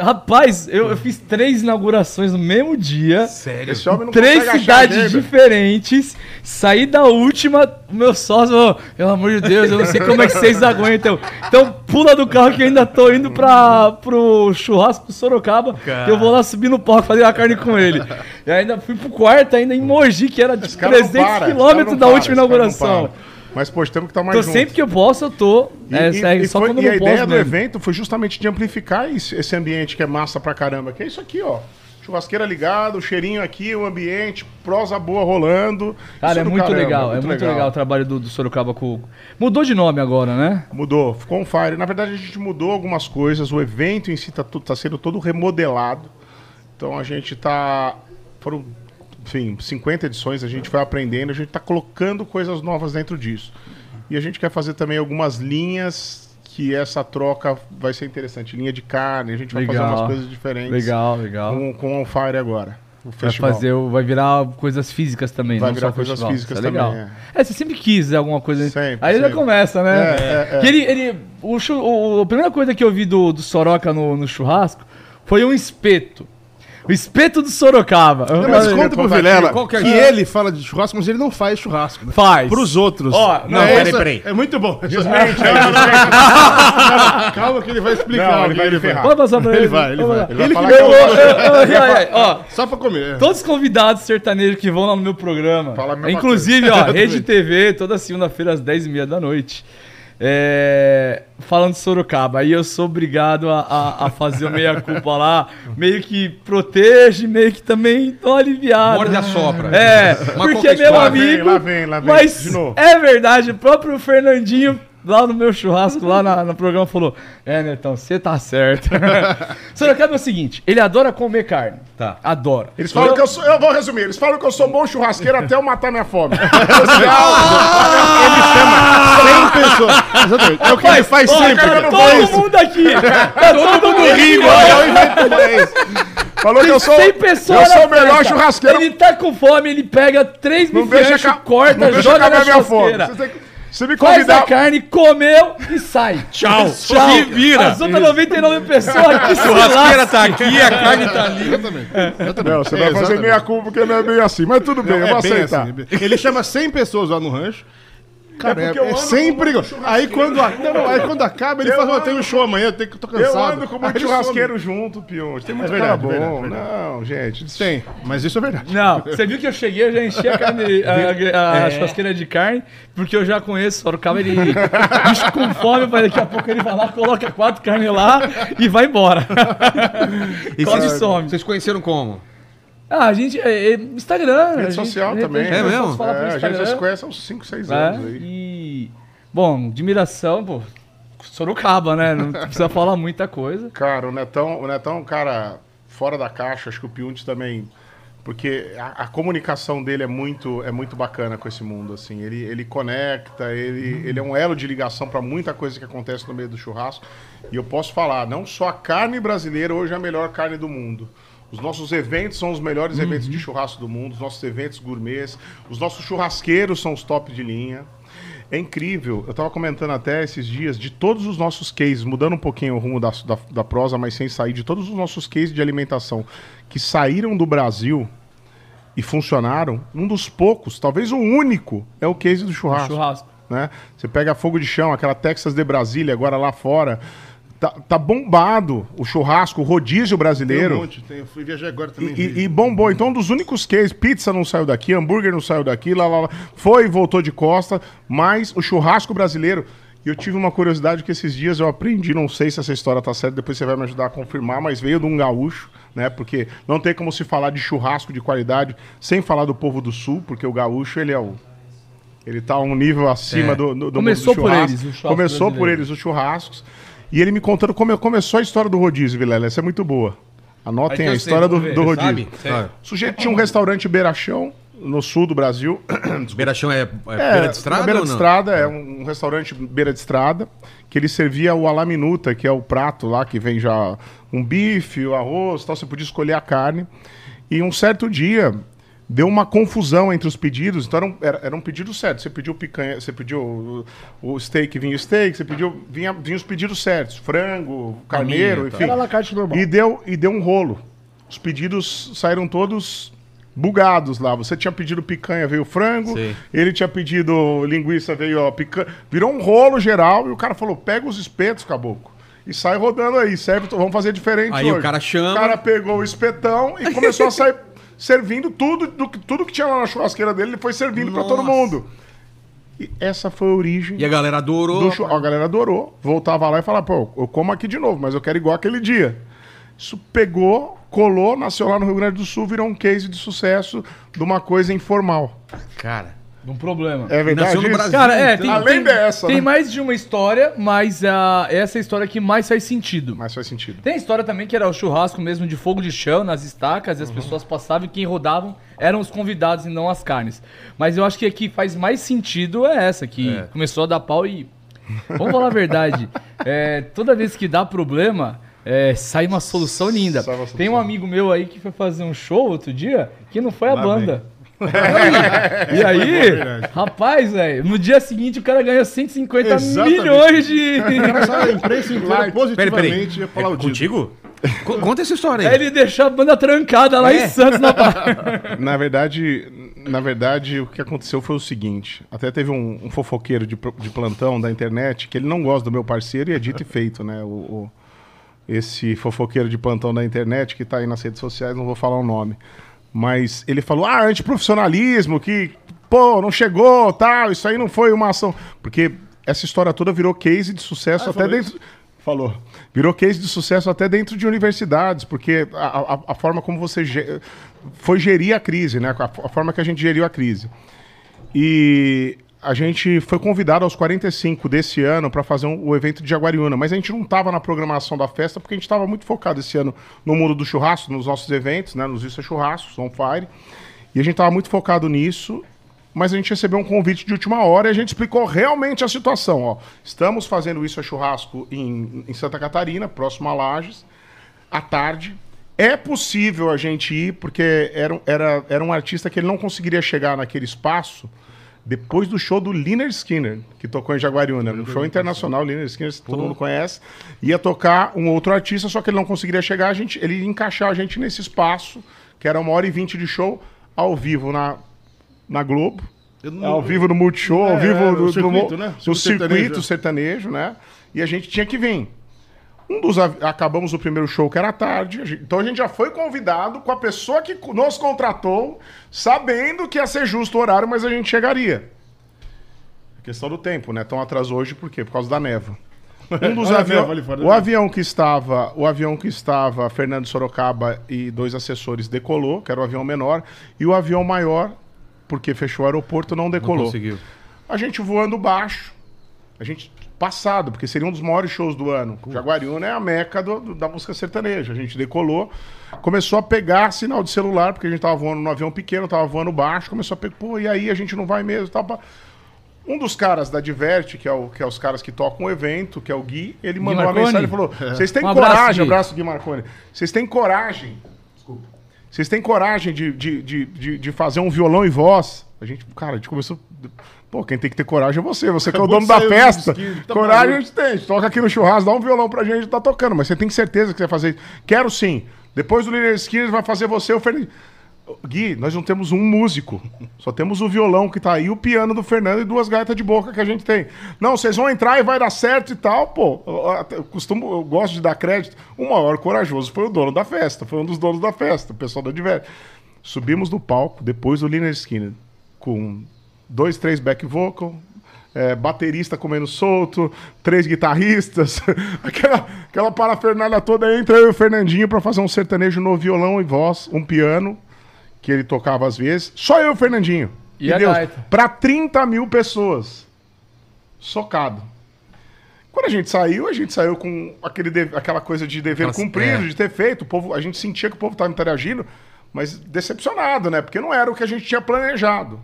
Rapaz, eu, eu fiz três inaugurações no mesmo dia. Sério? Esse homem não Três cidades diferentes. Saí da última, o meu sócio falou, pelo amor de Deus, eu não sei como é que vocês aguentam. Então pula do carro que eu ainda tô indo pra, pro churrasco do Sorocaba. que Eu vou lá subir no palco fazer a carne com ele. E ainda fui pro quarto, ainda em Mogi, que era de Esse cara não 300 para, esse quilômetros cara da última para, cara não inauguração. para. Mas, poxa, temos que estar mais Então juntos. sempre que eu posso, eu tô. E, é, e- e só foi- quando e a ideia do mesmo. evento foi justamente de amplificar esse, esse ambiente que é massa pra caramba, que é isso aqui, ó. Churrasqueira ligada, o cheirinho aqui, o ambiente, prosa boa rolando. Cara, é muito legal, é muito legal. o trabalho do, do Sorocaba com. Mudou de nome agora, né? Mudou, ficou on fire. Na verdade, a gente mudou algumas coisas. O evento em si tá, tu- tá sendo todo remodelado. Então a gente tá. Foram, enfim, 50 edições, a gente foi aprendendo, a gente tá colocando coisas novas dentro disso. E a gente quer fazer também algumas linhas que essa troca vai ser interessante. Linha de carne, a gente vai fazer umas coisas diferentes. Legal, legal. Com, com on fire agora. O Vai festival. fazer, o- vai virar coisas físicas também, Vai virar coisas festival. físicas Isso é legal. também, É. você sempre quis alguma coisa. Sempre, Aí já sempre. começa, né? É, é, é. Que ele, ele, o, o- a primeira coisa que eu vi do, do Soroca no, no churrasco foi um espeto. O espeto do Sorocaba. Não, mas conta pro Vilela que que, é a- ele fala de churrasco, mas ele não faz churrasco, né? Faz. Pros outros. Ó, não, é, peraí, essa- peraí. É muito bom. Desmente, Calma que ele vai explicar. Não, o ele que vai me ferrar. Pode passar pra ele. Ele vai, ele Vamos vai. lá. Ele vai Ele falar que Eu, eu- eu- eu- eu- ó, Só pra comer. é. Todos os convidados sertanejos que vão lá no meu programa. Fala a mesma inclusive, ó, Rede TV, toda segunda-feira às 10h30 da noite. É, falando de Sorocaba, aí eu sou obrigado a, a, a fazer o meia-culpa lá, meio que protege, meio que também tô aliviado. Morde a sopra. É, porque qualquer meu história- Lá vem, amigo. lá vem, lá vem. Mas De novo. é verdade, o próprio Fernandinho, lá no meu churrasco, lá na- no programa, falou: É, Netão, você tá certo. Sorocaba é o seguinte: ele adora comer carne. Tá. Adora. Eles falam que eu sou. Eu vou resumir. Eles falam que eu sou bom churrasqueiro até eu matar minha fome. Sem pessoas. Exatamente. É o que ele faz Ó, sempre. cara, todo mundo aqui. Tá todo mundo rindo. Falou que eu sou. Eu sou o melhor festa. churrasqueiro. Ele tá com fome, ele pega três bifanchos, aca- corta, não joga na minha fome. Você, me Faz a convidar. carne, comeu e sai. Tchau. Tchau. E vira. As outras 99 pessoas aqui se Churrasqueira tá aqui, a carne tá ali. Exatamente. Exatamente. Não, você É, vai fazer meia culpa porque não é bem assim. Mas tudo bem, eu vou É aceitar. assim. Ele chama 100 pessoas lá no rancho. Cara, é, eu é sempre. churrasqueiro. Aí quando, a- não, aí quando acaba, ele Eu fala: "Ó, ando- tem um show amanhã, eu tenho que tô Eu cansado. ando com muito churrasqueiro junto, Pion. Tem muito É cara verdade, bom. verdade, verdade. Não, gente. Tem, mas isso é verdade. Não, você viu que eu cheguei, eu já enchi a carne, a, a churrasqueira de carne, porque eu já conheço o Sorocaba, ele bicho com fome, mas daqui a pouco ele vai lá, coloca quatro carnes lá e vai embora. E vocês- some. Vocês conheceram como? Ah, a gente. É, é Instagram. Rede gente- social também. É a mesmo? É, a gente já se Instagram, conhece há uns 5, 6 né? anos aí. E. Bom, admiração, pô. Sorocaba, né? Não precisa falar muita coisa. Cara, o Netão, o Netão é um cara fora da caixa, acho que o Piunti também. Porque a, a comunicação dele é muito, é muito bacana com esse mundo, assim. Ele, ele conecta, ele, ele é um elo de ligação para muita coisa que acontece no meio do churrasco. E eu posso falar, não só a carne brasileira hoje é a melhor carne do mundo. Os nossos eventos são os melhores eventos de churrasco do mundo, os nossos eventos gourmets, os nossos churrasqueiros são os top de linha. É incrível. Eu estava comentando até esses dias de todos os nossos cases, mudando um pouquinho o rumo da, da, da prosa, mas sem sair, de todos os nossos cases de alimentação que saíram do Brasil e funcionaram, um dos poucos, talvez o único, é o case do churrasco. Churrasco. Né? Você pega fogo de chão, aquela Texas de Brasília, agora lá fora. Tá, tá bombado o churrasco, o rodízio Tem um brasileiro. monte. Tem, eu fui viajar agora também. E, e- e bombou. Então, um dos únicos cases, pizza não saiu daqui, hambúrguer não saiu daqui, lá, lá, lá. foi e voltou de costa, mas o churrasco brasileiro. E eu tive uma curiosidade que esses dias eu aprendi, não sei se essa história tá certa, depois você vai me ajudar a confirmar, mas veio de um gaúcho, né? Porque não tem como se falar de churrasco de qualidade sem falar do povo do sul, porque o gaúcho, ele é o. Ele tá um nível acima É. do, do, do Começou do por churrasco. eles, Começou por brasileiro. eles os churrascos. E ele me contando como começou a história do rodízio, Vilela. Essa é muito boa. Anotem a história do, do rodízio. Sabe? Sei. Ah, O sujeito tinha um restaurante beira-chão, no sul do Brasil. Beira-chão é, é É, beira de estrada beira ou de estrada, é um, um restaurante beira de estrada, que ele servia o ala minuta, que é o prato lá que vem já um bife, o arroz, tal, você podia escolher a carne. E um certo dia deu uma confusão entre os pedidos, então era um, era, era um pedido certo. Você pediu picanha, você pediu o, o steak, vinha o steak, você pediu, vinha, vinha os pedidos certos, frango, carneiro, tá. enfim. Era la carte normal. E deu, e deu um rolo. Os pedidos saíram todos bugados lá. Você tinha pedido picanha, veio frango. Sim. Ele tinha pedido linguiça, veio ó, picanha. Virou um rolo geral e o cara falou: pega os espetos, caboclo. E sai rodando aí, serve, vamos fazer diferente Aí hoje. o cara chama- O cara pegou o espetão e começou a sair servindo tudo, do, que- tudo que tinha lá na churrasqueira dele, ele foi servindo pra todo mundo. E essa foi a origem E a galera adorou. A galera adorou. Voltava lá e falava, pô, eu como aqui de novo, mas eu quero igual aquele dia. Isso pegou, colou, nasceu lá no Rio Grande do Sul, virou um case de sucesso de uma coisa informal. Cara, Um problema. É verdade nasceu no? Brasil. Cara, é, então. tem, Além tem, dessa, tem né? mais de uma história, mas ah, essa é a história que mais faz sentido. Mas faz sentido. Tem a história também que era o churrasco mesmo de fogo de chão nas estacas, e as pessoas passavam e quem rodavam eram os convidados e não as carnes. Mas eu acho que a que faz mais sentido é essa, que começou a dar pau e. Vamos falar a verdade. é, toda vez que dá problema, é, sai uma solução linda. Uma solução. Tem um amigo meu aí que foi fazer um show outro dia que não foi a banda. e aí, rapaz, velho, no dia seguinte o cara ganhou 150 Exatamente. milhões de. O cara imprensa inteira Peraí, positivamente peraí. aplaudido. Contigo? Co- Conta essa história aí. Aí ele deixou a banda trancada lá É? em Santos na barra. Na verdade, na verdade, o que aconteceu foi o seguinte: até teve um, um fofoqueiro de, de plantão da internet que ele não gosta do meu parceiro e é dito e feito, né? O, o- esse fofoqueiro de plantão da internet que tá aí nas redes sociais, não vou falar o nome. Mas ele falou: ah, antiprofissionalismo, que, pô, não chegou, tal, isso aí não foi uma ação. Porque essa história toda virou case de sucesso Ah, até dentro. Falou. Virou case de sucesso até dentro de universidades, porque a, a- a forma como você ge- foi gerir a crise, né? A, a forma que a gente geriu a crise. E a gente foi convidado aos 45 desse ano para fazer um- o evento de Jaguariúna, mas a gente não estava na programação da festa porque a gente estava muito focado esse ano no mundo do churrasco, nos nossos eventos, né? Nos Isso é Churrascos, On Fire. E a gente estava muito focado nisso, mas a gente recebeu um convite de última hora e a gente explicou realmente a situação. Ó. Estamos fazendo Isso é Churrasco em, em Santa Catarina, próximo a Lages, à tarde. É possível a gente ir, porque era, era, era um artista que ele não conseguiria chegar naquele espaço depois do show do Liner Skinner, que tocou em Jaguariúna. No show internacional, Liner Skinner, todo mundo conhece. Ia tocar um outro artista, só que ele não conseguiria chegar. A gente, ele ia encaixar a gente nesse espaço, que era uma hora e vinte de show, ao vivo na, na Globo. Não- Ao vivo no Multishow, ao É, vivo é, no, circuito, no, né? no Circuito circuito sertanejo. sertanejo, né? E a gente tinha que vir. Um dos acabamos o primeiro show que era tarde, então a gente já foi convidado com a pessoa que nos contratou, sabendo que ia ser justo o horário, mas a gente chegaria. Questão do tempo, né? Tão atrasou hoje por quê? Por causa da neva. Um dos aviões, o avião que estava, o avião que estava Fernando Sorocaba e dois assessores decolou, que era o avião menor, e o avião maior, porque fechou o aeroporto, não Não decolou. conseguiu. A gente voando baixo. A gente passado, porque seria um dos maiores shows do ano. Jaguariúna é a meca do- do- da música sertaneja. A gente decolou, começou a pegar sinal de celular, porque a gente tava voando no avião pequeno, tava voando baixo, começou a pegar, pô, e aí a gente não vai mesmo, pá. Um dos caras da Diverte, que é, o, que é os caras que tocam o evento, que é o Gui, ele mandou uma mensagem e falou: Vocês têm Um abraço, coragem, Gui. abraço Gui Marconi, vocês têm coragem Desculpa. Vocês têm coragem de, de, de, de, de fazer um violão e voz? A gente, cara, a gente começou. Pô, quem tem que ter coragem é você. Você que é o Acabou dono da festa. disquinho, tá coragem a gente tem. A gente toca aqui no churrasco, dá um violão pra gente, tá tocando. Mas você tem certeza que você vai fazer isso? Quero sim. Depois do Liner Skinner vai fazer você o Fernando. Gui, nós não temos um músico. Só temos o violão que tá aí, o piano do Fernando e duas gaitas de boca que a gente tem. Não, vocês vão entrar e vai dar certo e tal, pô. Eu, costumo, eu gosto de dar crédito. O maior corajoso foi o dono da festa, foi um dos donos da festa, o pessoal da Diver. Subimos no palco, depois do Liner Skinner, com dois, três back vocal, é, baterista comendo solto, três guitarristas, aquela, aquela parafernália toda. Entra eu e o Fernandinho pra fazer um sertanejo no violão e voz, um piano, que ele tocava às vezes. Só eu e o Fernandinho. E a Deus, pra 30 mil pessoas. Socado. Quando a gente saiu, a gente saiu com aquele de- aquela coisa de dever Aquelas- cumprido, é. de ter feito. O povo, a gente sentia que o povo estava interagindo, mas decepcionado, né? Porque não era o que a gente tinha planejado.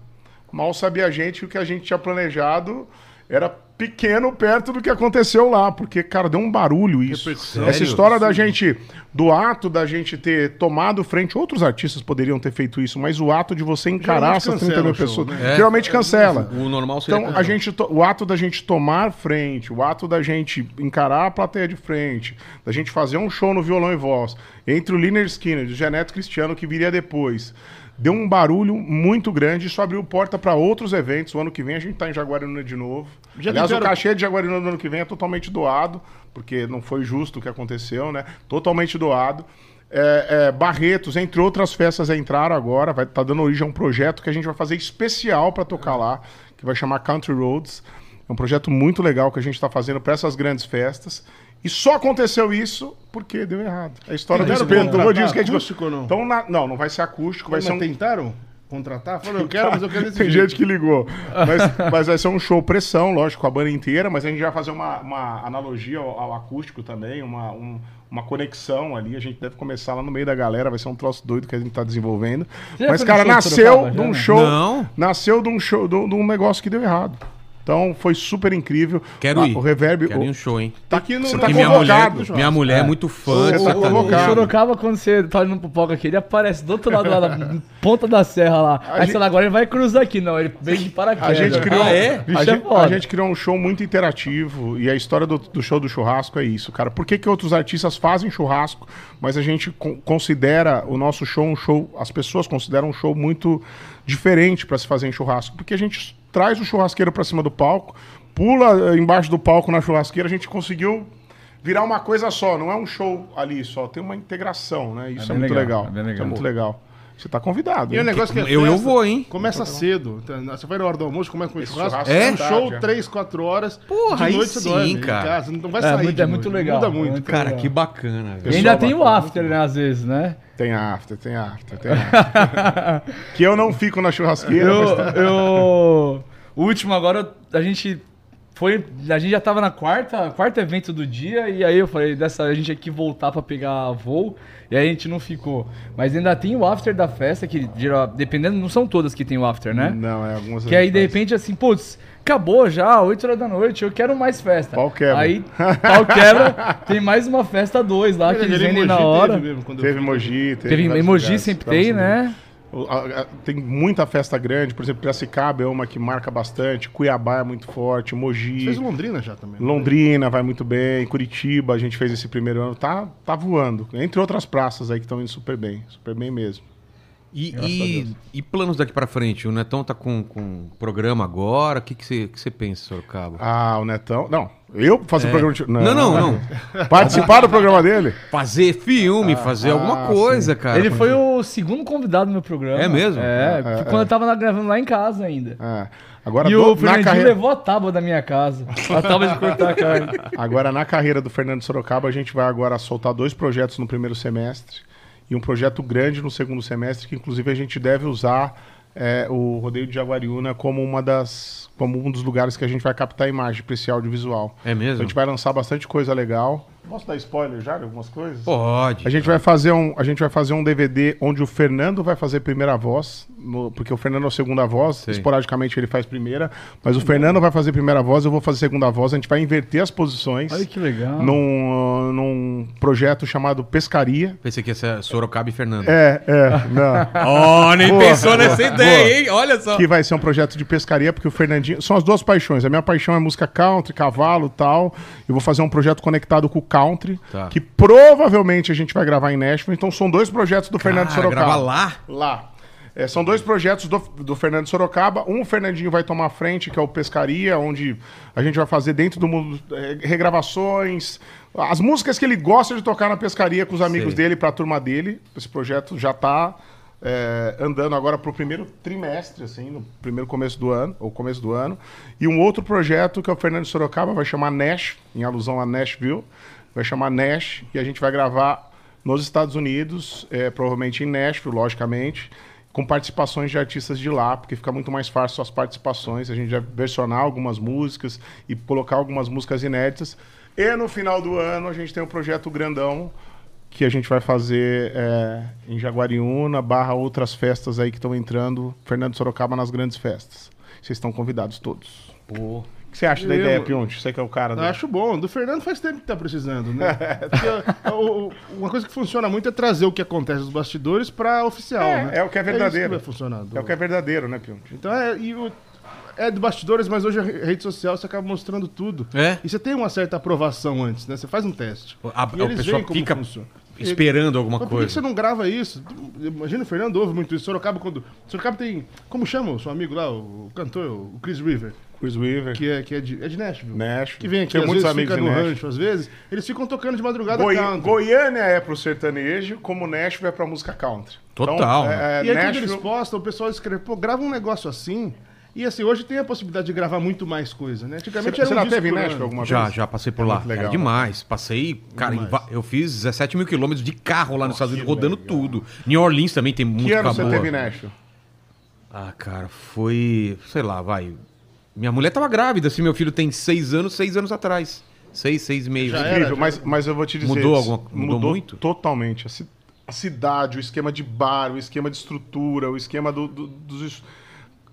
Mal sabia a gente que o que a gente tinha planejado era pequeno perto do que aconteceu lá, porque, cara, deu um barulho isso. Repercussão. Essa Sério? história da gente, do ato da gente ter tomado frente, outros artistas poderiam ter feito isso, mas o ato de você encarar essas 30 mil pessoas, né? É. geralmente cancela. O normal seria. Então, a gente, o ato da gente tomar frente, o ato da gente encarar a plateia de frente, da gente fazer um show no violão e voz, entre o Liner Skinner e o Geneto Cristiano, que viria depois, deu um barulho muito grande. Isso abriu porta para outros eventos. O ano que vem a gente tá em Jaguariúna de novo. Já Aliás, o cachê de Jaguariúna do ano que vem é totalmente doado, porque não foi justo o que aconteceu, né? Totalmente doado. É, é, Barretos, entre outras festas, entraram agora. Vai estar dando origem a um projeto que a gente vai fazer especial para tocar lá, que vai chamar Country Roads. É um projeto muito legal que a gente está fazendo para essas grandes festas. E só aconteceu isso porque deu errado. A história do espeto do contratar rodízio que a gente acústico não? Então, na- não, não vai ser acústico, vai Mas ser um tentaram contratar? Falaram, eu quero, mas eu quero desse tem jeito. gente que ligou. Mas, mas vai ser um show pressão, lógico, com a banda inteira, mas a gente vai fazer uma, uma analogia ao, ao acústico também, uma, um- uma conexão ali. A gente deve começar lá no meio da galera, vai ser um troço doido que a gente tá desenvolvendo. Você mas, cara, nasceu de um show. Não. Nasceu de um show, de um, de um negócio que deu errado. Então foi super incrível. Quero Ah, ir. O reverb. Quero ir o- um show, hein? Tá aqui no, Você no tá minha mulher, minha mulher é muito fã. Você tá convocado. O Sorocaba, quando você tá indo pro palco aqui, ele aparece do outro lado lá da ponta da serra lá. Aí gente- sei lá, agora ele vai cruzar aqui, não. Ele vem de paraquedas. A gente criou, Ah, é? Bicho a, é gente, foda. a gente criou um show muito interativo e a história do, do show do churrasco é isso, cara. Por que, que outros artistas fazem churrasco, mas a gente con- considera o nosso show um show, as pessoas consideram um show muito diferente para se fazer em churrasco? Porque a gente traz o churrasqueiro para cima do palco, pula eh, embaixo do palco na churrasqueira, a gente conseguiu virar uma coisa só, não é um show ali só, tem uma integração, né? Isso é, bem muito legal, legal. é Isso é legal. muito legal. Você tá convidado. E o negócio que é Eu- eu vou, hein? Começa cedo. Então, Você vai na hora do almoço, começa com o Esse churrasco. É é um tarde, show é. 3, 4 horas. Porra, de aí noite você sim, dorme cara. Em casa. Não vai É, sair muito- de é muito noite. legal, Muda muito. muito Cara, legal. que bacana. E ainda tem o after, né, às vezes, né? Tem after, tem after, tem after. que eu não fico na churrasqueira, Eu, mas eu... O último agora, a gente foi... A gente já tava na quarta, quarto evento do dia, e aí eu falei, dessa a gente que voltar pra pegar voo, e aí a gente não ficou. Mas ainda tem o after da festa, que dependendo, não são todas que tem o after, né? Não, é algumas Que aí, de repente, assim, putz, acabou já, 8 horas da noite, eu quero mais festa. Pau quebra. Aí, pau quebra, tem mais uma festa 2 lá, que eles Ele em vendem na Mogi hora. teve mesmo, Teve. Mogi, teve. Teve emoji, lugares sempre tem, você né? Tem muita festa grande, por exemplo, Piracicaba é uma que marca bastante, Cuiabá é muito forte, Mogi, Fez Londrina já também. né? Londrina vai muito bem, Curitiba a gente fez esse primeiro ano, tá, tá voando. Entre outras praças aí que estão indo super bem, super bem mesmo. E, e, e planos daqui pra frente? O Netão tá com, com programa agora? O que que você que você pensa, Sorocaba? Ah, o Netão. Não, eu faço o programa de. Não, não, não. Participar do programa dele? Fazer filme, fazer ah, alguma coisa, cara. Ele foi o segundo convidado do meu programa. É mesmo? É, É, é, quando eu tava lá gravando lá em casa ainda. É. Agora, E do- o na Fernandinho carreira, levou a tábua da minha casa. A tábua de cortar a carne. agora, na carreira do Fernando Sorocaba, a gente vai agora soltar dois projetos no primeiro semestre e um projeto grande no segundo semestre, que inclusive a gente deve usar é, o Rodeio de Jaguariúna como uma das. como um dos lugares que a gente vai captar imagem para esse audiovisual. É Então, a mesmo? gente vai lançar bastante coisa legal. Posso dar spoiler já de algumas coisas? Pode. A gente vai fazer um, a gente vai fazer um DVD onde o Fernando vai fazer primeira voz, no- porque o Fernando é a segunda voz, Sei. esporadicamente ele faz primeira, mas o Fernando vai fazer primeira voz, eu vou fazer segunda voz, a gente vai inverter as posições Olha que legal. num, num projeto chamado Pescaria. Pensei que ia ser Sorocaba e Fernando. É, é, não. Oh, nem Boa, pensou nessa boa, ideia, boa. hein? Olha só. que vai ser um projeto de pescaria, porque o Fernandinho. São as duas paixões. A minha paixão é música country, cavalo e tal. Eu vou fazer um projeto conectado com o country, Tá. que provavelmente a gente vai gravar em Nashville. Então são dois projetos do Fernando Cara, Sorocaba. grava lá? Lá. É, são dois projetos do, do Fernando Sorocaba. Um o Fernandinho vai tomar frente, que é o Pescaria, onde a gente vai fazer dentro do mundo é, regravações. As músicas que ele gosta de tocar na pescaria com os amigos Sei. dele, para a turma dele. Esse projeto já está andando agora para o primeiro trimestre, assim, no primeiro começo do ano, ou começo do ano. E um outro projeto que é o Fernando Sorocaba vai chamar Nash, em alusão a Nashville. Vai chamar Nash, e a gente vai gravar nos Estados Unidos, é, provavelmente em Nashville, logicamente. com participações de artistas de lá, porque fica muito mais fácil as participações, a gente vai versionar algumas músicas e colocar algumas músicas inéditas. E no final do ano a gente tem um projeto grandão que a gente vai fazer é, em Jaguariúna, barra outras festas aí que estão entrando, Fernando Sorocaba nas grandes festas. Vocês estão convidados todos. O que você acha da Eu- ideia, Pionte? Você que é o cara Eu da... acho bom. Do Fernando faz tempo que tá precisando, né? Porque, o- o- uma coisa que funciona muito é trazer o que acontece nos bastidores pra oficial, É, né? é o que é verdadeiro. isso que do- É o que é verdadeiro, né, Pionte? Então é, e o- é de bastidores, mas hoje a re- rede social você acaba mostrando tudo. É? E você tem uma certa aprovação antes, né? Você faz um teste. A- e o eles pessoal veem como fica funciona. Esperando alguma Mas por que que coisa. você não grava isso? Imagina, o Fernando ouve muito isso. Sorocaba, quando. Sorocaba tem. Como chama o seu amigo lá, o cantor, o Chris River, Chris Weaver, que é, que é, de, é de Nashville. Nashville. Que vem aqui, Tem às muitos vezes amigos fica no Nashville. rancho, às vezes. Eles ficam tocando de madrugada Goi- country. Goiânia é pro sertanejo, como Nashville é pra música country. Total, Então, é, E aí quando Nashville- eles postam, o pessoal escreve, pô, grava um negócio assim. E assim, hoje tem a possibilidade de gravar muito mais coisa, né? Antigamente Você, era você um já disco teve Nashville alguma Já, vez? já passei por É lá. muito legal, né? demais. Passei, cara, Demais. eu fiz 17 mil quilômetros de carro lá nos Estados Unidos, rodando tudo. New Orleans também tem Que música ano você teve Nashville? Ah, cara, foi. Sei lá, vai. Minha mulher tava grávida, assim, meu filho tem seis anos, seis anos atrás. Seis, seis e meio. Já era, Incrível, já mas, mas eu vou te dizer. Mudou alguma- mudou muito? Totalmente. A, ci- a cidade, o esquema de bar, o esquema de estrutura, o esquema do- do- dos,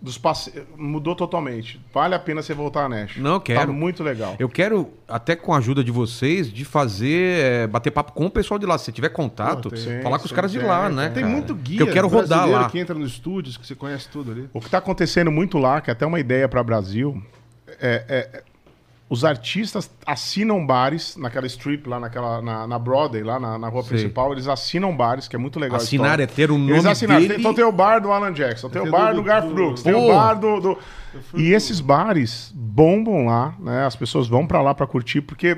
dos passe... Mudou totalmente. Vale a pena você voltar a Nashville. Não, eu quero. Tá muito legal. Eu quero, até com a ajuda de vocês, de fazer, é, bater papo com o pessoal de lá. Se você tiver contato, Pô, tem, falar com os caras de tem, lá, tem. né? Tem cara? muito guia Que eu quero rodar lá. que entra nos estúdios, que você conhece tudo ali. O que está acontecendo muito lá, que é até uma ideia para Brasil, é, é- os artistas assinam bares naquela strip lá naquela na, na Broadway lá na, na rua Sei. principal, eles assinam bares, que é muito legal. Assinar é ter o nome Eles assinaram. dele. Então tem o bar do Alan Jackson, tem o Tem bar do- do Garth do- Brooks, tem Pô. o bar do, do- e esses bares bombam lá, né? As pessoas vão para lá para curtir porque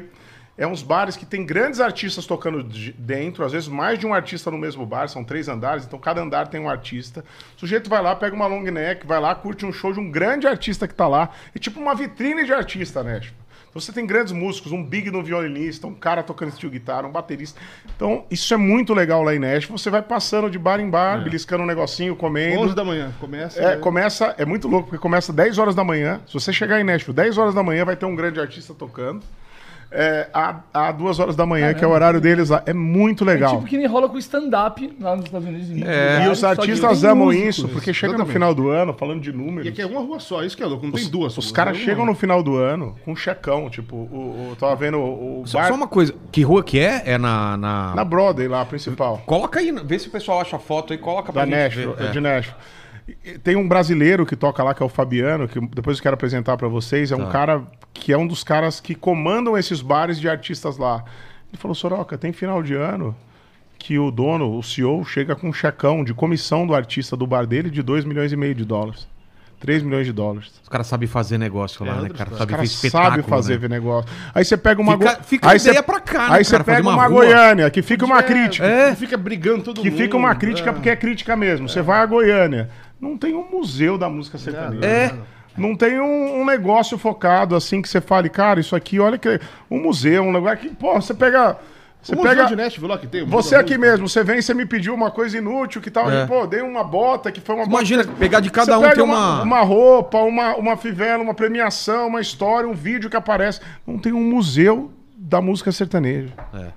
é uns bares que tem grandes artistas tocando de- dentro, às vezes mais de um artista no mesmo bar, são três andares, então cada andar tem um artista. O sujeito vai lá, pega uma long neck, vai lá, curte um show de um grande artista que tá lá, e tipo uma vitrine de artista, né? Então você tem grandes músicos, um big no violinista, um cara tocando steel guitar, um baterista. Então isso é muito legal lá em Nashville. Você vai passando de bar em bar, beliscando um negocinho, comendo. 11 da manhã, começa. É, né? começa, é muito louco, porque começa 10 horas da manhã. Se você chegar em Nashville, 10 horas da manhã, vai ter um grande artista tocando. É, a, a 2 horas da manhã, que é o horário deles lá. É muito É legal. tipo que nem rola com stand-up lá nos Estados Unidos. em É. e os artistas amam músicos. isso, porque chega no final do ano, falando de E números. aqui é uma rua só, isso que é louco, não tem duas. Os caras é uma. chegam no final do ano com um checão, tipo, o, o- tava vendo o, o Só, bar só uma coisa, que rua que é? É na. na... na Broadway lá, a principal. Coloca aí, vê se o pessoal acha a foto aí, coloca pra Da gente Nashville, ver. é. de Nashville. Tem um brasileiro que toca lá, que é o Fabiano, que depois eu quero apresentar pra vocês. É um Tá. cara que é um dos caras que comandam esses bares de artistas lá. Ele falou, Soroca, tem final de ano que o dono, o CEO, chega com um checão de comissão do artista do bar dele de 2 milhões e meio de dólares. 3 milhões de dólares. Os caras sabem fazer negócio lá, É, né, cara? história. Os Sabe fazer né? negócio. Aí você pega uma... Fica- fica a aí ideia pra cá, né, Aí você cara? Pega uma uma. Goiânia, que fica uma É, crítica. é. Fica brigando todo Que mundo. fica uma crítica é. porque é crítica mesmo. Você vai a Goiânia, não tem um museu da música sertaneja. É. Não tem um, um negócio focado assim que você fale, cara, isso aqui, olha que. Um museu, um lugar que, pô, você pega. Você O pega. de Nashville lá que tem. Você aqui Música. mesmo, você vem e você me pediu uma coisa inútil que tal. É. Pô, dei uma bota que foi uma Imagina, bota. pegar de cada Você um pega tem uma... uma roupa, uma, uma fivela, uma premiação, uma história, um vídeo que aparece. Não tem um museu da música sertaneja. É.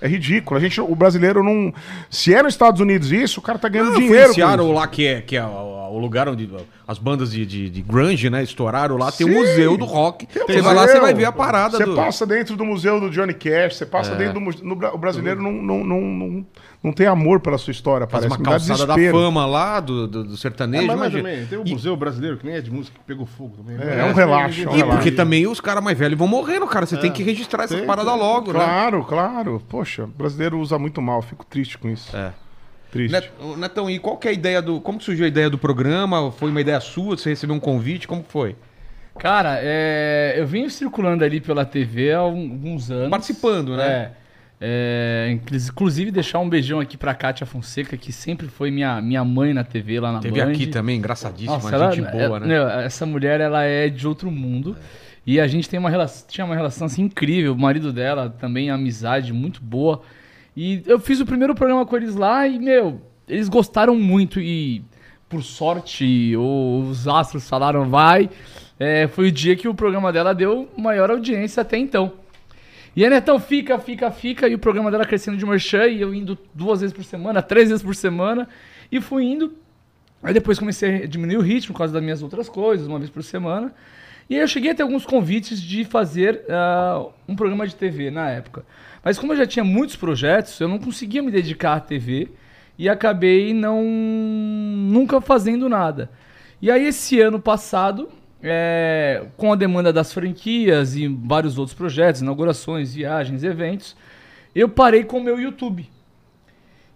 É ridículo. A gente, o brasileiro não. Se é nos Estados Unidos isso, o cara tá ganhando Ah, dinheiro. isso. lá, que é, que é o, o lugar onde as bandas de, de, de grunge, né, estouraram lá. Tem Sim. um museu do rock. Você vai lá, museu. você vai ver a parada Você do... passa dentro do museu do Johnny Cash, você passa É. dentro do museu. no o brasileiro não, não, não, não, não tem amor pela sua história, Faz parece. uma calçada da fama lá, do, do, do É, sertanejo. mas, mas imagina. também, tem o E- Museu Brasileiro, que nem é de música, que pegou fogo também. É, é um relaxo, é um E relaxo. porque também os caras mais velhos vão morrendo, cara. Você tem que registrar paradas tem. logo, né? Claro, claro. Poxa, o brasileiro usa muito mal, fico triste com isso. É. Triste. Netão, e qual que é a ideia do. Como que surgiu a ideia do programa? Foi uma ideia sua? Você recebeu um convite? Como que foi? Cara, é, eu venho circulando ali pela TV há um- alguns anos. Participando, né? É, é, inclus- inclusive deixar um beijão aqui pra Kátia Fonseca, que sempre foi minha, minha mãe na TV lá na Teve Band. aqui também, engraçadíssima, Nossa, ela, gente boa, é- né? meu, essa mulher, ela é de outro mundo. E a gente tem uma relação, tinha uma relação assim incrível. O marido dela também, amizade muito boa. E eu fiz o primeiro programa com eles lá e, meu, eles gostaram muito. E por sorte, ou os astros falaram vai, é, foi o dia que o programa dela deu maior audiência até então. E aí, Netão, fica, fica, fica, e o programa dela crescendo de merchan, e eu indo duas vezes por semana, três vezes por semana, e fui indo. Aí depois comecei a diminuir o ritmo por causa das minhas outras coisas, uma vez por semana. E aí eu cheguei a ter alguns convites de fazer uh, um programa de TV na época. Mas como eu já tinha muitos projetos, eu não conseguia me dedicar à TV e acabei não nunca fazendo nada. E aí esse ano passado, é, com a demanda das franquias e vários outros projetos, inaugurações, viagens, eventos, eu parei com o meu YouTube.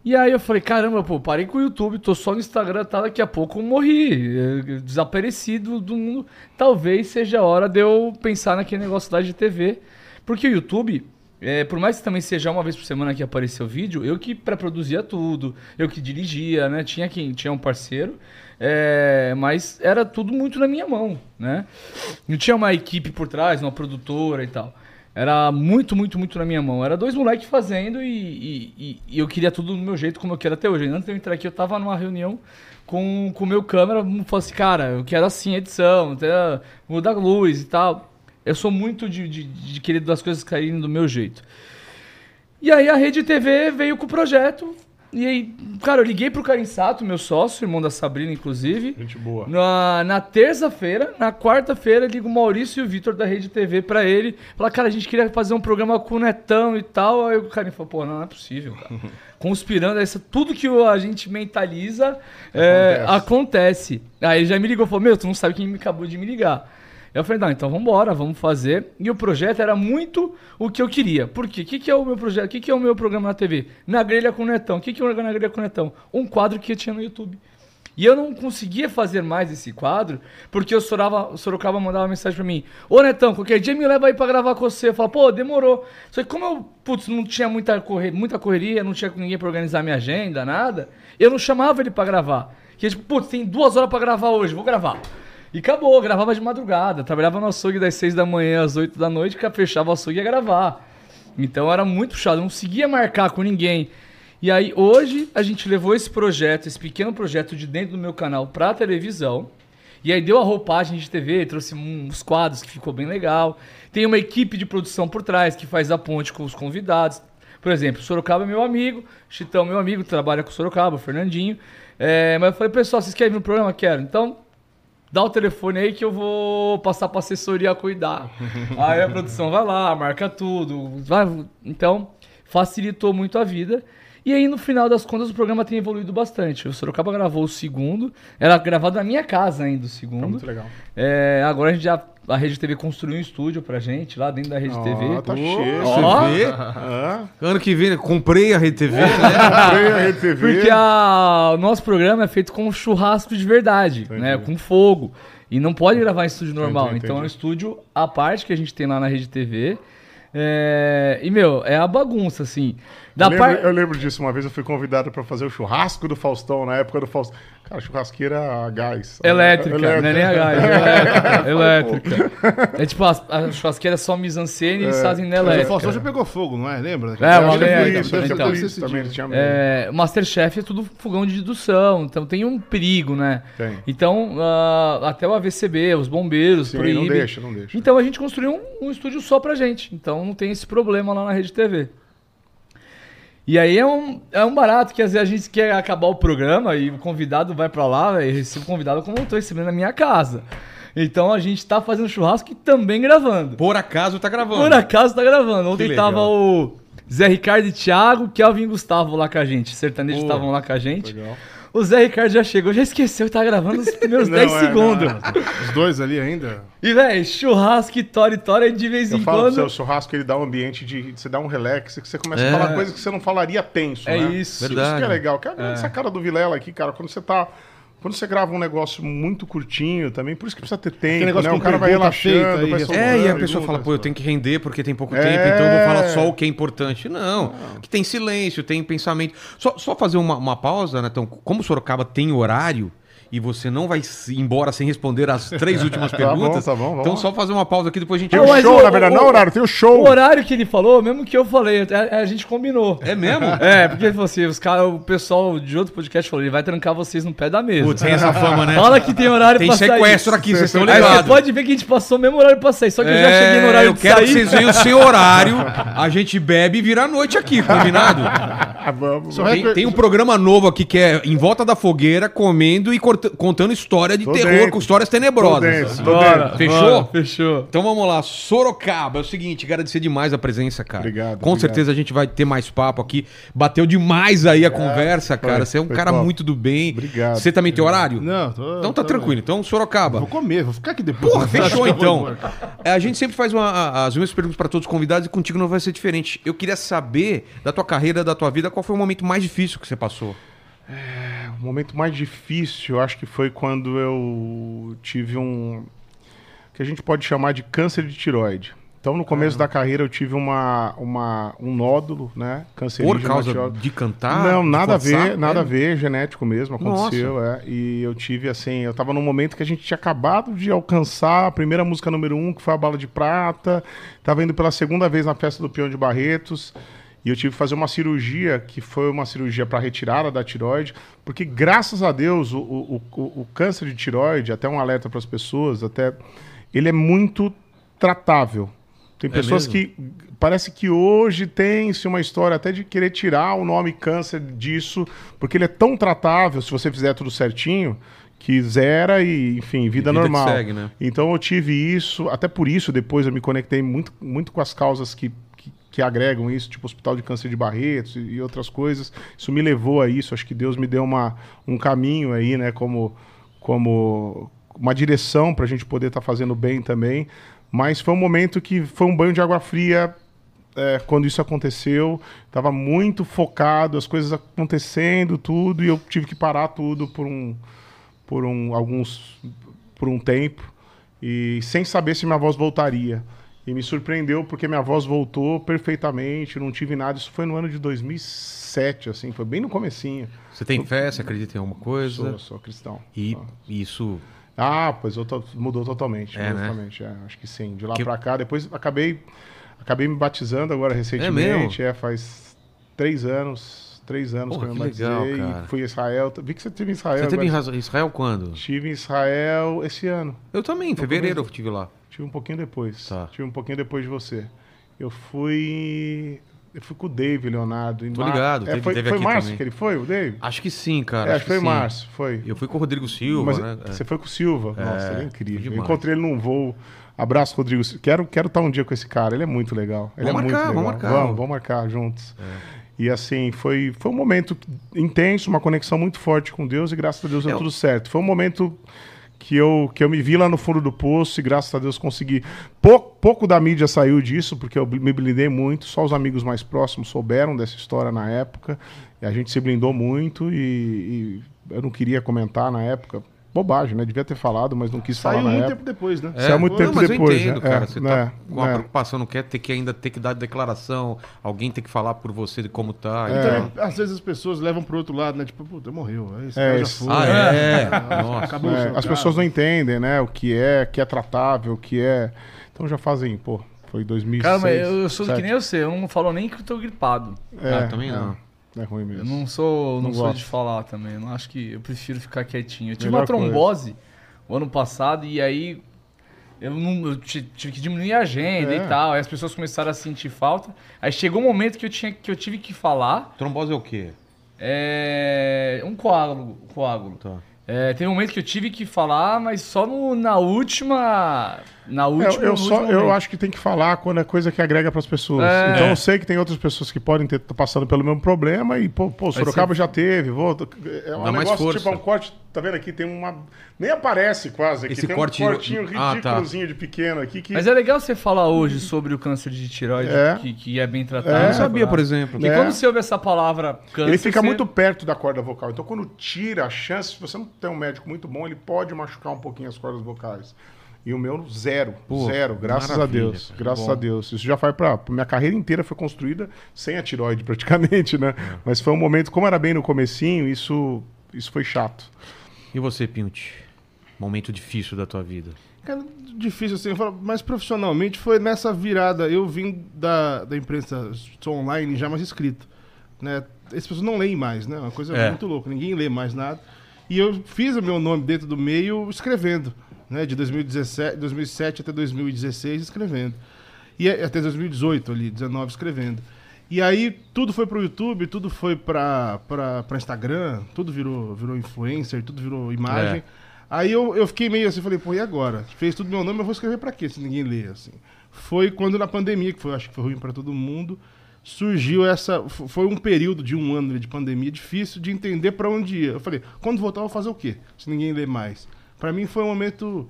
E aí eu falei, caramba, pô, parei com o YouTube, tô só no Instagram, tá, daqui a pouco eu morri, é, desaparecido do mundo. Talvez seja a hora de eu pensar naquele negócio lá de TV. Porque o YouTube, é, por mais que também seja uma vez por semana que apareceu o vídeo, eu que pré-produzia tudo, eu que dirigia, né? Tinha quem tinha um parceiro, é, mas era tudo muito na minha mão, né? Não tinha uma equipe por trás, uma produtora e tal. Era muito, muito, muito na minha mão. Era dois moleques fazendo e, e, e, eu queria tudo do meu jeito, como eu quero até hoje. Antes de eu entrar aqui, eu tava numa reunião com o meu câmera, falou assim, cara, eu quero assim, edição, mudar luz e tal. Eu sou muito de, de, de querer das coisas caírem do meu jeito. E aí a Rede TV veio com o projeto, e aí, cara, eu liguei pro Karim Sato, meu sócio, irmão da Sabrina, inclusive. Gente boa. Na, na terça-feira, na quarta-feira, ligo o Maurício e o Vitor da Rede TV pra ele. Falar, cara, a gente queria fazer um programa com o Netão e tal. Aí o Karim falou, pô, não, não é possível, cara. Conspirando, essa, tudo que a gente mentaliza é, acontece. acontece. Aí ele já me ligou, falou, meu, tu não sabe quem me acabou de me ligar. Eu falei, não, então vamos embora, vamos fazer. E o projeto era muito o que eu queria. Por quê? O que, que é o meu projeto? O que, que é o meu programa na TV? Na grelha com o Netão. O que, que é Na grelha com o Netão? Um quadro que eu tinha no YouTube. E eu não conseguia fazer mais esse quadro, porque o Sorocaba, o Sorocaba mandava mensagem pra mim: Ô Netão, qualquer dia me leva aí pra gravar com você. Eu falava, pô, demorou. Só que como eu, putz, não tinha muita, correr, muita correria, não tinha ninguém pra organizar minha agenda, nada, eu não chamava ele pra gravar. Que tipo, putz, tem duas horas pra gravar hoje, vou gravar. E acabou, gravava de madrugada. Trabalhava no açougue das 6 da manhã às 8 da noite, que fechava o açougue e ia gravar. Então era muito puxado, não conseguia marcar com ninguém. E aí hoje a gente levou esse projeto, esse pequeno projeto de dentro do meu canal pra televisão. E aí deu a roupagem de TV, trouxe uns quadros que ficou bem legal. Tem uma equipe de produção por trás que faz a ponte com os convidados. Por exemplo, Sorocaba é meu amigo, Chitão meu amigo, trabalha com Sorocaba, Fernandinho. É, mas eu falei, pessoal, vocês querem vir no programa? Quero. Então, dá o telefone aí que eu vou passar pra assessoria cuidar. aí a produção vai lá, marca tudo. Vai, então, facilitou muito a vida. E aí, no final das contas, o programa tem evoluído bastante. O Sorocaba gravou o segundo. Era gravado na minha casa ainda, o segundo. Tá muito legal. É, agora a gente já. A Rede TV construiu um estúdio pra gente lá dentro da Rede Ó, TV. tá cheio. Ó. Você vê? Hã? Ano que vem, comprei a Rede TV. né? Comprei a Rede TV. Porque a- o nosso programa é feito com churrasco de verdade, né? Com fogo. E não pode gravar em estúdio normal. Entendi, Então é um entendi. estúdio à parte que a gente tem lá na Rede TV. É, E, meu, é a bagunça, assim. Da Eu lembro, par... eu lembro disso, uma vez eu fui convidado pra fazer o churrasco do Faustão, na época do Faustão. Cara, churrasqueira a gás. Elétrica, Elétrica. não é nem a gás, é elétrica. elétrica. É tipo, a, a churrasqueira é só mise-en-scène e eles fazem na Mas o elétrica. Faustão já pegou fogo, não é? Lembra? É, uma então. também, ele tinha medo. É, o Masterchef é tudo fogão de dedução, então tem um perigo, né? Tem. Então, ah, até o AVCB, os bombeiros, Sim, proíbem. não deixa, não deixa. Então a gente construiu um, um estúdio só pra gente. Então não tem esse problema lá na Rede TV. E aí é um, é um barato que às vezes a gente quer acabar o programa e o convidado vai pra lá e recebe o convidado como eu tô recebendo na minha casa. Então a gente tá fazendo churrasco e também gravando. Por acaso tá gravando. Por acaso tá gravando. Ontem tava o Zé Ricardo e Thiago, Kelvin e Gustavo lá com a gente. Sertanejos Pô, estavam lá com a gente. Legal. O Zé Ricardo já chegou, já esqueceu que tá gravando os primeiros Não, 10 é, segundos. não, Os dois ali ainda. E, velho, churrasco e e de vez Eu em falo quando. seu churrasco, ele dá um ambiente de. Você dá um relax, que você começa É. a falar coisas que você não falaria tenso, É né? isso. Isso Verdade. que é legal. Que é essa cara do Vilela aqui, cara, quando você tá. Quando você grava um negócio muito curtinho também, por isso que precisa ter tempo, negócio né? O cara vai relaxando, vai responde. É, e a pessoa não, fala, pô, eu tenho que render porque tem pouco É. tempo, então eu vou falar só o que é importante. Não, que tem silêncio, tem pensamento. Só, só fazer uma, uma pausa, né? Então, como Sorocaba tem horário, e você não vai se- embora sem responder as três últimas Tá bom, perguntas. tá bom, vamos então lá. só fazer uma pausa aqui, depois a gente... Tem o show, o- na verdade. o- não, horário, tem o show. O horário que ele falou, mesmo que eu falei, a, a gente combinou. É mesmo? É, porque ele falou assim, os cara, o pessoal de outro podcast falou, ele vai trancar vocês no pé da mesa. Putz, tem essa fama, né? Fala que tem horário Tem pra sair. sequestro aqui, vocês estão Aí você ligados. pode ver que a gente passou o mesmo horário pra sair, só que eu já É, cheguei no horário eu de quero sair. que vocês venham sem horário, a gente bebe e vira a noite aqui, combinado? Ah, vamos. Tem, tem um programa novo aqui que é Em Volta da Fogueira, comendo e corta- contando história de Tô terror, dentro. com histórias Tô tenebrosas. dentro, tô Bora. Fechou? bora, fechou. Então vamos lá, Sorocaba. É o seguinte, agradecer demais a presença, cara. Obrigado, Com obrigado. certeza a gente vai ter mais papo aqui. Bateu demais aí a conversa, cara. foi, Você é um foi cara top. muito do bem. Obrigado. Você também tem horário? Não, tô, Então tá tô- tranquilo. Então, Sorocaba. Vou comer, vou ficar aqui depois. Porra, fechou então. É, a gente sempre faz uma- as mesmas perguntas para todos os convidados e contigo não vai ser diferente. Eu queria saber da tua carreira, da tua vida, qual foi o momento mais difícil que você passou? O momento mais difícil, eu acho que foi quando eu tive um. que a gente pode chamar de câncer de tiroide. Então, no começo da carreira, eu tive uma, uma, um nódulo, né? Cancerígeno Por causa de cantar? Não, nada a forçar? ver, nada É. a ver, genético mesmo, aconteceu, é. E eu tive, assim, eu tava num momento que a gente tinha acabado de alcançar a primeira música número um, que foi a Bala de Prata, tava indo pela segunda vez na festa do Peão de Barretos, e eu tive que fazer uma cirurgia, que foi uma cirurgia para retirada da tiroide, porque graças a Deus o, o, o, o câncer de tiroide, até um alerta para as pessoas, até ele é muito tratável. Tem É pessoas mesmo? que parece que hoje tem-se uma história até de querer tirar o nome câncer disso, porque ele é tão tratável, se você fizer tudo certinho, que zera e, enfim, vida, vida normal. segue, né? Então eu tive isso, até por isso depois eu me conectei muito, muito com as causas que, que, agregam isso, tipo Hospital de Câncer de Barretos e, e outras coisas. Isso me levou a isso, acho que Deus me deu uma, um caminho aí, né, como, como uma direção para a gente poder estar fazendo bem também. Mas foi um momento que foi um banho de água fria é, quando isso aconteceu. Estava muito focado, as coisas acontecendo, tudo, e eu tive que parar tudo por um, por um, alguns, por um tempo, e sem saber se minha voz voltaria. E me surpreendeu porque minha voz voltou perfeitamente, não tive nada. Isso foi no ano de 2007, assim, foi bem no comecinho. Você tem fé? Você acredita em alguma coisa? Sou, sou cristão. E isso. Ah, pois eu to- mudou totalmente. É, mudou né? totalmente, é, acho que sim. De lá Que- pra cá, depois acabei, acabei me batizando agora recentemente. É, faz três anos. Três anos Porra, que eu me legal, batizei. cara. Fui a Israel. Vi que você teve em Israel. Você teve em Israel quando? Estive em Israel esse ano. Eu também, em fevereiro eu estive lá. Tive um pouquinho depois. Tá. Tive um pouquinho depois de você. Eu fui. Eu fui com o Dave, Leonardo. em Tô mar- ligado, É, teve- foi teve foi março também. que ele foi, o Dave? Acho que sim, cara. é, acho que foi sim. março, foi. Eu fui com o Rodrigo Silva, Mas né? você foi com o Silva. Nossa, ele é incrível. Eu encontrei ele num voo. Abraço, Rodrigo. Quero quero estar um dia com esse cara. Ele é muito legal. Ele Vamos é muito marcar, legal. vamos marcar. Vamos, vamos marcar juntos. E assim, foi, foi um momento intenso, uma conexão muito forte com Deus e graças a Deus deu É, tudo certo. Foi um momento que eu, que eu me vi lá no fundo do poço e graças a Deus consegui. Pouco, pouco da mídia saiu disso, porque eu me blindei muito, só os amigos mais próximos souberam dessa história na época. E a gente se blindou muito e, e eu não queria comentar na época. Bobagem, né? Devia ter falado, mas não quis Saiu falar na muito época. tempo depois, né? É, Saiu muito não, tempo mas depois, Eu entendo, né? cara. É, Você né? tá com uma É. preocupação, não quer ter que ainda ter que dar declaração, alguém tem que falar por você de como tá. É. também, às vezes as pessoas levam pro outro lado, né? Tipo, puta, morreu. Esse É, cara já isso. foi. Ah, é? Nossa. Acabou É, seu as pessoas não entendem, né? O que é, que é tratável, o que é. Então já fazem, pô, foi 2006. Cara, mas eu, sou que 2007. nem você, eu não falo nem que eu tô gripado. É, Ah, também é, não. É ruim mesmo. Eu não sou, não Não sou gosto. de falar também. Eu não acho que eu prefiro ficar quietinho. Eu tive Melhor uma trombose o ano passado e aí eu, não, eu ti- tive que diminuir a agenda É. e tal. Aí as pessoas começaram a sentir falta. Aí chegou um momento que eu tinha que eu tive que falar. Trombose é o quê? É, um coágulo, coágulo. Tá. É, teve um momento que eu tive que falar, mas só no- na última, na última. eu, no só, eu acho que tem que falar quando é coisa que agrega pras pessoas. É. Então eu sei que tem outras pessoas que podem ter tá passando pelo mesmo problema e, pô, pô Sorocaba já teve, vou. É um Dá mais negócio força. tipo, é um corte, tá vendo aqui? Tem uma. Nem aparece quase aqui. Esse tem corte- um cortinho Ah, tá. ridículozinho de pequeno aqui que. Mas é legal você falar hoje sobre o câncer de tireoide, É. que, que é bem tratado. Eu É. não sabia, por exemplo. Porque É. quando você ouve essa palavra câncer. Ele fica você- muito perto da corda vocal. Então, quando tira a chance, se você não tem um médico muito bom, ele pode machucar um pouquinho as cordas vocais. E o meu, zero. Pô, zero. Graças a Deus. cara. Graças Bom. a Deus. Isso já foi pra. Minha carreira inteira foi construída sem a tiroide, praticamente, né? É. Mas foi um momento, como era bem no comecinho, isso, isso foi chato. E você, Pinti? Momento difícil da tua vida. Cara, difícil assim, mas profissionalmente foi nessa virada. Eu vim da, da imprensa sou online já mais escrito. Né? As pessoas não leem mais, né? Uma coisa É. muito louca, ninguém lê mais nada. E eu fiz o meu nome dentro do meio escrevendo, né? De 2017, 2007 até 2016 escrevendo. E é- até 2018 ali, 19 escrevendo. E aí tudo foi pro YouTube, tudo foi pra, pra, pra Instagram, tudo virou, virou influencer, tudo virou imagem. É. Aí eu, eu fiquei meio assim, falei, pô, e agora? Fez tudo meu nome, eu vou escrever pra quê se ninguém lê, assim. Foi quando na pandemia, que foi, acho que foi ruim pra todo mundo, surgiu essa, foi um período de um ano de pandemia difícil de entender pra onde ia. Eu falei, quando voltar eu vou fazer o quê? Se ninguém lê mais. Pra mim foi um momento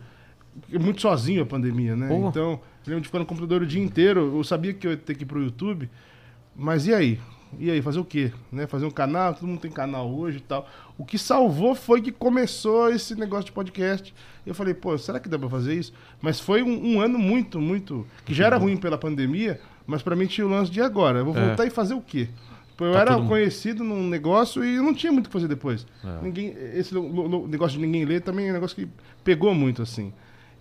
muito sozinho a pandemia, né? Então, eu lembro de ficar no computador o dia inteiro, eu sabia que eu ia ter que ir pro YouTube, mas e aí? E aí, fazer o quê? Né? Fazer um canal? Todo mundo tem canal hoje e tal. O que salvou foi que começou esse negócio de podcast. Eu falei, pô, será que dá pra fazer isso? Mas foi um, um ano muito, muito. que já era ruim pela pandemia, mas pra mim tinha o lance de agora. Eu vou É. voltar e fazer o quê? Pô, Eu Tá era todo mundo- conhecido num negócio e eu não tinha muito o que fazer depois. É. Ninguém, esse negócio de ninguém ler também é um negócio que pegou muito, assim.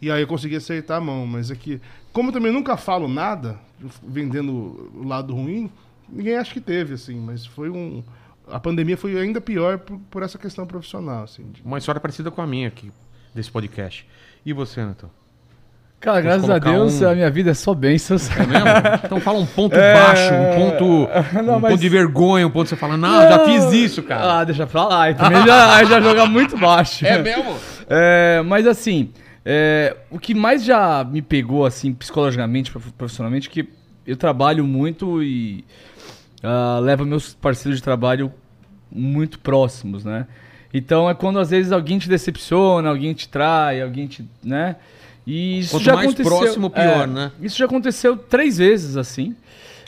E aí eu consegui acertar a mão, mas é que, como eu também nunca falo nada, vendendo o lado ruim, ninguém acha que teve, assim, mas foi um. A pandemia foi ainda pior por, por essa questão profissional, assim. de- Uma história parecida com a minha aqui, desse podcast. E você, Neto? Cara, graças a Deus, um- a minha vida é só bênçãos. É mesmo? Então fala um ponto É. baixo, um ponto, Não, um mas- ponto de vergonha, um ponto que você fala, não, já fiz isso, cara. Ah, deixa pra lá. Aí também já, já joga muito baixo. é mesmo? É, mas assim, é, o que mais já me pegou, assim, psicologicamente, prof- profissionalmente, que eu trabalho muito e ah, levo meus parceiros de trabalho muito próximos, né? Então é quando às vezes alguém te decepciona, alguém te trai, alguém te, né? E isso Quanto já mais aconteceu, próximo, pior, é, né? Isso já aconteceu três vezes, assim.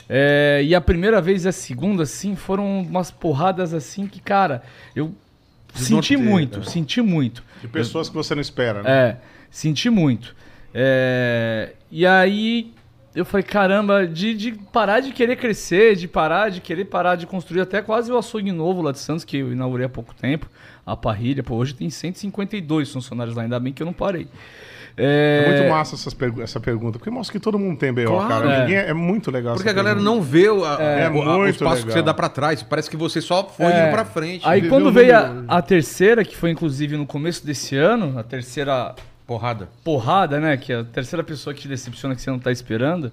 É, e a primeira vez e a segunda, assim, foram umas porradas assim que, cara, eu senti muito, é. senti muito. De pessoas que você não espera, né? É, senti muito. É, e aí eu falei, caramba, de, de parar de querer crescer, de parar de querer parar de construir até quase o açougue novo lá de Santos, que eu inaugurei há pouco tempo, a parrilha, pô, hoje tem 152 funcionários lá, ainda bem que eu não parei. É, É, muito massa pergu- essa pergunta, porque mostra que todo mundo tem BO, Claro. cara. É. Ninguém é, é muito legal Porque a essa galera pergunta. não vê o, a- É o- a- os muito passos que legal. você dá pra trás. Parece que você só foi É. indo pra frente. Aí quando veio a, a terceira, que foi inclusive no começo desse ano, a terceira Porrada. porrada, né? Que é a terceira pessoa que te decepciona que você não tá esperando.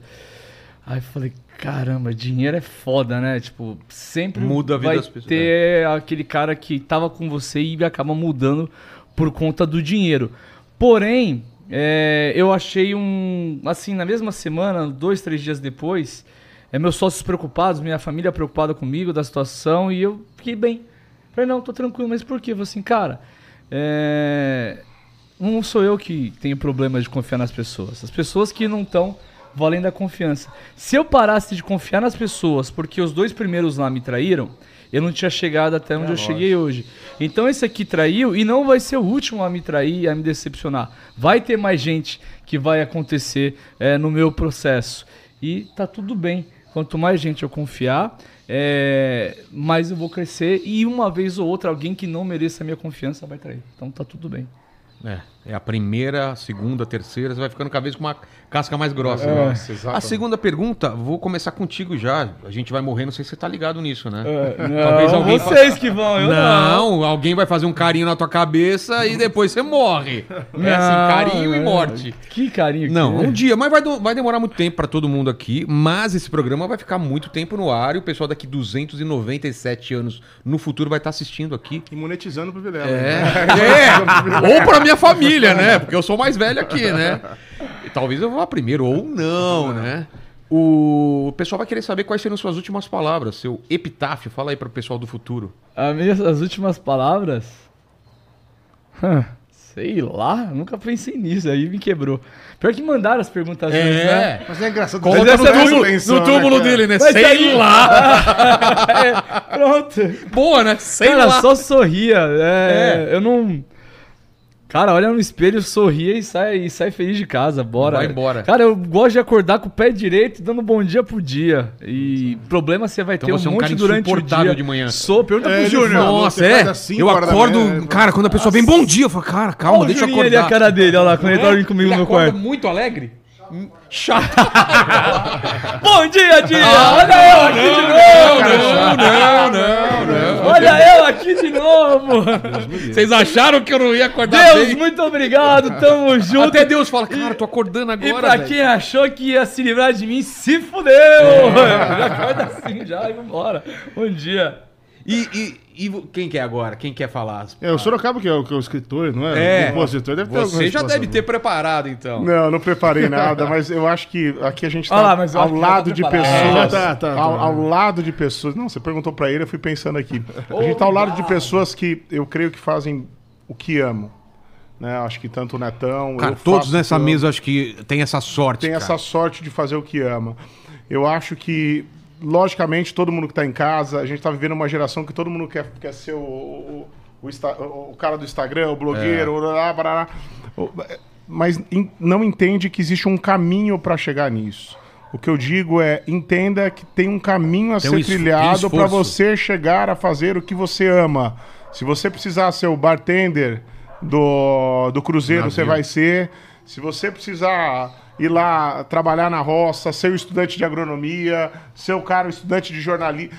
Aí eu falei, caramba, dinheiro é foda, né? Tipo, sempre Muda a vida vai das pessoas, ter aquele cara que tava com você e acaba mudando por conta do dinheiro. Porém, é, eu achei um. Assim, na mesma semana, dois, três dias depois, é, meus sócios preocupados, minha família preocupada comigo da situação e eu fiquei bem. Falei, não, tô tranquilo, mas por quê? Falei assim, cara, é, não sou eu que tenho problema de confiar nas pessoas. As pessoas que não estão valendo a confiança. Se eu parasse de confiar nas pessoas porque os dois primeiros lá me traíram, eu não tinha chegado até onde eu cheguei hoje. Então esse aqui traiu e não vai ser o último a me trair, a me decepcionar. Vai ter mais gente que vai acontecer é, no meu processo. E tá tudo bem. Quanto mais gente eu confiar, é, mais eu vou crescer. E uma vez ou outra, alguém que não mereça a minha confiança vai trair. Então tá tudo bem. É, é a primeira, a segunda, a terceira, você vai ficando cada vez com uma casca mais grossa. É. né? Nossa, A segunda pergunta, vou começar contigo já. A gente vai morrer, não sei se você tá ligado nisso, né? Não, Talvez alguém vocês que vão, eu não. não, alguém vai fazer um carinho na tua cabeça e depois você morre. É assim, carinho e não. morte. Que carinho que Não, é. um dia, mas vai, vai demorar muito tempo pra todo mundo aqui, mas esse programa vai ficar muito tempo no ar e o pessoal daqui 297 anos no futuro vai estar assistindo aqui. E monetizando pro Vilela. É, né? é. ou pra minha família, né? Porque eu sou mais velho aqui, né? E talvez eu vá primeiro, ou não, né? O pessoal vai querer saber quais seriam suas últimas palavras, seu epitáfio. Fala aí pro pessoal do futuro. As últimas palavras. Sei lá, nunca pensei nisso, aí me quebrou. Pior que mandaram as perguntas antes, né? Mas é engraçado. Coloca no túmulo, atenção, no túmulo né, dele, né? Mas Sei aí- lá. É, pronto. Boa, né? Sei Cara, lá. só sorria. É, Eu não. Cara, olha no espelho, sorria e sai, e sai feliz de casa. Bora. Vai embora. Cara, eu gosto de acordar com o pé direito, dando bom dia pro dia. E problema você vai Então ter você é um um cara monte durante o insuportável dia. de manhã. Sou, pergunta É, pro Júnior. Nossa, você é? cinco Eu acordo. manhã, cara, quando a pessoa vem bom dia, eu falo, cara, calma, Olha o deixa eu acordar. a cara dele, olha lá, quando ele tá vindo comigo Ele no meu quarto. muito alegre? Chato. Bom dia, dia! olha eu aqui de novo! não, não, não. Olha eu aqui de novo! Vocês acharam que eu não ia acordar Deus, bem? muito obrigado, tamo junto. Até Deus fala, cara, tô acordando agora, E pra velho. quem achou que ia se livrar de mim, se fudeu! Já acorda assim já e vambora. Bom dia. E, e, e quem quer agora? Quem quer falar? É, o Sorocaba que é o, que é o escritor, não é? É. O compositor deve ter Você já deve ter preparado, então. Não, não preparei nada, mas eu acho que aqui a gente tá lá, ao tá lado de preparado. pessoas. É, tá, tá, tá. ao, ao lado de pessoas. Não, você perguntou pra ele, eu fui pensando aqui. A gente tá ao lado de pessoas que eu creio que fazem o que amam. Né? Acho que tanto o Netão. Cara, eu todos nessa mesa acho que tem essa sorte. tem cara. essa sorte de fazer o que ama. Eu acho que, logicamente, todo mundo que está em casa, a gente está vivendo uma geração que todo mundo quer, quer ser o, o, o, Insta- o cara do Instagram, o blogueiro, É. blá, blá, blá, mas in- não entende que existe um caminho para chegar nisso. O que eu digo é, entenda que tem um caminho a Tem ser um trilhado para você chegar a fazer o que você ama. Se você precisar ser o bartender do, do Cruzeiro, você vai ser. Se você precisar ir lá trabalhar na roça, ser o estudante de agronomia, ser o cara o estudante de jornalismo,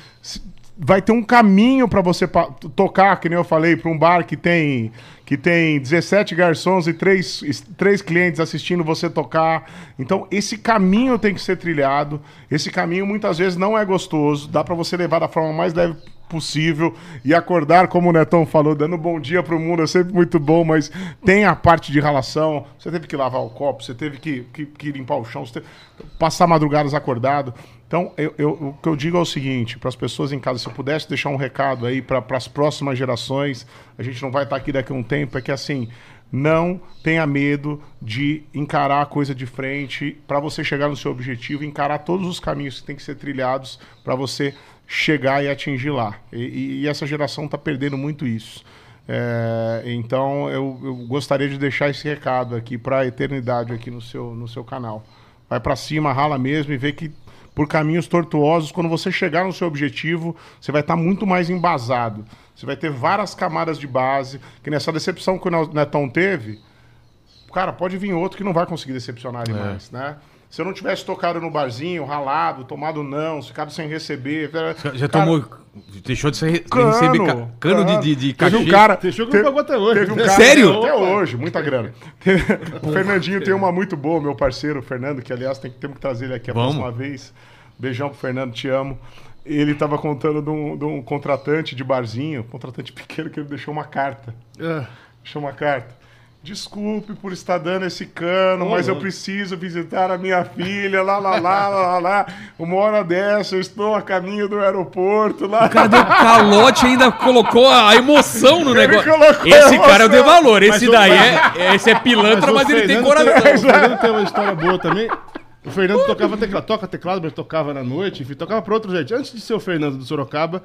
vai ter um caminho para você tocar, que nem eu falei, para um bar que tem que tem 17 garçons e três, três clientes assistindo você tocar. Então, esse caminho tem que ser trilhado. Esse caminho muitas vezes não é gostoso, dá para você levar da forma mais leve possível e acordar, como o Netão falou, dando bom dia pro mundo é sempre muito bom, mas tem a parte de relação. Você teve que lavar o copo, você teve que, que, que limpar o chão, teve passar madrugadas acordado. Então, eu, eu- o que eu digo é o seguinte, para as pessoas em casa, se eu pudesse deixar um recado aí para as próximas gerações, a gente não vai estar aqui daqui a um tempo, é que assim, não tenha medo de encarar a coisa de frente para você chegar no seu objetivo, encarar todos os caminhos que têm que ser trilhados para você chegar e atingir lá. E, e- essa geração está perdendo muito isso. É, então eu, eu gostaria de deixar esse recado aqui para a eternidade aqui no seu, no seu canal. Vai para cima, rala mesmo e vê que por caminhos tortuosos, quando você chegar no seu objetivo, você vai estar muito mais embasado. Você vai ter várias camadas de base, que nessa decepção que o Netão teve, cara, pode vir outro que não vai conseguir decepcionar ele mais, né? Se eu não tivesse tocado no barzinho, ralado, tomado não, ficado sem receber. Já cara, tomou. Deixou de ser, Cano, receber ca- cano de, de, de Teve cachê. um cara. Fechou que teve- não pagou até hoje. Teve um cara, Sério? Até hoje, muita grana. o Fernandinho tem uma muito boa, meu parceiro, o Fernando, que aliás tem, temos que trazer ele aqui a Vamos. próxima vez. Beijão pro Fernando, te amo. Ele tava contando de um, de um contratante de barzinho, contratante pequeno, que ele deixou uma carta. É. Deixou uma carta. Desculpe por estar dando esse cano, mas eu preciso visitar a minha filha, lá, lá, lá, lá, lá, lá. Uma hora dessa, eu estou a caminho do aeroporto, lá. O cara deu calote ainda colocou a emoção no Ele negócio. Esse cara eu dei valor. Esse o- daí é, esse é pilantra, mas, o ele tem Fernando coração. o Fernando tem uma história boa também. O Fernando tocava teclado, toca teclado, mas tocava na noite, enfim, tocava pra outro gente. Antes de ser o Fernando do Sorocaba,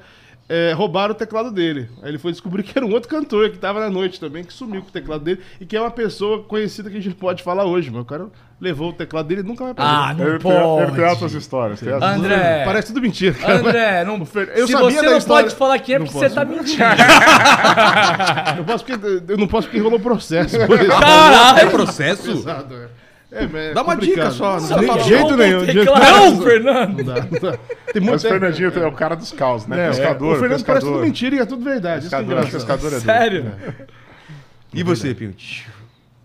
é, roubaram o teclado dele. Aí ele foi descobrir que era um outro cantor que tava na noite também, que sumiu com o teclado dele e que é uma pessoa conhecida que a gente pode falar hoje, mas o cara levou o teclado dele e nunca vai Ah, fazer. não Ele tem, ele tem pode. altas histórias. tem André. Parece tudo mentira. cara. André, não, eu se sabia você da não história- pode falar quem é Não porque você tá mentindo. Eu não posso porque, eu não posso porque rolou processo. Caralho, é processo? Pesado, é. É, mas é Dá uma complicado. dica só, Não, de jeito nenhum. de jeito. Fernando. Não dá, não dá. Tem Mas muito o Fernandinho é o cara dos caos, né? É, pescador, o Fernando parece tudo pescador. mentira e é tudo verdade. Isso que é Pescador, pescador é. Sério? E você, Pinho?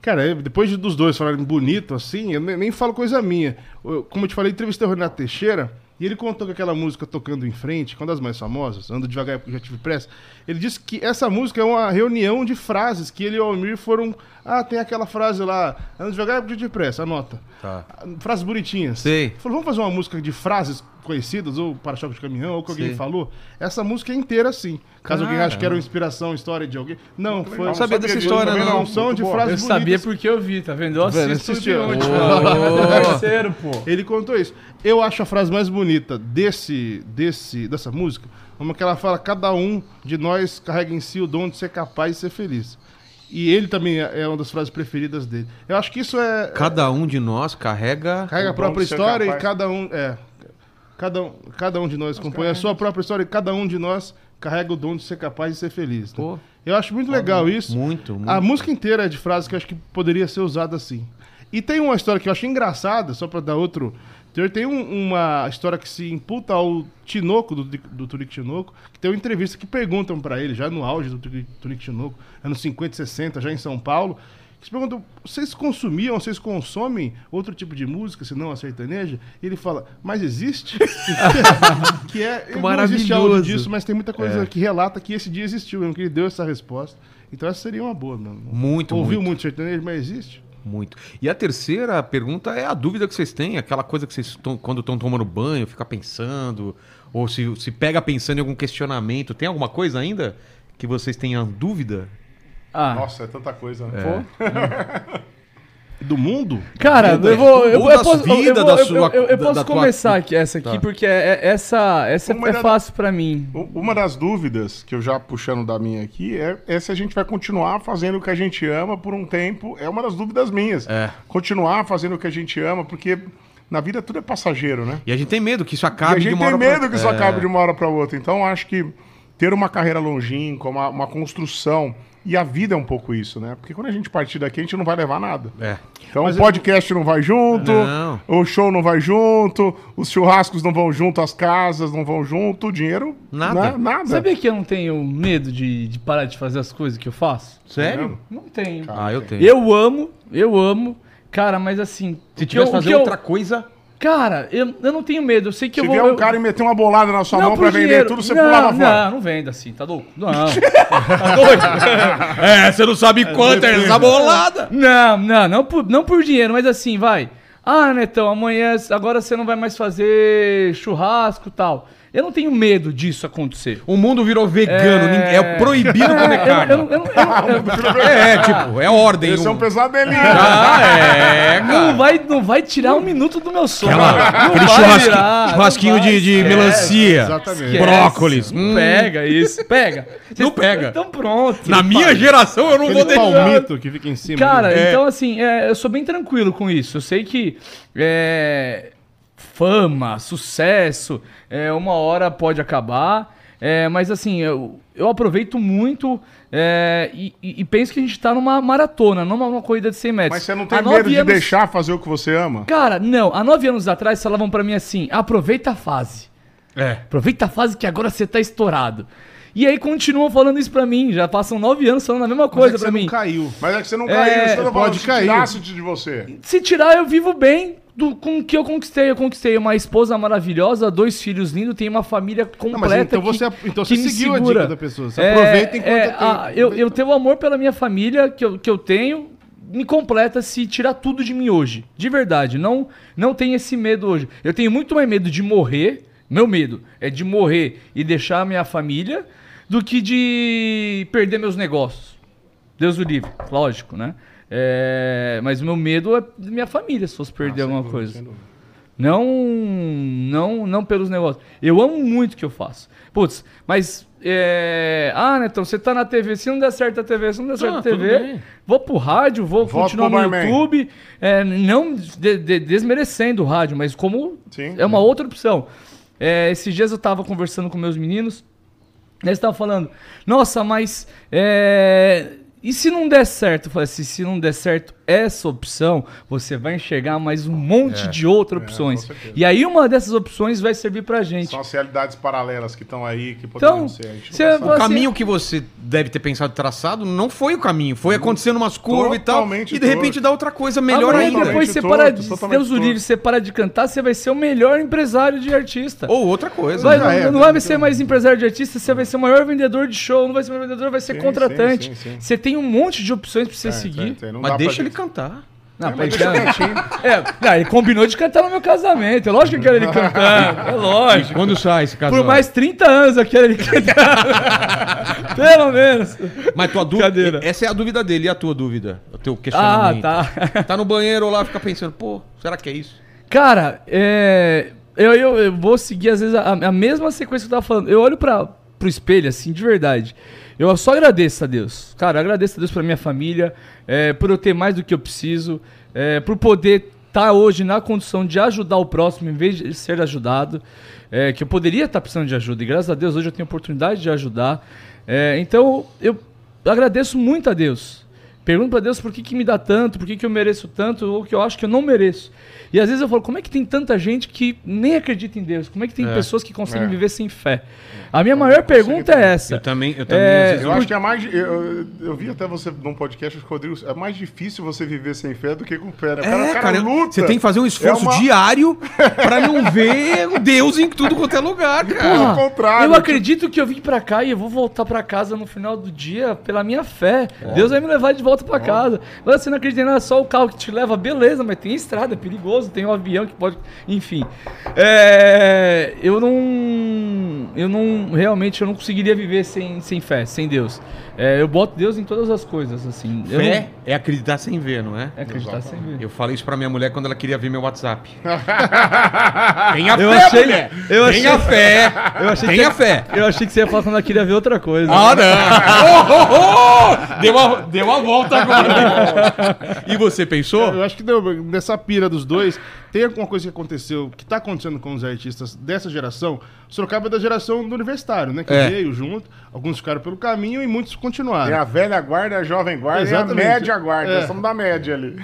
Cara, eu- depois de- dos dois falarem bonito assim, eu nem, nem falo coisa minha. Eu- como eu te falei, entrevistei o Renato Teixeira e ele contou que aquela música Tocando em Frente, que é uma das mais famosas, Ando Devagar porque já tive pressa, ele disse que essa música é uma reunião de frases que ele e o Almir foram. Ah, tem aquela frase lá, Ando Devagar porque já tive pressa, anota. Tá. Frases bonitinhas. Sei. Ele Falou, vamos fazer uma música de frases conhecidas, ou para-choque de caminhão, ou que alguém Sei. falou. Essa música é inteira assim. Caso alguém ache que era uma inspiração, história de alguém. Não, foi. legal. sabia dessa história, não. Junção Muito de frases Eu sabia bonitas. porque eu vi, tá vendo? Eu assisto Assistiu. Oh. Meu parceiro, pô. Ele contou isso. Eu acho a frase mais bonita desse, desse, dessa música, uma que ela fala: cada um de nós carrega em si o dom de ser capaz de ser feliz. E ele também é é uma das frases preferidas dele. Eu acho que isso é. Cada um de nós carrega. Carrega a própria história e cada um. É. Cada um, cada um de nós compõe a sua própria história e cada um de nós carrega o dom de ser capaz de ser feliz. né? Eu acho muito legal isso. muito, muito. A música inteira é de frases que eu acho que poderia ser usada assim. E tem uma história que eu acho engraçada, só pra dar outro. Tem um- uma história que se imputa ao Tinoco, do, do Turico Tinoco, que tem uma entrevista que perguntam pra ele, já no auge do Turi- Turico Tinoco, anos 50 e 60, já em São Paulo, que se perguntam, vocês consumiam, vocês consomem outro tipo de música, senão a sertaneja? E ele fala, mas existe? que é, não existe áudio Maravilhoso. disso, mas tem muita coisa que relata que esse dia existiu, mesmo, que ele deu essa resposta. Então essa seria uma boa, mano. Muito, Ouviu muito. muito sertanejo, mas existe? Muito. E a terceira pergunta é a dúvida que vocês têm, aquela coisa que vocês tão, quando estão tomando banho, fica pensando, ou se, se pega pensando em algum questionamento. Tem alguma coisa ainda que vocês tenham dúvida? Ah, Nossa, é tanta coisa. né? Do mundo? Cara, Vida. eu vou. Eu, eu posso, vidas eu, da vou- eu- sua- eu- eu da- posso da tua- começar aqui, essa aqui, Tá. porque é- é- essa, essa Uma é da- fácil pra mim. Uma das dúvidas que eu já puxando da minha aqui é, é se a gente vai continuar fazendo o que a gente ama por um tempo. É uma das dúvidas minhas. É. Continuar fazendo o que a gente ama, porque na vida tudo é passageiro, né? E a gente tem medo que isso acabe a gente de uma tem hora medo pra... que isso É. acabe de uma hora para outra. Então acho que ter uma carreira longínqua, uma, uma construção. E a vida é um pouco isso, né? Porque quando a gente partir daqui, a gente não vai levar nada. É. Então o podcast não vai junto, Não. o show não vai junto, os churrascos não vão junto, as casas não vão junto, o dinheiro. Nada. né? Nada. Sabia que eu não tenho medo de, de parar de fazer as coisas que eu faço? Sério? Não tenho. Ah, eu tenho. Eu amo, eu amo. Cara, mas assim. Se tivesse eu- fazer que eu- outra coisa... Cara, eu, eu não tenho medo. Eu sei que Se eu vou. vier um eu- cara e meter uma bolada na sua mão por pra vender dinheiro. tudo, você não, pulava fora. Não, não vendo assim, tá louco? Não. tá doido? É, você não sabe quanto é essa bolada. Não, não, não por, não por dinheiro, mas assim, vai. Ah, Netão, amanhã, agora você não vai mais fazer churrasco e tal. Eu não tenho medo disso acontecer. O mundo virou vegano, É. é, proibido comer carne. não- É, tipo, é ordem. Esse é um pesadelinho. Ah, é. Não vai, não vai tirar um minuto do meu sono. Aquela- Não aquele vai churrasqui- virar, não churrasquinho vai, de, de esquece. melancia, Exatamente. Brócolis. Hum. Pega isso, pega. Não pega. Então pronto. Na minha geração eu não vou Aquele deixar. palmito que fica em cima. Cara, né? então assim, é, eu sou bem tranquilo com isso. Eu sei que é, fama, sucesso, é, uma hora pode acabar. é, mas assim, eu, eu aproveito muito é, e, e- penso que a gente tá numa maratona, não numa corrida de 100 metros. Mas você não tem Há medo de anos- deixar fazer o que você ama? Cara, não. Há nove anos atrás falavam pra mim assim: aproveita a fase. É. Aproveita a fase que agora você tá estourado. E aí continuam falando isso pra mim. Já passam nove anos falando a mesma Mas é coisa que pra você mim. não caiu. Mas é que você não É, caiu, eu tô falando, pode se cair. tirasse de você. Se tirar, eu vivo bem do, com o que eu conquistei. Eu conquistei uma esposa maravilhosa, dois filhos lindos, tenho uma família completa. Não, então que- você, então você seguiu a segura. dica da pessoa. Você É, aproveita enquanto é, tem. a- eu, eu tenho amor pela minha família que eu, que eu tenho. Me completa se tirar tudo de mim hoje. De verdade. Não, não tenho esse medo hoje. Eu tenho muito mais medo de morrer. Meu medo é de morrer e deixar a minha família do que de perder meus negócios. Deus o livre, lógico, né? É, mas o meu medo é minha família se fosse perder alguma coisa. Não, não, não pelos negócios. Eu amo muito o que eu faço. Putz, mas é... ah, Netão, você tá na TV, se não der certo a TV, se não der certo a Ah, tudo TV, vou pro rádio, vou continuar no barman. YouTube, é, não de- de- desmerecendo o rádio, mas como Sim. é uma outra opção. É, esses dias eu tava conversando com meus meninos, eles estavam falando, nossa, mas é, e se não der certo? Eu falei assim, se não der certo essa opção, você vai enxergar mais um monte de outras opções. certeza. e aí uma dessas opções vai servir pra gente. São as realidades paralelas que estão aí, que poderiam Então, ser. A gente não você vai- O caminho que você deve ter pensado traçado não foi o caminho. Foi acontecendo umas curvas e tal. E de repente torto. dá outra coisa melhor Amanhã, ainda. depois você para de Deus o livre, você para de cantar, você vai ser o melhor empresário de artista. Ou outra coisa. Vai- né? não, é, não né? vai ser mais empresário de artista, você vai ser o maior vendedor de show, não vai ser o maior vendedor, vai ser Sim, contratante. sim, sim, sim. Você tem um monte de opções pra você É, seguir. tem, tem, Mas deixa ele gente- cantar. Não, É, mas deixa cantar. É, não, ele combinou de cantar no meu casamento. É lógico que eu quero ele cantando. É lógico. Quando sai esse casal? Por mais 30 anos eu quero ele cantando. Pelo menos. Mas tua dúvida. Essa é a dúvida dele. E a tua dúvida? O teu Ah, questionamento? tá. Tá no banheiro lá, fica pensando, pô, será que é isso? Cara, é, eu, eu, eu vou seguir às vezes a, a mesma sequência que eu tava falando. Eu olho pra, pro espelho, assim, de verdade. Eu só agradeço a Deus. Cara, agradeço a Deus pra minha família, é, por eu ter mais do que eu preciso, é, por poder estar hoje na condição de ajudar o próximo em vez de ser ajudado. é, que eu poderia estar precisando de ajuda. E graças a Deus hoje eu tenho a oportunidade de ajudar. É, então eu agradeço muito a Deus. Pergunto pra Deus por que, que me dá tanto, por que, que eu mereço tanto, ou que eu acho que eu não mereço. E às vezes eu falo, como é que tem tanta gente que nem acredita em Deus? Como é que tem pessoas que conseguem É. viver sem fé? A minha maior pergunta é essa. Eu também, eu também É, às vezes, Eu acho que é mais. Eu, eu- eu vi até você num podcast, acho que, Rodrigo, é mais difícil você viver sem fé do que com fé. Né? O É, cara, luta. você tem que fazer um esforço É uma- diário pra não ver o Deus em tudo quanto é lugar, cara. Pelo contrário. Eu acredito que eu vim pra cá e eu vou voltar pra casa no final do dia pela minha fé. Deus vai me levar de volta pra casa. Mas você não acredita em nada, só o carro que te leva, beleza, mas tem estrada, é perigoso, tem um avião que pode. Enfim. É, eu não. Eu não. Realmente eu não conseguiria viver sem, sem fé, sem Deus. É, eu boto Deus em todas as coisas, assim. Eu Fé é acreditar sem ver, não é? não- é acreditar sem ver. Eu falei isso pra minha mulher quando ela queria ver meu WhatsApp. Tenha Eu fé, achei- mulher! eu Tenha achei- fé! Eu achei, que Tenha você, fé! eu achei que você ia falar quando ela queria ver outra coisa. Ah, não! Oh, oh, oh! Deu, uma, deu uma volta agora. e você pensou? Eu acho que deu, nessa pira dos dois, tem alguma coisa que aconteceu, que tá acontecendo com os artistas dessa geração. Sorocaba é da geração do universitário, né? Que É. veio junto, alguns ficaram pelo caminho e muitos Tem continuaram. a velha guarda, a jovem guarda Exatamente. e a média guarda. É. Nós estamos da média ali.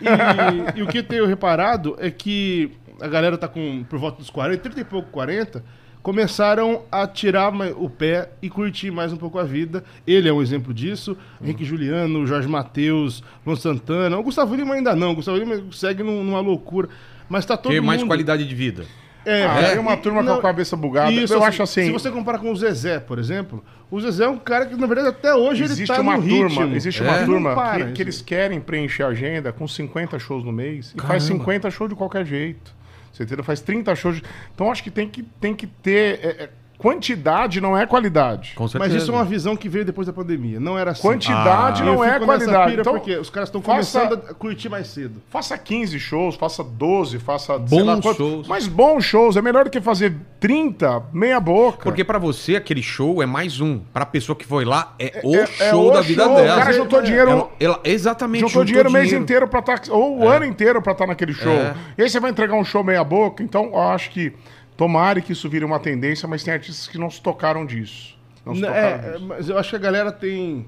E, e o que eu tenho reparado é que a galera tá com por volta dos 40, 30 e pouco, 40, começaram a tirar o pé e curtir mais um pouco a vida. Ele é um exemplo disso. Henrique Juliano, Jorge Matheus, Luan Santana. O Gustavo Lima ainda não. O Gustavo Lima segue num- numa loucura. Mas tá todo mais mundo... qualidade de vida. É, Ah, é. tem uma turma com a cabeça bugada. Isso, eu acho assim. Se você comparar com o Zezé, por exemplo, o Zezé é um cara que, na verdade, até hoje ele Existe tá uma no turma, ritmo. existe É. uma turma para, que, eles querem preencher a agenda com 50 shows no mês e faz Caramba. 50 shows de qualquer jeito. Você entendeu? Faz 30 shows. de- Então acho que tem que, tem que ter. é, é, quantidade não é qualidade. Com certeza. Mas isso é uma visão que veio depois da pandemia. Não era assim. Quantidade E não eu é qualidade. pira Então, porque os caras estão começando a curtir mais cedo. Faça 15 shows, faça 12, faça Bons shows. Mas bons shows. É melhor do que fazer 30, meia boca. Porque pra você, aquele show é mais um. Pra pessoa que foi lá, é, o é- show é o da vida show. dela. O cara juntou dinheiro- Ela- exatamente. Juntou dinheiro o mês inteiro pra estar. ou o ano inteiro pra estar naquele show. É. E aí você vai entregar um show meia boca. Então, eu acho que. Tomara que isso vire uma tendência, mas tem artistas que não se tocaram disso. Não se tocaram É, disso. mas eu acho que a galera tem.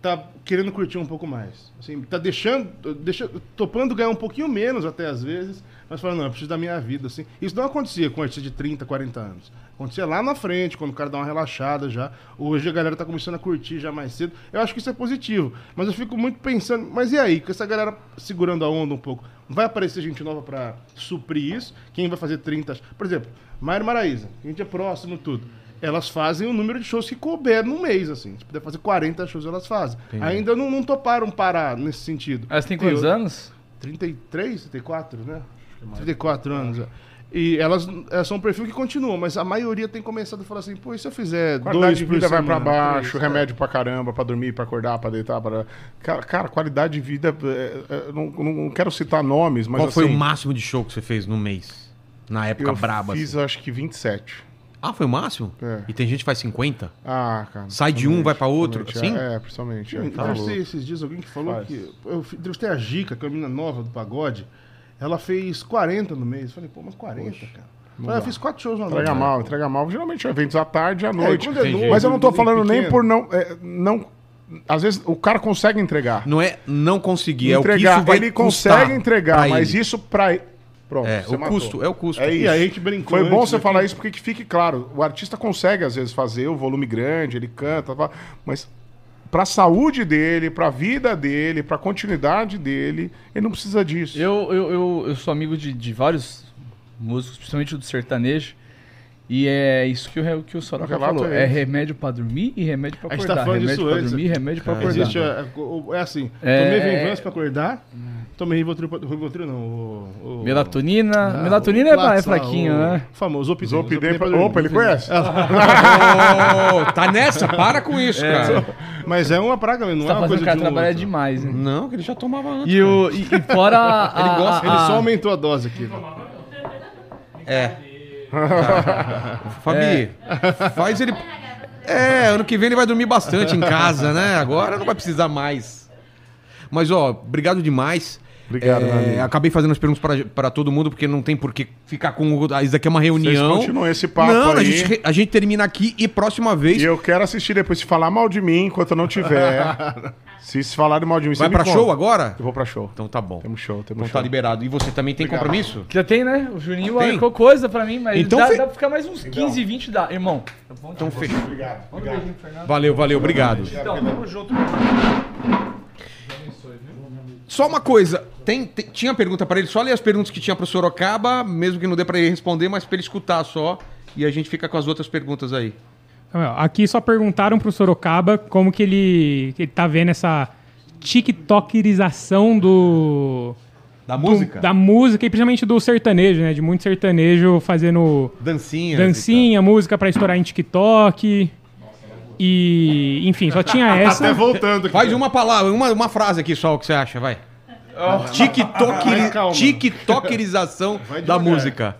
tá querendo curtir um pouco mais. Assim, tá deixando. Deixa, topando ganhar um pouquinho menos até às vezes, mas falando, não, eu preciso da minha vida. Assim. Isso não acontecia com artista de 30, 40 anos. Acontecia lá na frente, quando o cara dá uma relaxada já. Hoje a galera tá começando a curtir já mais cedo. Eu acho que isso é positivo. Mas eu fico muito pensando, mas e aí? Com essa galera segurando a onda um pouco, vai aparecer gente nova pra suprir isso? Quem vai fazer 30? Por exemplo, Mário Maraíza, a gente é próximo tudo elas fazem o número de shows que couber no mês, assim. Se puder fazer 40 shows, elas fazem. Ainda não, não toparam parar nesse sentido. Elas têm quantos Eu- anos? 33, 34, né? 34 anos. é. E elas, elas são um perfil que continua, mas a maioria tem começado a falar assim, pô, e se eu fizer Qualidade dois de por vida vai pra baixo, três? remédio pra caramba, pra dormir, pra acordar, pra deitar. Pra... Cara, cara, qualidade de vida. é, é, não, não quero citar nomes, mas. Qual foi assim, o máximo de show que você fez no mês? Na época Eu braba. fiz, assim. acho que 27. Ah, foi o máximo? É. E tem gente que faz 50? Ah, cara. Sai de um, vai pra outro, assim? É, é, principalmente. É, Eu tá esses dias alguém que falou Faz. que. Eu entrevistei a Gica, que é uma menina nova do pagode. Ela fez 40 no mês. Eu falei, pô, mas 40, cara. Falei, eu fiz quatro shows na Entrega noite. mal, entrega mal. Geralmente eventos à tarde e à noite. quando é novo, Mas eu não tô bem falando nem por não, é, não. Às vezes o cara consegue entregar. Não é não conseguir, é o que entregar. isso vai ele consegue entregar, pra mas ele. isso pra. Pronto. É, o matou. custo, é o custo. É E aí a gente brincou. Foi bom você falar isso porque que fique claro. O artista consegue, às vezes, fazer o volume grande, ele canta, pá, mas pra saúde dele, pra vida dele, pra continuidade dele, ele não precisa disso. Eu, eu, eu, eu sou amigo de, de vários músicos, principalmente do sertanejo. E é isso que o, que o Soraka O falou. é É remédio pra dormir e remédio pra A gente acordar. tá falando remédio disso pra antes. dormir, remédio pra É, acordar. Existe, é, é, é assim, É, tomei é- vengança pra acordar, tomei Rivotril, pra- Rivotril não, o... o Melatonina. Ah, melatonina o é, é fraquinho, o né? Famoso Zopidem. Zopidem pra- dormir. Opa, ele conhece? Ô, tá nessa? Para com isso, cara. Mas é uma praga, mesmo, não Tá é uma fazendo coisa o cara de um trabalhar outro. demais, né? Não, que ele já tomava antes. E, o, e, e fora a, Ele gosta, a- ele só aumentou a dose aqui. É. Fabi, faz ele. É, ano que vem ele vai dormir bastante em casa, né? Agora não vai precisar mais. Mas, ó, obrigado demais. Obrigado, meu É, amigo. acabei fazendo as perguntas pra- pra todo mundo, porque não tem por que ficar com. o- ah, Isso daqui é uma reunião. continuam esse papo Não, a aí. gente, re- a gente termina aqui e próxima vez. E eu quero assistir depois. Se falar mal de mim enquanto eu não tiver. se se falarem mal de mim, Vai você me pra conta. show agora? Eu vou pra show. Então tá bom. Temos show, temos Então show. tá liberado. E você também tem Obrigado. compromisso? Já tem, né? O Juninho Tem? marcou coisa pra mim, mas Então dá, fe- dá pra ficar mais uns 15, 20 dá. Irmão, Então fechou. Obrigado. um pro Fernando. Valeu, valeu, obrigado. Então, tamo junto. Só uma coisa, tem, tem- tinha pergunta pra ele, só ler as perguntas que tinha pro Sorocaba, mesmo que não dê pra ele responder, mas pra ele escutar só. E a gente fica com as outras perguntas aí. Aqui só perguntaram pro Sorocaba como que ele, que ele tá vendo essa tiktokerização do, Da do- música? da música e principalmente do sertanejo, né? De muito sertanejo fazendo Dancinha. dancinha, música pra estourar em TikTok. E, enfim, só tinha Até essa. voltando aqui. Faz uma palavra, uma, uma frase aqui só, o que você acha, vai. Vai, calma. TikTokerização da música.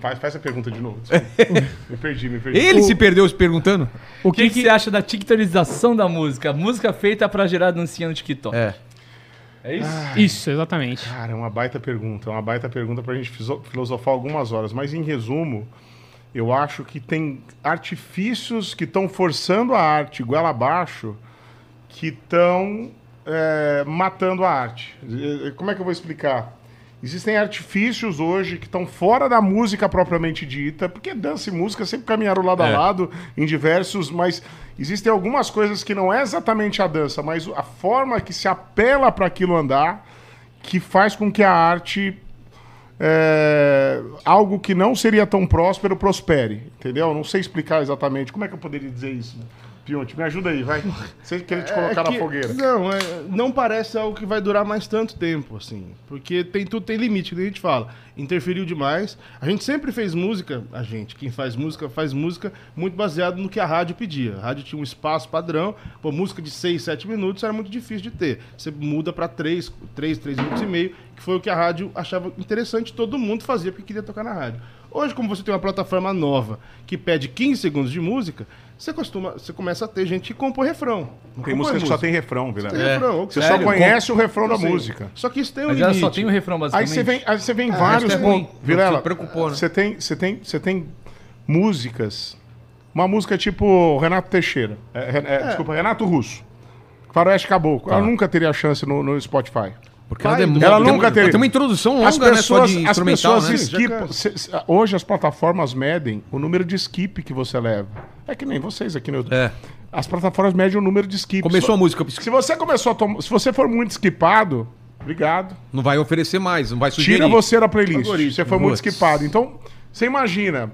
Faz, faz a pergunta de novo. me perdi, me perdi. Ele se perdeu se perguntando? O O que, que você acha da TikTokização da música? Música feita pra gerar dancinha no TikTok. É. É isso? Isso, exatamente. Cara, é uma baita pergunta. É uma baita pergunta pra gente fiso- filosofar algumas horas. Mas, em resumo, eu acho que tem artifícios que estão forçando a arte goela abaixo que estão matando a arte. Como é que eu vou explicar? Existem artifícios hoje que estão fora da música propriamente dita, porque dança e música sempre caminharam lado É. a lado em diversos, mas existem algumas coisas que não é exatamente a dança, mas a forma que se apela para aquilo andar, que faz com que a arte é, algo que não seria tão próspero prospere, entendeu? Não sei explicar exatamente como é que eu poderia dizer isso. Pionte, me ajuda aí, vai. Você querer te colocar É na que- fogueira. Não, é, não parece algo que vai durar mais tanto tempo, assim. Porque tem tudo tem limite, que a gente fala. Interferiu demais. A gente sempre fez música, a gente, quem faz música, faz música muito baseado no que a rádio pedia. A rádio tinha um espaço padrão, pô, música de 6, 7 minutos era muito difícil de ter. Você muda para 3, 3, 3 minutos e meio, que foi o que a rádio achava interessante, todo mundo fazia porque queria tocar na rádio. Hoje, como você tem uma plataforma nova que pede 15 segundos de música, você, costuma, você começa a ter gente que compõe refrão. Não Tem música que só tem refrão, Vila. tem É. refrão. Você Sério? só conhece o refrão da Sim. música. Só que isso tem um Mas limite. ela só tem o refrão, Aí basicamente. você vem, aí você vem vários isso é pontos. Vilela, preocupou, né? você tem, você tem, você tem músicas. Uma música tipo Renato Teixeira. É, Ren- é, Desculpa, Renato Russo. Faroeste Caboclo. Ela nunca teria chance no, no Spotify. Porque Vai, ela demora. ela tem nunca uma, teria. Tem uma introdução longa, As né? Só pessoas, de as pessoas né? hoje as plataformas medem o número de skip que você leva. É que nem vocês aqui no YouTube. É. As plataformas medem o número de skips. Começou a música. Se você começou a tomar. Se você for muito skipado, obrigado. Não vai oferecer mais, não vai sugerir. Tira você da playlist. Algoritmo. Você foi muito skipado. Então, você imagina.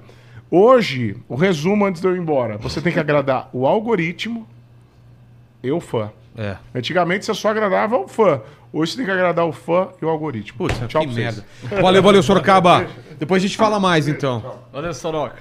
Hoje, o resumo antes de eu ir embora. Você tem que agradar o algoritmo e o fã. É. Antigamente você só agradava o fã. Hoje você tem que agradar o fã e o algoritmo. Putz, Tchau que merda. Valeu, valeu, Sorocaba. Depois a gente fala mais, então. Olha Soroca.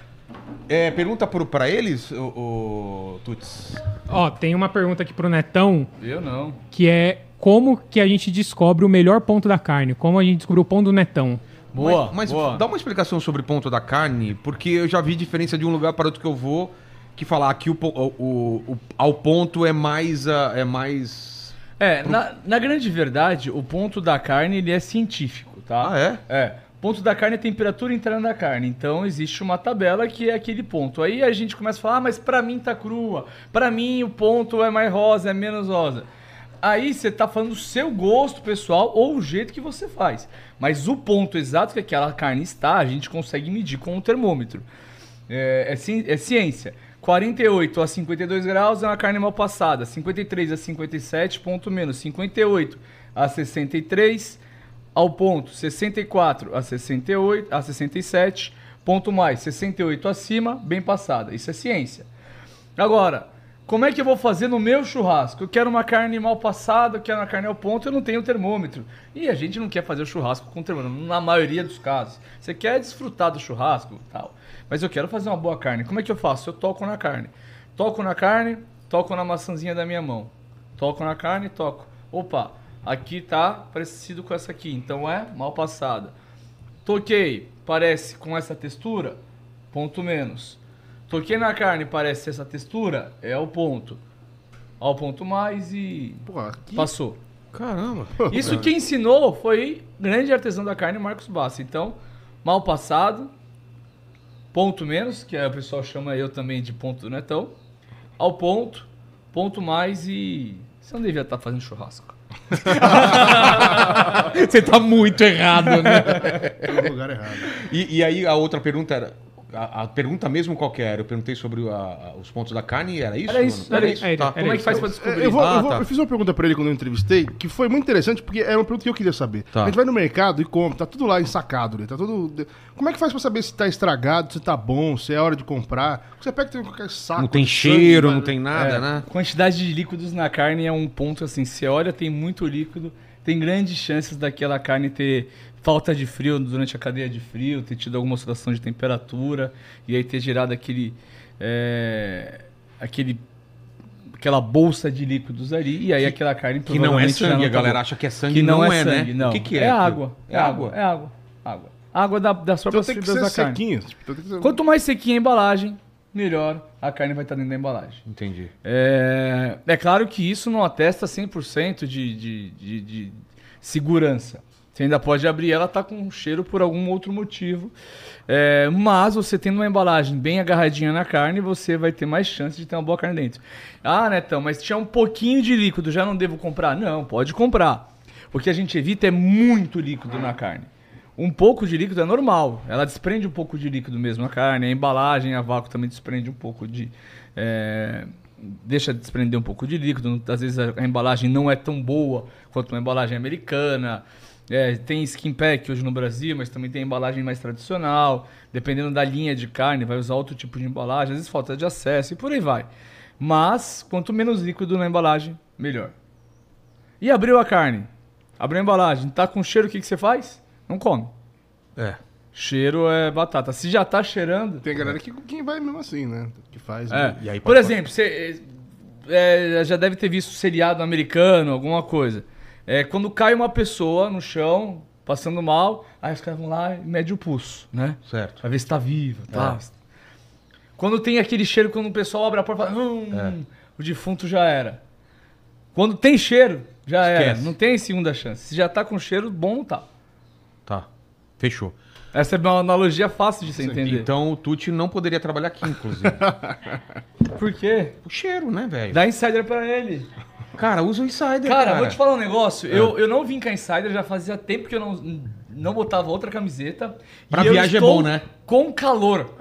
É, pergunta pro, pra eles, o, o Tuts. Ó, tem uma pergunta aqui pro Netão, Eu não. que é como que a gente descobre o melhor ponto da carne? Como a gente descobriu o ponto do Netão? Boa, Mas, mas boa. dá uma explicação sobre o ponto da carne, porque eu já vi diferença de um lugar para outro que eu vou, que falar o, po- o, o- o- ao ponto é mais. ah, é mais. É, na, na grande verdade, o ponto da carne ele é científico, tá? Ah, é? É. Ponto da carne é a temperatura interna da carne. Então existe uma tabela que é aquele ponto. Aí a gente começa a falar, ah, mas pra mim tá crua. Pra mim o ponto é mais rosa, é menos rosa. Aí você tá falando do seu gosto pessoal ou o jeito que você faz. Mas o ponto exato que aquela carne está, a gente consegue medir com o termômetro. É, é ci- é ciência. 48 a 52 graus é uma carne mal passada. 53 a 57, ponto menos. 58 a 63, ao ponto. 64 a 68, a 67, ponto mais. 68 acima, bem passada. Isso é ciência. Agora, como é que eu vou fazer no meu churrasco? Eu quero uma carne mal passada, eu quero uma carne ao ponto, eu não tenho termômetro. E a gente não quer fazer o churrasco com termômetro, na maioria dos casos. Você quer desfrutar do churrasco tal. Mas eu quero fazer uma boa carne. Como é que eu faço? Eu toco na carne. Toco na carne, toco na maçãzinha da minha mão. Toco na carne, toco. Opa, aqui tá parecido com essa aqui, então é mal passada. Toquei, parece com essa textura, ponto menos. Toquei na carne, parece essa textura, é o ponto. Ao ponto mais e Pô, aqui... passou. Caramba. Isso quem ensinou foi grande artesão da carne, Marcos Bassa. Então, mal passado, ponto menos, que aí o pessoal chama eu também de ponto do netão, ao ponto, ponto mais e... Você não devia estar fazendo churrasco. Você tá muito errado, né? Tô no lugar errado. E, e aí a outra pergunta era. A, a pergunta mesmo qual que era? Eu perguntei sobre a- os pontos da carne e era isso? Era isso, era isso. Era Tá. isso. Como é que faz pra É, descobrir? Eu, vou- Ah, eu vou- tá. eu fiz uma pergunta pra ele quando eu entrevistei, que foi muito interessante, porque era uma pergunta que eu queria saber. Tá. A gente vai no mercado e compra, tá tudo lá ensacado, né? Tá tudo. Como é que faz pra saber se tá estragado, se tá bom, se é hora de comprar? Você pega tem qualquer saco. Não tem sangue, cheiro, mas- não tem nada, É, né? Quantidade de líquidos na carne é um ponto assim. Você olha, tem muito líquido, tem grandes chances daquela carne ter falta de frio durante a cadeia de frio, ter tido alguma oscilação de temperatura e aí ter gerado aquele. é, aquele aquela bolsa de líquidos ali e aí aquela carne Que não é sangue. A tá galera acha que é sangue que não, é, né? sangue, não. O que, que é? É água. É água. É água. Água. Água da, das Então próprias que fibras da carne. sequinho. então que ser- Quanto mais sequinha a embalagem, melhor a carne vai estar dentro da embalagem. Entendi. É, é claro que isso não atesta 100% de, de, de, de segurança. Você ainda pode abrir ela, tá com cheiro por algum outro motivo. É, mas você tendo uma embalagem bem agarradinha na carne, você vai ter mais chance de ter uma boa carne dentro. Ah, Netão, mas tinha um pouquinho de líquido, já não devo comprar? Não, pode comprar. O que a gente evita é muito líquido na carne. Um pouco de líquido é normal. Ela desprende um pouco de líquido mesmo na carne. A embalagem a vácuo também desprende um pouco de. é, deixa de desprender um pouco de líquido. Às vezes a, a embalagem não é tão boa quanto uma embalagem americana. É, tem skin pack hoje no Brasil, mas também tem embalagem mais tradicional. Dependendo da linha de carne, vai usar outro tipo de embalagem. Às vezes falta de acesso e por aí vai. Mas quanto menos líquido na embalagem, melhor. E abriu a carne. Abriu a embalagem. Tá com cheiro, o que, que você faz? Não come. É. Cheiro é batata. Se já tá cheirando. Tem galera que, que vai mesmo assim, né? Que faz. É. né? E aí Por pode- exemplo, você é, já deve ter visto seriado americano, alguma coisa. É, quando cai uma pessoa no chão, passando mal, aí os caras vão lá e medem o pulso, né? Certo. Pra ver se tá vivo, tá? Quando tem aquele cheiro, quando o pessoal abre a porta, fala, hum, o defunto já era. Quando tem cheiro, já era. Esquece. Não tem segunda chance. Se já tá com cheiro, bom tá. Tá. Fechou. Essa é uma analogia fácil de você entender. Então o Tuti não poderia trabalhar aqui, inclusive. Por quê? o cheiro, né, velho? Dá insider pra ele. Cara, usa o Insider, Cara, cara. vou te falar um negócio. É. Eu, eu não vim com a Insider, já fazia tempo que eu não, não botava outra camiseta. Pra E eu viagem é bom, né? Com calor.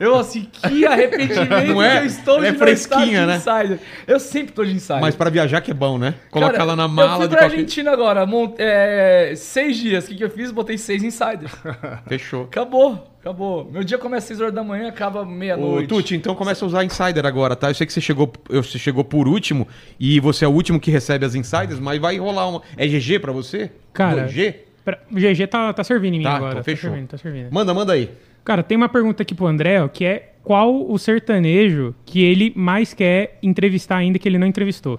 Eu, assim, que arrependimento Não é? que eu estou Ela é de estar fresquinha, de né? Insider. Eu sempre tô de Insider. Mas pra viajar que é bom, né? Coloca Cara, ela na Eu mala fui de pra qualquer... Argentina agora, mont- é, seis dias. O que, que eu fiz? Botei seis Insider. Fechou. Acabou, acabou. Meu dia começa às seis horas da manhã, acaba Ô, meia-noite. Tuti, então começa a usar Insider agora, tá? Eu sei que você chegou, eu- você chegou por último e você é o último que recebe as Insiders, mas vai rolar uma... É GG pra você? Cara, G? Pra- O GG tá, tá servindo em mim Tá, agora. então tá fechou. servindo, tá servindo. Manda, manda aí. Cara, tem uma pergunta aqui pro André, ó, que é qual o sertanejo que ele mais quer entrevistar ainda que ele não entrevistou?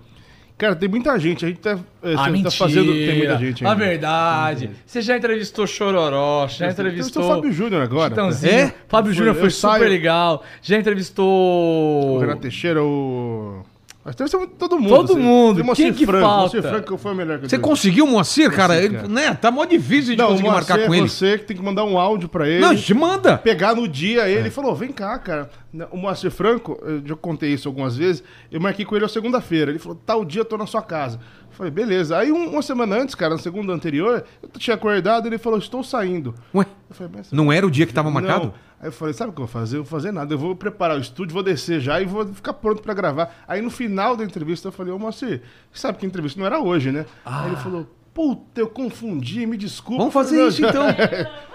Cara, tem muita gente. A gente tá, é, Ah, tá fazendo. Tem muita gente A ainda. verdade. Você já entrevistou Chororó, já Entrevistou entrevistou... o Fábio Júnior agora. Chitãozinho. É? Fábio Júnior Eu foi super saio- legal. Já entrevistou... O Renato Teixeira, o. Mas tem todo mundo. Todo mundo. Tem o Moacir Quem que Franco. falta? Moacir Franco foi o melhor que eu Você tive. conseguiu, Moacir, cara? Ele- cara. né? Tá mó difícil de Não, o conseguir Moacir marcar com é ele. você que tem que mandar um áudio pra ele. Não, te manda. pegar no dia ele falou: vem cá, cara. O Moacir Franco, eu já contei isso algumas vezes, eu marquei com ele na segunda-feira. Ele falou: tal dia eu tô na sua casa. Falei, beleza. Aí um- uma semana antes, cara, na segunda anterior, eu tinha acordado ele falou: estou saindo. Ué, Eu falei, mas não era o dia que tava marcado? Não. Aí eu falei, sabe o que eu vou fazer? Eu vou fazer nada. Eu vou preparar o estúdio, vou descer já e vou ficar pronto pra gravar. Aí no final da entrevista eu falei, ô Moacir, sabe que a entrevista não era hoje, né? Aí ele falou, puta, eu confundi, me desculpa. Vamos Eu fazer isso "Não, então.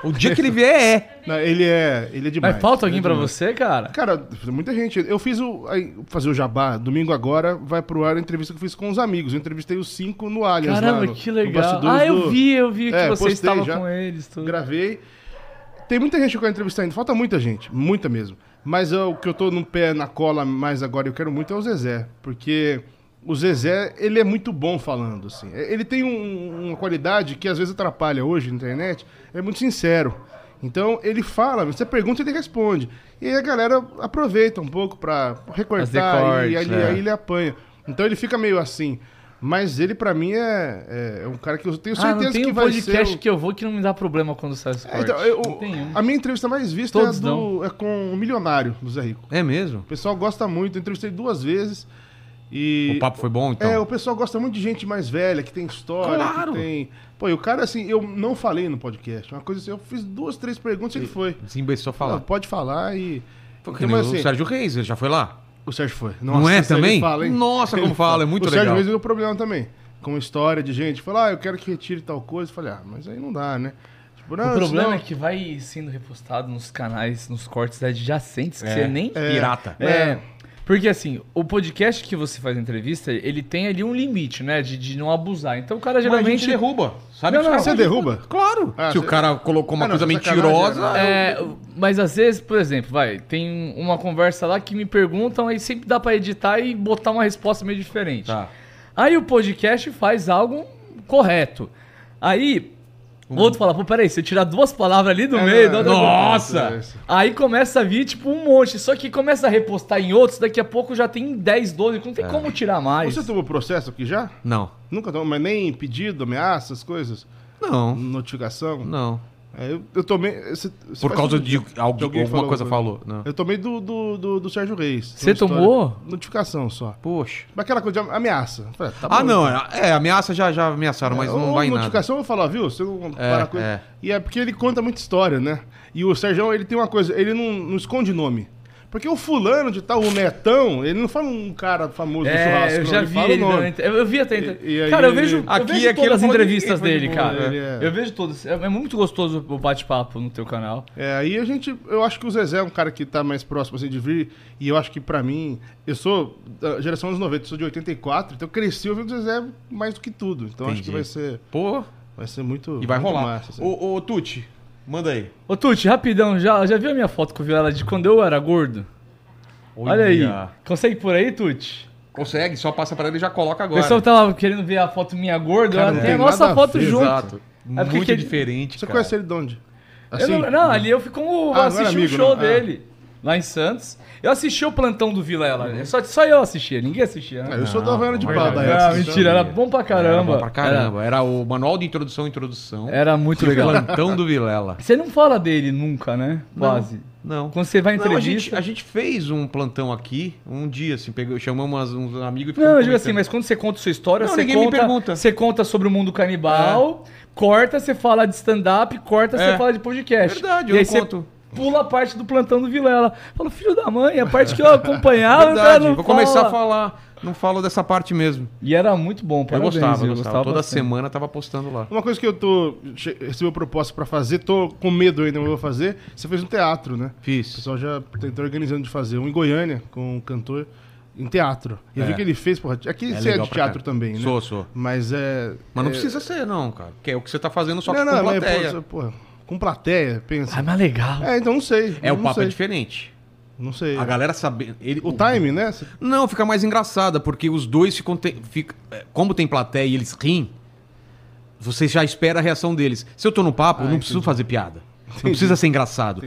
O dia que ele vier é. Não, ele é, ele é demais. Mas falta alguém é pra demais. você, cara? Cara, muita gente. Eu fiz o. aí, fazer o jabá, domingo agora, vai pro ar a entrevista que eu fiz com os amigos. Eu entrevistei os cinco no Allianz. lá Caramba, no- que legal. Ah, eu do- vi, eu vi que É, você postei estava já. com eles. Tudo. Gravei. Tem muita gente que eu quero entrevistar ainda. Falta muita gente. Muita mesmo. Mas eu- o que eu tô no pé, na cola mais agora, eu quero muito é o Zezé. Porque o Zezé, ele é muito bom falando, assim. Ele tem um- uma qualidade que às vezes atrapalha hoje na internet. É muito sincero. Então ele fala, você pergunta e ele responde. E aí a galera aproveita um pouco pra recortar Fazer corte, e aí, é. aí ele apanha. Então ele fica meio assim. Mas ele, pra mim, é, é um cara que eu tenho Ah, certeza não tem que um vai podcast ser. o- que eu vou que não me dá problema quando sai esse É, então, eu- a minha entrevista mais vista é, do, é com o Milionário, do Zé Rico. É mesmo? O pessoal gosta muito, eu entrevistei duas vezes. E O papo foi bom, então? É, o pessoal gosta muito de gente mais velha, que tem história, Claro. que tem. Pô, e o cara, assim, eu não falei no podcast. Uma coisa assim, eu fiz duas, três perguntas e ele foi. Desembeçou Não, falar. pode falar e. Pô, que Então, mas, o assim, Sérgio Reis, ele já foi lá? o Sérgio foi. Não é também? fala, hein? Nossa, como fala, é muito o legal. Sérgio Reis deu problema também. Com história de gente. Falou, ah, eu quero que retire tal coisa. Eu falei, ah, mas aí não dá, né? Tipo, não, O problema senão- é que vai sendo repostado nos canais, nos cortes adjacentes, que É. você nem... Pirata. É, porque assim, o podcast que você faz a entrevista, ele tem ali um limite, né, de, de não abusar. Então o cara Mas a gente geralmente... derruba. Sabe Não, não, Você derruba? Claro. Ah, Se o cê- cara colocou uma Ah, não, coisa mentirosa... né? É, mas às vezes, por exemplo, vai, tem uma conversa lá que me perguntam, aí sempre dá pra editar e botar uma resposta meio diferente. Tá. Aí o podcast faz algo correto. Aí o outro fala, pô, peraí, se eu tirar duas palavras ali do É, meio, não, da outra Nossa! É. Aí começa a vir, tipo, um monte. Só que começa a repostar em outros, daqui a pouco já tem 10, 12, não tem É. como tirar mais. Você tomou processo aqui já? Não. Nunca tomou, mas nem pedido, ameaças, coisas? Não. Notificação? Não. É, eu, eu tomei. esse- esse Por causa um- de alguém, alguém alguma falou coisa falou. Não. Eu tomei do, do, do, do Sérgio Reis. Você tomou? Notificação só. Poxa. Mas aquela coisa de ameaça. Falei, tá Ah, bom, não. então. É, ameaça já, já ameaçaram, mas não vai em nada. notificação eu falar, viu? Você não É, com- é. E é porque ele conta muita história, né? E o Sérgio, ele tem uma coisa, ele não, não esconde nome. Porque o fulano de tal, o Netão, ele não fala um cara famoso do É, churrasco, eu não, já ele vi o ele. nome. Eu, vi até. E- e aí cara, eu ele- vejo, Aqui, eu vejo aqui todas ele as falou de entrevistas foi dele, de cara. ele é- Eu vejo todas. É, é muito gostoso o bate-papo no teu canal. É, aí a gente, eu acho que o Zezé é um cara que tá mais próximo assim de vir, e eu acho que pra mim, eu sou da geração dos 90, sou de 84, então eu cresci ouvindo o Zezé mais do que tudo. Então acho que Entendi. vai ser, Pô, vai ser muito e vai muito rolar. massa, assim. Ô, ô, Tuti, manda aí. Ô, Tuti, rapidão, já, já viu a minha foto com o Vilela de quando eu era gordo? Olha aí. Consegue por aí, Tuti? Consegue, só passa pra ele e já coloca O agora. pessoal tava querendo ver a foto minha gorda, Cara, ela não tem a nossa a foto ver, junto. Exato. É porque Muito que- diferente, Você cara. conhece ele de onde? Eu Assim, não, não, ali eu fui como Ah, não assisti era um amigo, show não? Ah. Lá em Santos. Eu assisti o plantão do Vilela, só, só eu assistia, ninguém assistia. Né? eu sou da Havaiana de Pau, é. Ah, mentira, era bom pra caramba. Era bom pra caramba. Era, o manual de introdução, introdução. Era, era muito legal. Plantão do Vilela. Você não fala dele nunca, né? Quase. Não. Quando você vai em Não, a entrevista. gente, a gente fez um plantão aqui, um dia, assim, pegou, chamamos umas- uns amigos e Não, eu ficamos digo assim, mas quando você conta sua história, Não, você, ninguém me conta, pergunta. É. você conta sobre o mundo canibal, corta, você fala de stand-up, corta, É. você fala de podcast. Verdade, e eu aí não você conto. Pula a parte do plantão do Vilela. Fala, filho da mãe, a parte que eu acompanhava, o cara Verdade, não vou começar fala. a falar. Não falo dessa parte mesmo. E era muito bom, Eu parabéns, gostava, eu eu gostava. Toda bastante. semana tava postando lá. Uma coisa que eu tô. Recebeu proposta pra fazer, tô com medo ainda, mas vou fazer. Você fez um teatro, né? O Fiz. pessoal já tá organizando de fazer um em Goiânia com um cantor em teatro. E eu É. vi que ele fez, porra. Aqui É você é de teatro também, né? Sou, sou. Mas é. Mas não é- precisa ser, não, cara. Que é o que você tá fazendo só que não, com não, mas, plateia. pô, porra, com plateia, pensa. Ah, mas legal. É, então não sei. é, o não papo sei. é diferente. Não sei. A galera sabe. Ele, O time, né? Não, fica mais engraçada, porque os dois ficam. te- fica- é, como tem plateia e eles riem, você já espera a reação deles. Se eu tô no papo, eu não preciso fazer piada. Não precisa ser engraçado.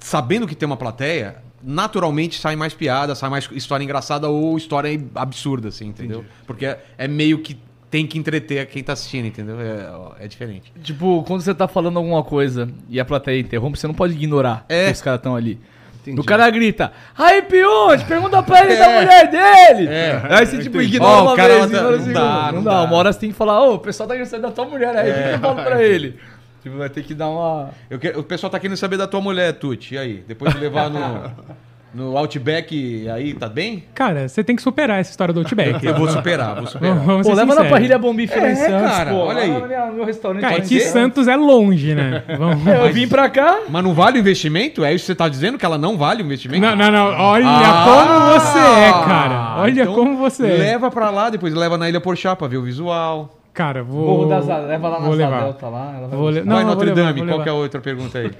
Sabendo que tem uma plateia, naturalmente sai mais piada, sai mais história engraçada ou história absurda, assim, entendeu? Porque é, é meio que tem que entreter quem tá assistindo, entendeu? É, é diferente. Tipo, quando você tá falando alguma coisa e a plateia interrompe, você não pode ignorar É. que os caras estão ali. Entendi. O cara grita, aí Pionte, pergunta pra ele da mulher dele. Aí você tipo ignora Ó, o uma cara vez, tá- ignora não a segunda. dá, não, não dá. Uma hora você tem que falar, ô, o pessoal tá querendo saber da tua mulher aí, o que que eu falo pra ele? Tipo, vai ter que dar uma... Eu que- o pessoal tá querendo saber da tua mulher, Tuti. E aí? Depois de levar no, no Outback, aí tá bem? Cara, você tem que superar essa história do Outback. Eu vou superar, vou superar. Vamos, Pô, ser leva na sinceros. parrilha Bombife lá em É, Santos, cara, pô. olha aí. No meu restaurante. Cara, é que Santos. Santos é longe, né? Vamos... Eu vim pra cá, Mas não vale o investimento? É isso que você tá dizendo? Que ela não vale o investimento? Não, não, não. Olha Ah, como você é, cara. Olha então como você é. Leva pra lá, depois leva na Ilha Porchá pra ver o visual. Cara, vou. Morro das leva lá na vou levar. Delta lá. ela vai Vou le-. Não, Vai, não, Notre vou levar, Dame, vou qual é a outra pergunta aí?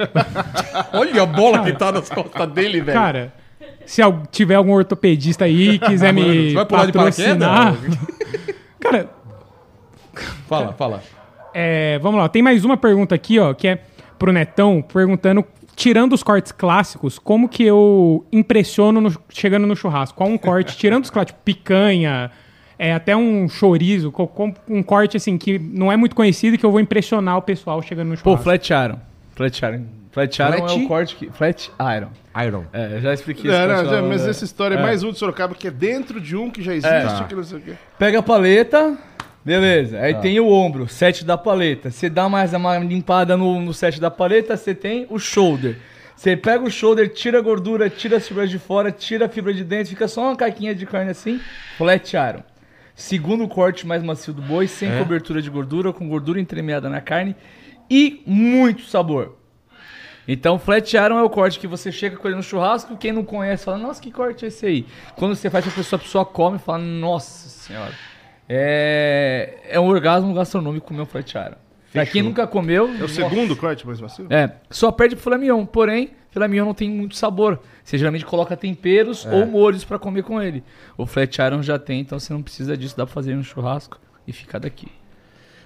Olha a bola que tá nas costas dele, velho. Cara, se tiver algum ortopedista aí quiser Mano, me vai pular de patrocinar. Cara, Fala, fala. é, vamos lá. Tem mais uma pergunta aqui, ó, que é pro Netão, perguntando, tirando os cortes clássicos, como que eu impressiono no- chegando no churrasco? Qual um corte, tirando os clássicos, tipo, picanha, é, até um chorizo, um corte assim que não é muito conhecido e que eu vou impressionar o pessoal chegando no Pô, churrasco. iron. Flat iron. Flat iron Flat? é o corte que... Flat iron. Iron. É, eu já expliquei Não, não, corte já- mas é. essa história é É. mais um de Sorocaba que é dentro de um que já existe, Tá. que não sei o quê. Pega a paleta, beleza. Aí tem o ombro, set da paleta. Você dá mais uma limpada no, no set da paleta, você tem o shoulder. Você pega o shoulder, tira a gordura, tira as fibras de fora, tira a fibra de dentro, fica só uma caquinha de carne assim, flat iron. Segundo corte mais macio do boi, sem É? cobertura de gordura, com gordura entremeada na carne e muito sabor. Então, flat iron é o corte que você chega com ele no churrasco, quem não conhece fala, nossa, que corte é esse aí? Quando você faz pra pessoa, a pessoa come e fala, nossa senhora. É, é um orgasmo gastronômico comer um flat iron. Pra quem nunca comeu... É o segundo corte mais macio? É, só perde pro filé mignon, porém, filé mignon não tem muito sabor. Você geralmente coloca temperos ou molhos pra comer com ele. O flat iron já tem, então você não precisa disso, dá pra fazer no churrasco e ficar daqui.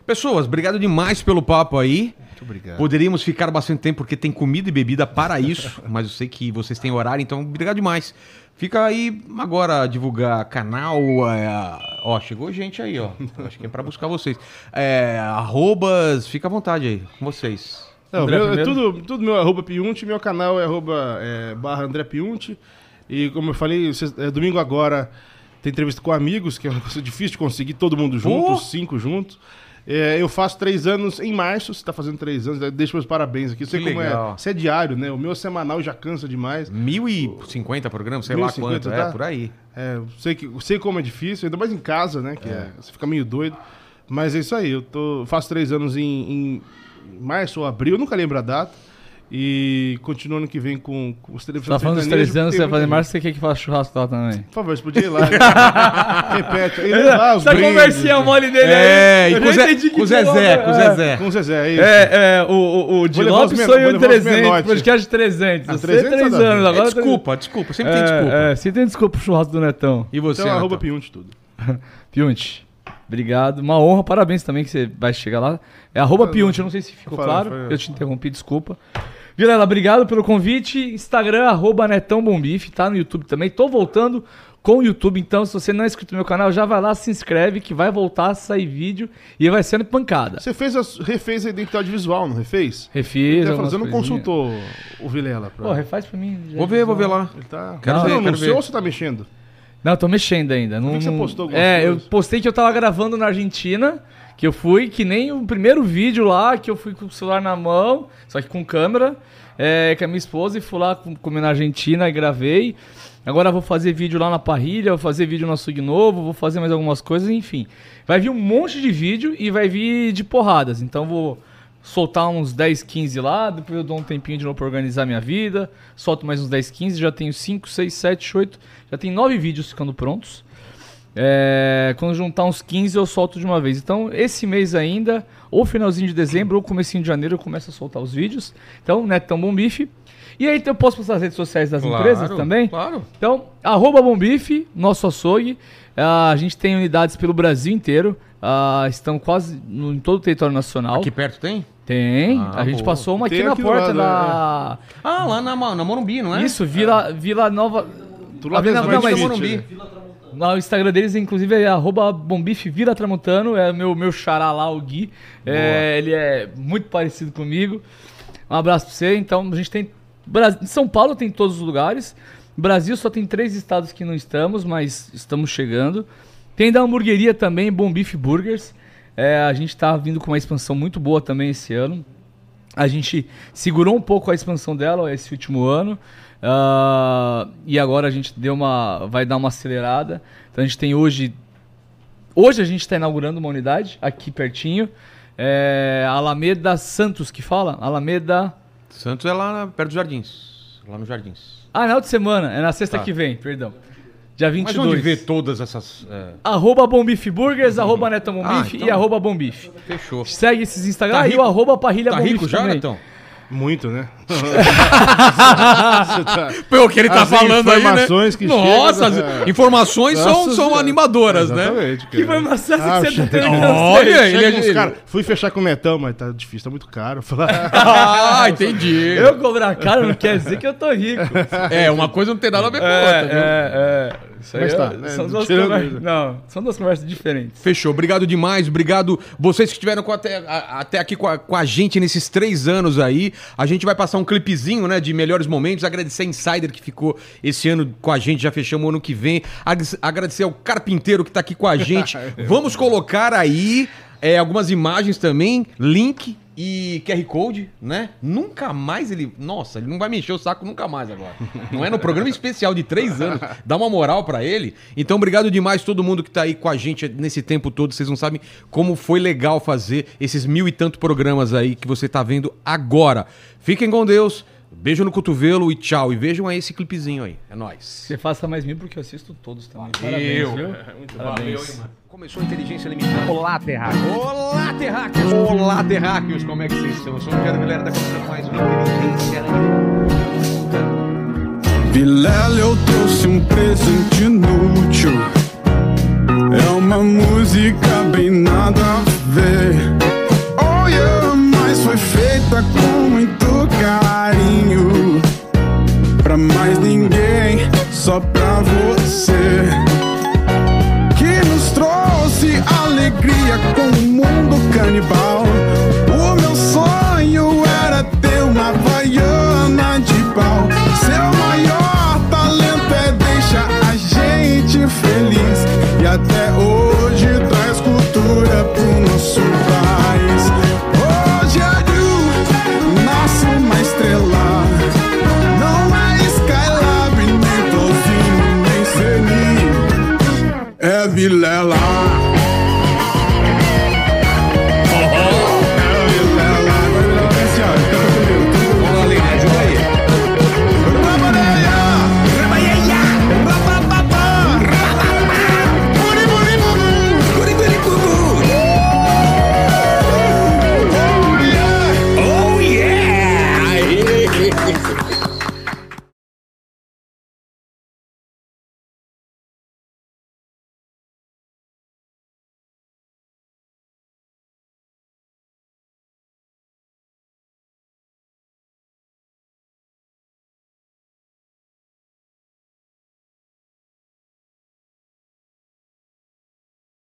Pessoas, obrigado demais pelo papo aí. Muito obrigado. Poderíamos ficar bastante tempo porque tem comida e bebida para isso, mas eu sei que vocês têm horário, então obrigado demais. Fica aí agora divulgar canal. é, ó, chegou gente aí, ó. Acho que é para buscar vocês. É, arrobas, fica à vontade aí, com vocês. Não, meu, é tudo, tudo meu arroba Piunte, meu canal é arroba é, barra André Piunte. E como eu falei, vocês- é, domingo agora tem entrevista com amigos, que é uma coisa difícil de conseguir, todo mundo junto, os cinco juntos. É, eu faço três anos em março, você tá fazendo três anos, né? deixa meus parabéns aqui. Sei Que como legal. é. Você é diário, né? O meu é semanal já cansa demais. 1050 programas, sei lá 1050, quanto, tá? é, por aí. É, sei, que, sei como é difícil, ainda mais em casa, né? Que é, você fica meio doido. Mas é isso aí, eu tô, faço três anos em, em março ou abril, eu nunca lembro a data. E continuo ano que vem com, com os Você televisões tá falando dos sertanejos, três anos, tem você vai fazer março, você quer que faça churrasco lá também? Por favor, você podia ir lá. né? Repete. E levar os Essa brindes, conversinha mole dele É, aí. e eu com, Zé, com o Zezé, com o uma- Zezé. Com o Zezé, é isso. É, é, o, o, o men- sonhou vou em levar os 300, menores. podcast 300. Ah, Você 300 3 nada a ver. anos, É, agora... desculpa, desculpa, sempre tem É, desculpa. É, você tem desculpa pro churrasco do Netão. E você, Então, arroba? Piunte tudo. Piunte, obrigado. Uma honra, parabéns também que você vai chegar lá. É arroba Piunte, eu não sei se ficou claro. Eu te interrompi, desculpa. Vilela, obrigado pelo convite. Instagram, arroba Netão Bombife, tá no YouTube também. Tô voltando com o YouTube, então se você não é inscrito no meu canal, já vai lá, se inscreve, que vai voltar a sair vídeo e vai sendo pancada. Você fez a, refez a identidade visual, não refez? Refiz. Você, algumas você não consultou o Vilela? Pra... Pô, refaz pra mim. Vou ver, vou ver visual. lá. Ele tá... Quero não, ver, não, quero no ver. seu ou você tá mexendo? Não, tô mexendo ainda. Não, que você postou algumas É, eu coisas. postei que eu tava gravando na Argentina, que eu fui, que nem o primeiro vídeo lá, que eu fui com o celular na mão, só que com câmera, é, com a minha esposa, e fui lá com- comer na Argentina e gravei. Agora eu vou fazer vídeo lá na parrilha, vou fazer vídeo no açougue novo, vou fazer mais algumas coisas, enfim. Vai vir um monte de vídeo e vai vir de porradas. Então vou soltar uns 10, 15 lá, depois eu dou um tempinho de novo pra organizar minha vida, solto mais uns 10, 15, já tenho 5, 6, 7, 8, já tem 9 vídeos ficando prontos. É, quando juntar uns 15 eu solto de uma vez. Então, esse mês ainda, ou finalzinho de dezembro, ou comecinho de janeiro, eu começo a soltar os vídeos. Então, Netão Bom Bife. E aí então, eu posso postar nas redes sociais das empresas também? Claro. Então, arroba Bombife, nosso açougue. Ah, a gente tem unidades pelo Brasil inteiro. Ah, estão quase no- em todo o território nacional. Aqui perto tem? Tem. Ah, a gente boa. passou uma Tem aqui na aqui do porta lado, da. Ah, lá na, na Morumbi, não é? Isso, Vila, Vila Nova. Ah, Vila- das não, mas- Morumbi. Lá, o Instagram deles, inclusive, é arroba bombife Vila Tramontano. É meu, meu xará lá, o Gui. É, ele é muito parecido comigo. Um abraço pra você. Então, a gente tem... São Paulo tem todos os lugares. Brasil só tem três estados que não estamos, mas estamos chegando. Tem da hamburgueria também, Bom Bife Burgers. É, a gente tá vindo com uma expansão muito boa também esse ano. A gente segurou um pouco a expansão dela esse último ano. ah, e agora a gente deu uma. vai dar uma acelerada. Então a gente tem hoje. Hoje a gente está inaugurando uma unidade aqui pertinho. É, Alameda Santos que fala? Alameda. Santos é lá perto dos Jardins. Lá nos Jardins. Ah, na outra semana, é na sexta Tá. que vem, perdão. Dia Mas 22. onde vê todas essas... é, Arroba Bombife Burgers, arroba Neto Bombife Ah, então- e arroba Bombife. fechou. Segue esses Instagram Tá e o arroba Parrilha Tá Bombife rico já, também. Netão? Muito, né? Pelo que ele tá As falando aí, né? informações que Nossa, chegam, as é. informações são, Nossa são Senhora. animadoras, né? Exatamente, Que cara. informação Ah, que você tá tendo? Olha, ele Chega é... cara, fui fechar com o Netão, mas tá difícil, tá muito caro. Falar, Ah, entendi. Eu cobrar caro não quer dizer que eu tô rico. É, uma coisa não tem nada a ver com a outra, viu? é, é. Isso aí Mas é- tá, né, são duas conversas. Não, são duas conversas diferentes. Fechou. Obrigado demais. Obrigado vocês que estiveram com até, a- até aqui com a, com a gente nesses três anos aí. A gente vai passar um clipezinho, né, de melhores momentos. Agradecer a Insider que ficou esse ano com a gente, já fechamos o ano que vem. Ag- Agradecer ao Carpinteiro que tá aqui com a gente. Vamos colocar aí é, algumas imagens também, link e QR Code, né? Nunca mais ele. Nossa, ele não vai mexer o saco nunca mais agora. Não é no programa especial de três anos. Dá uma moral pra ele. Então, obrigado demais todo mundo que tá aí com a gente nesse tempo todo. Vocês não sabem como foi legal fazer esses mil e tanto programas aí que você tá vendo agora. Fiquem com Deus. Beijo no cotovelo e tchau. E vejam aí esse clipezinho aí. É nóis. Você faça mais mil porque eu assisto todos também. Parabéns, viu? Parabéns. Começou a inteligência limitada. Olá, terráqueos. Olá, terráqueos. Olá, terráqueos. Como é que vocês estão? Eu sou o Ricardo Galera, tá começando mais uma inteligência limitada. Vilela, eu trouxe um presente inútil. É uma música bem nada a ver. Pra mais ninguém, só pra você. Que nos trouxe alegria com o mundo canibal. O meu sonho era ter uma vaiana de pau. Seu maior talento é deixar a gente feliz. E até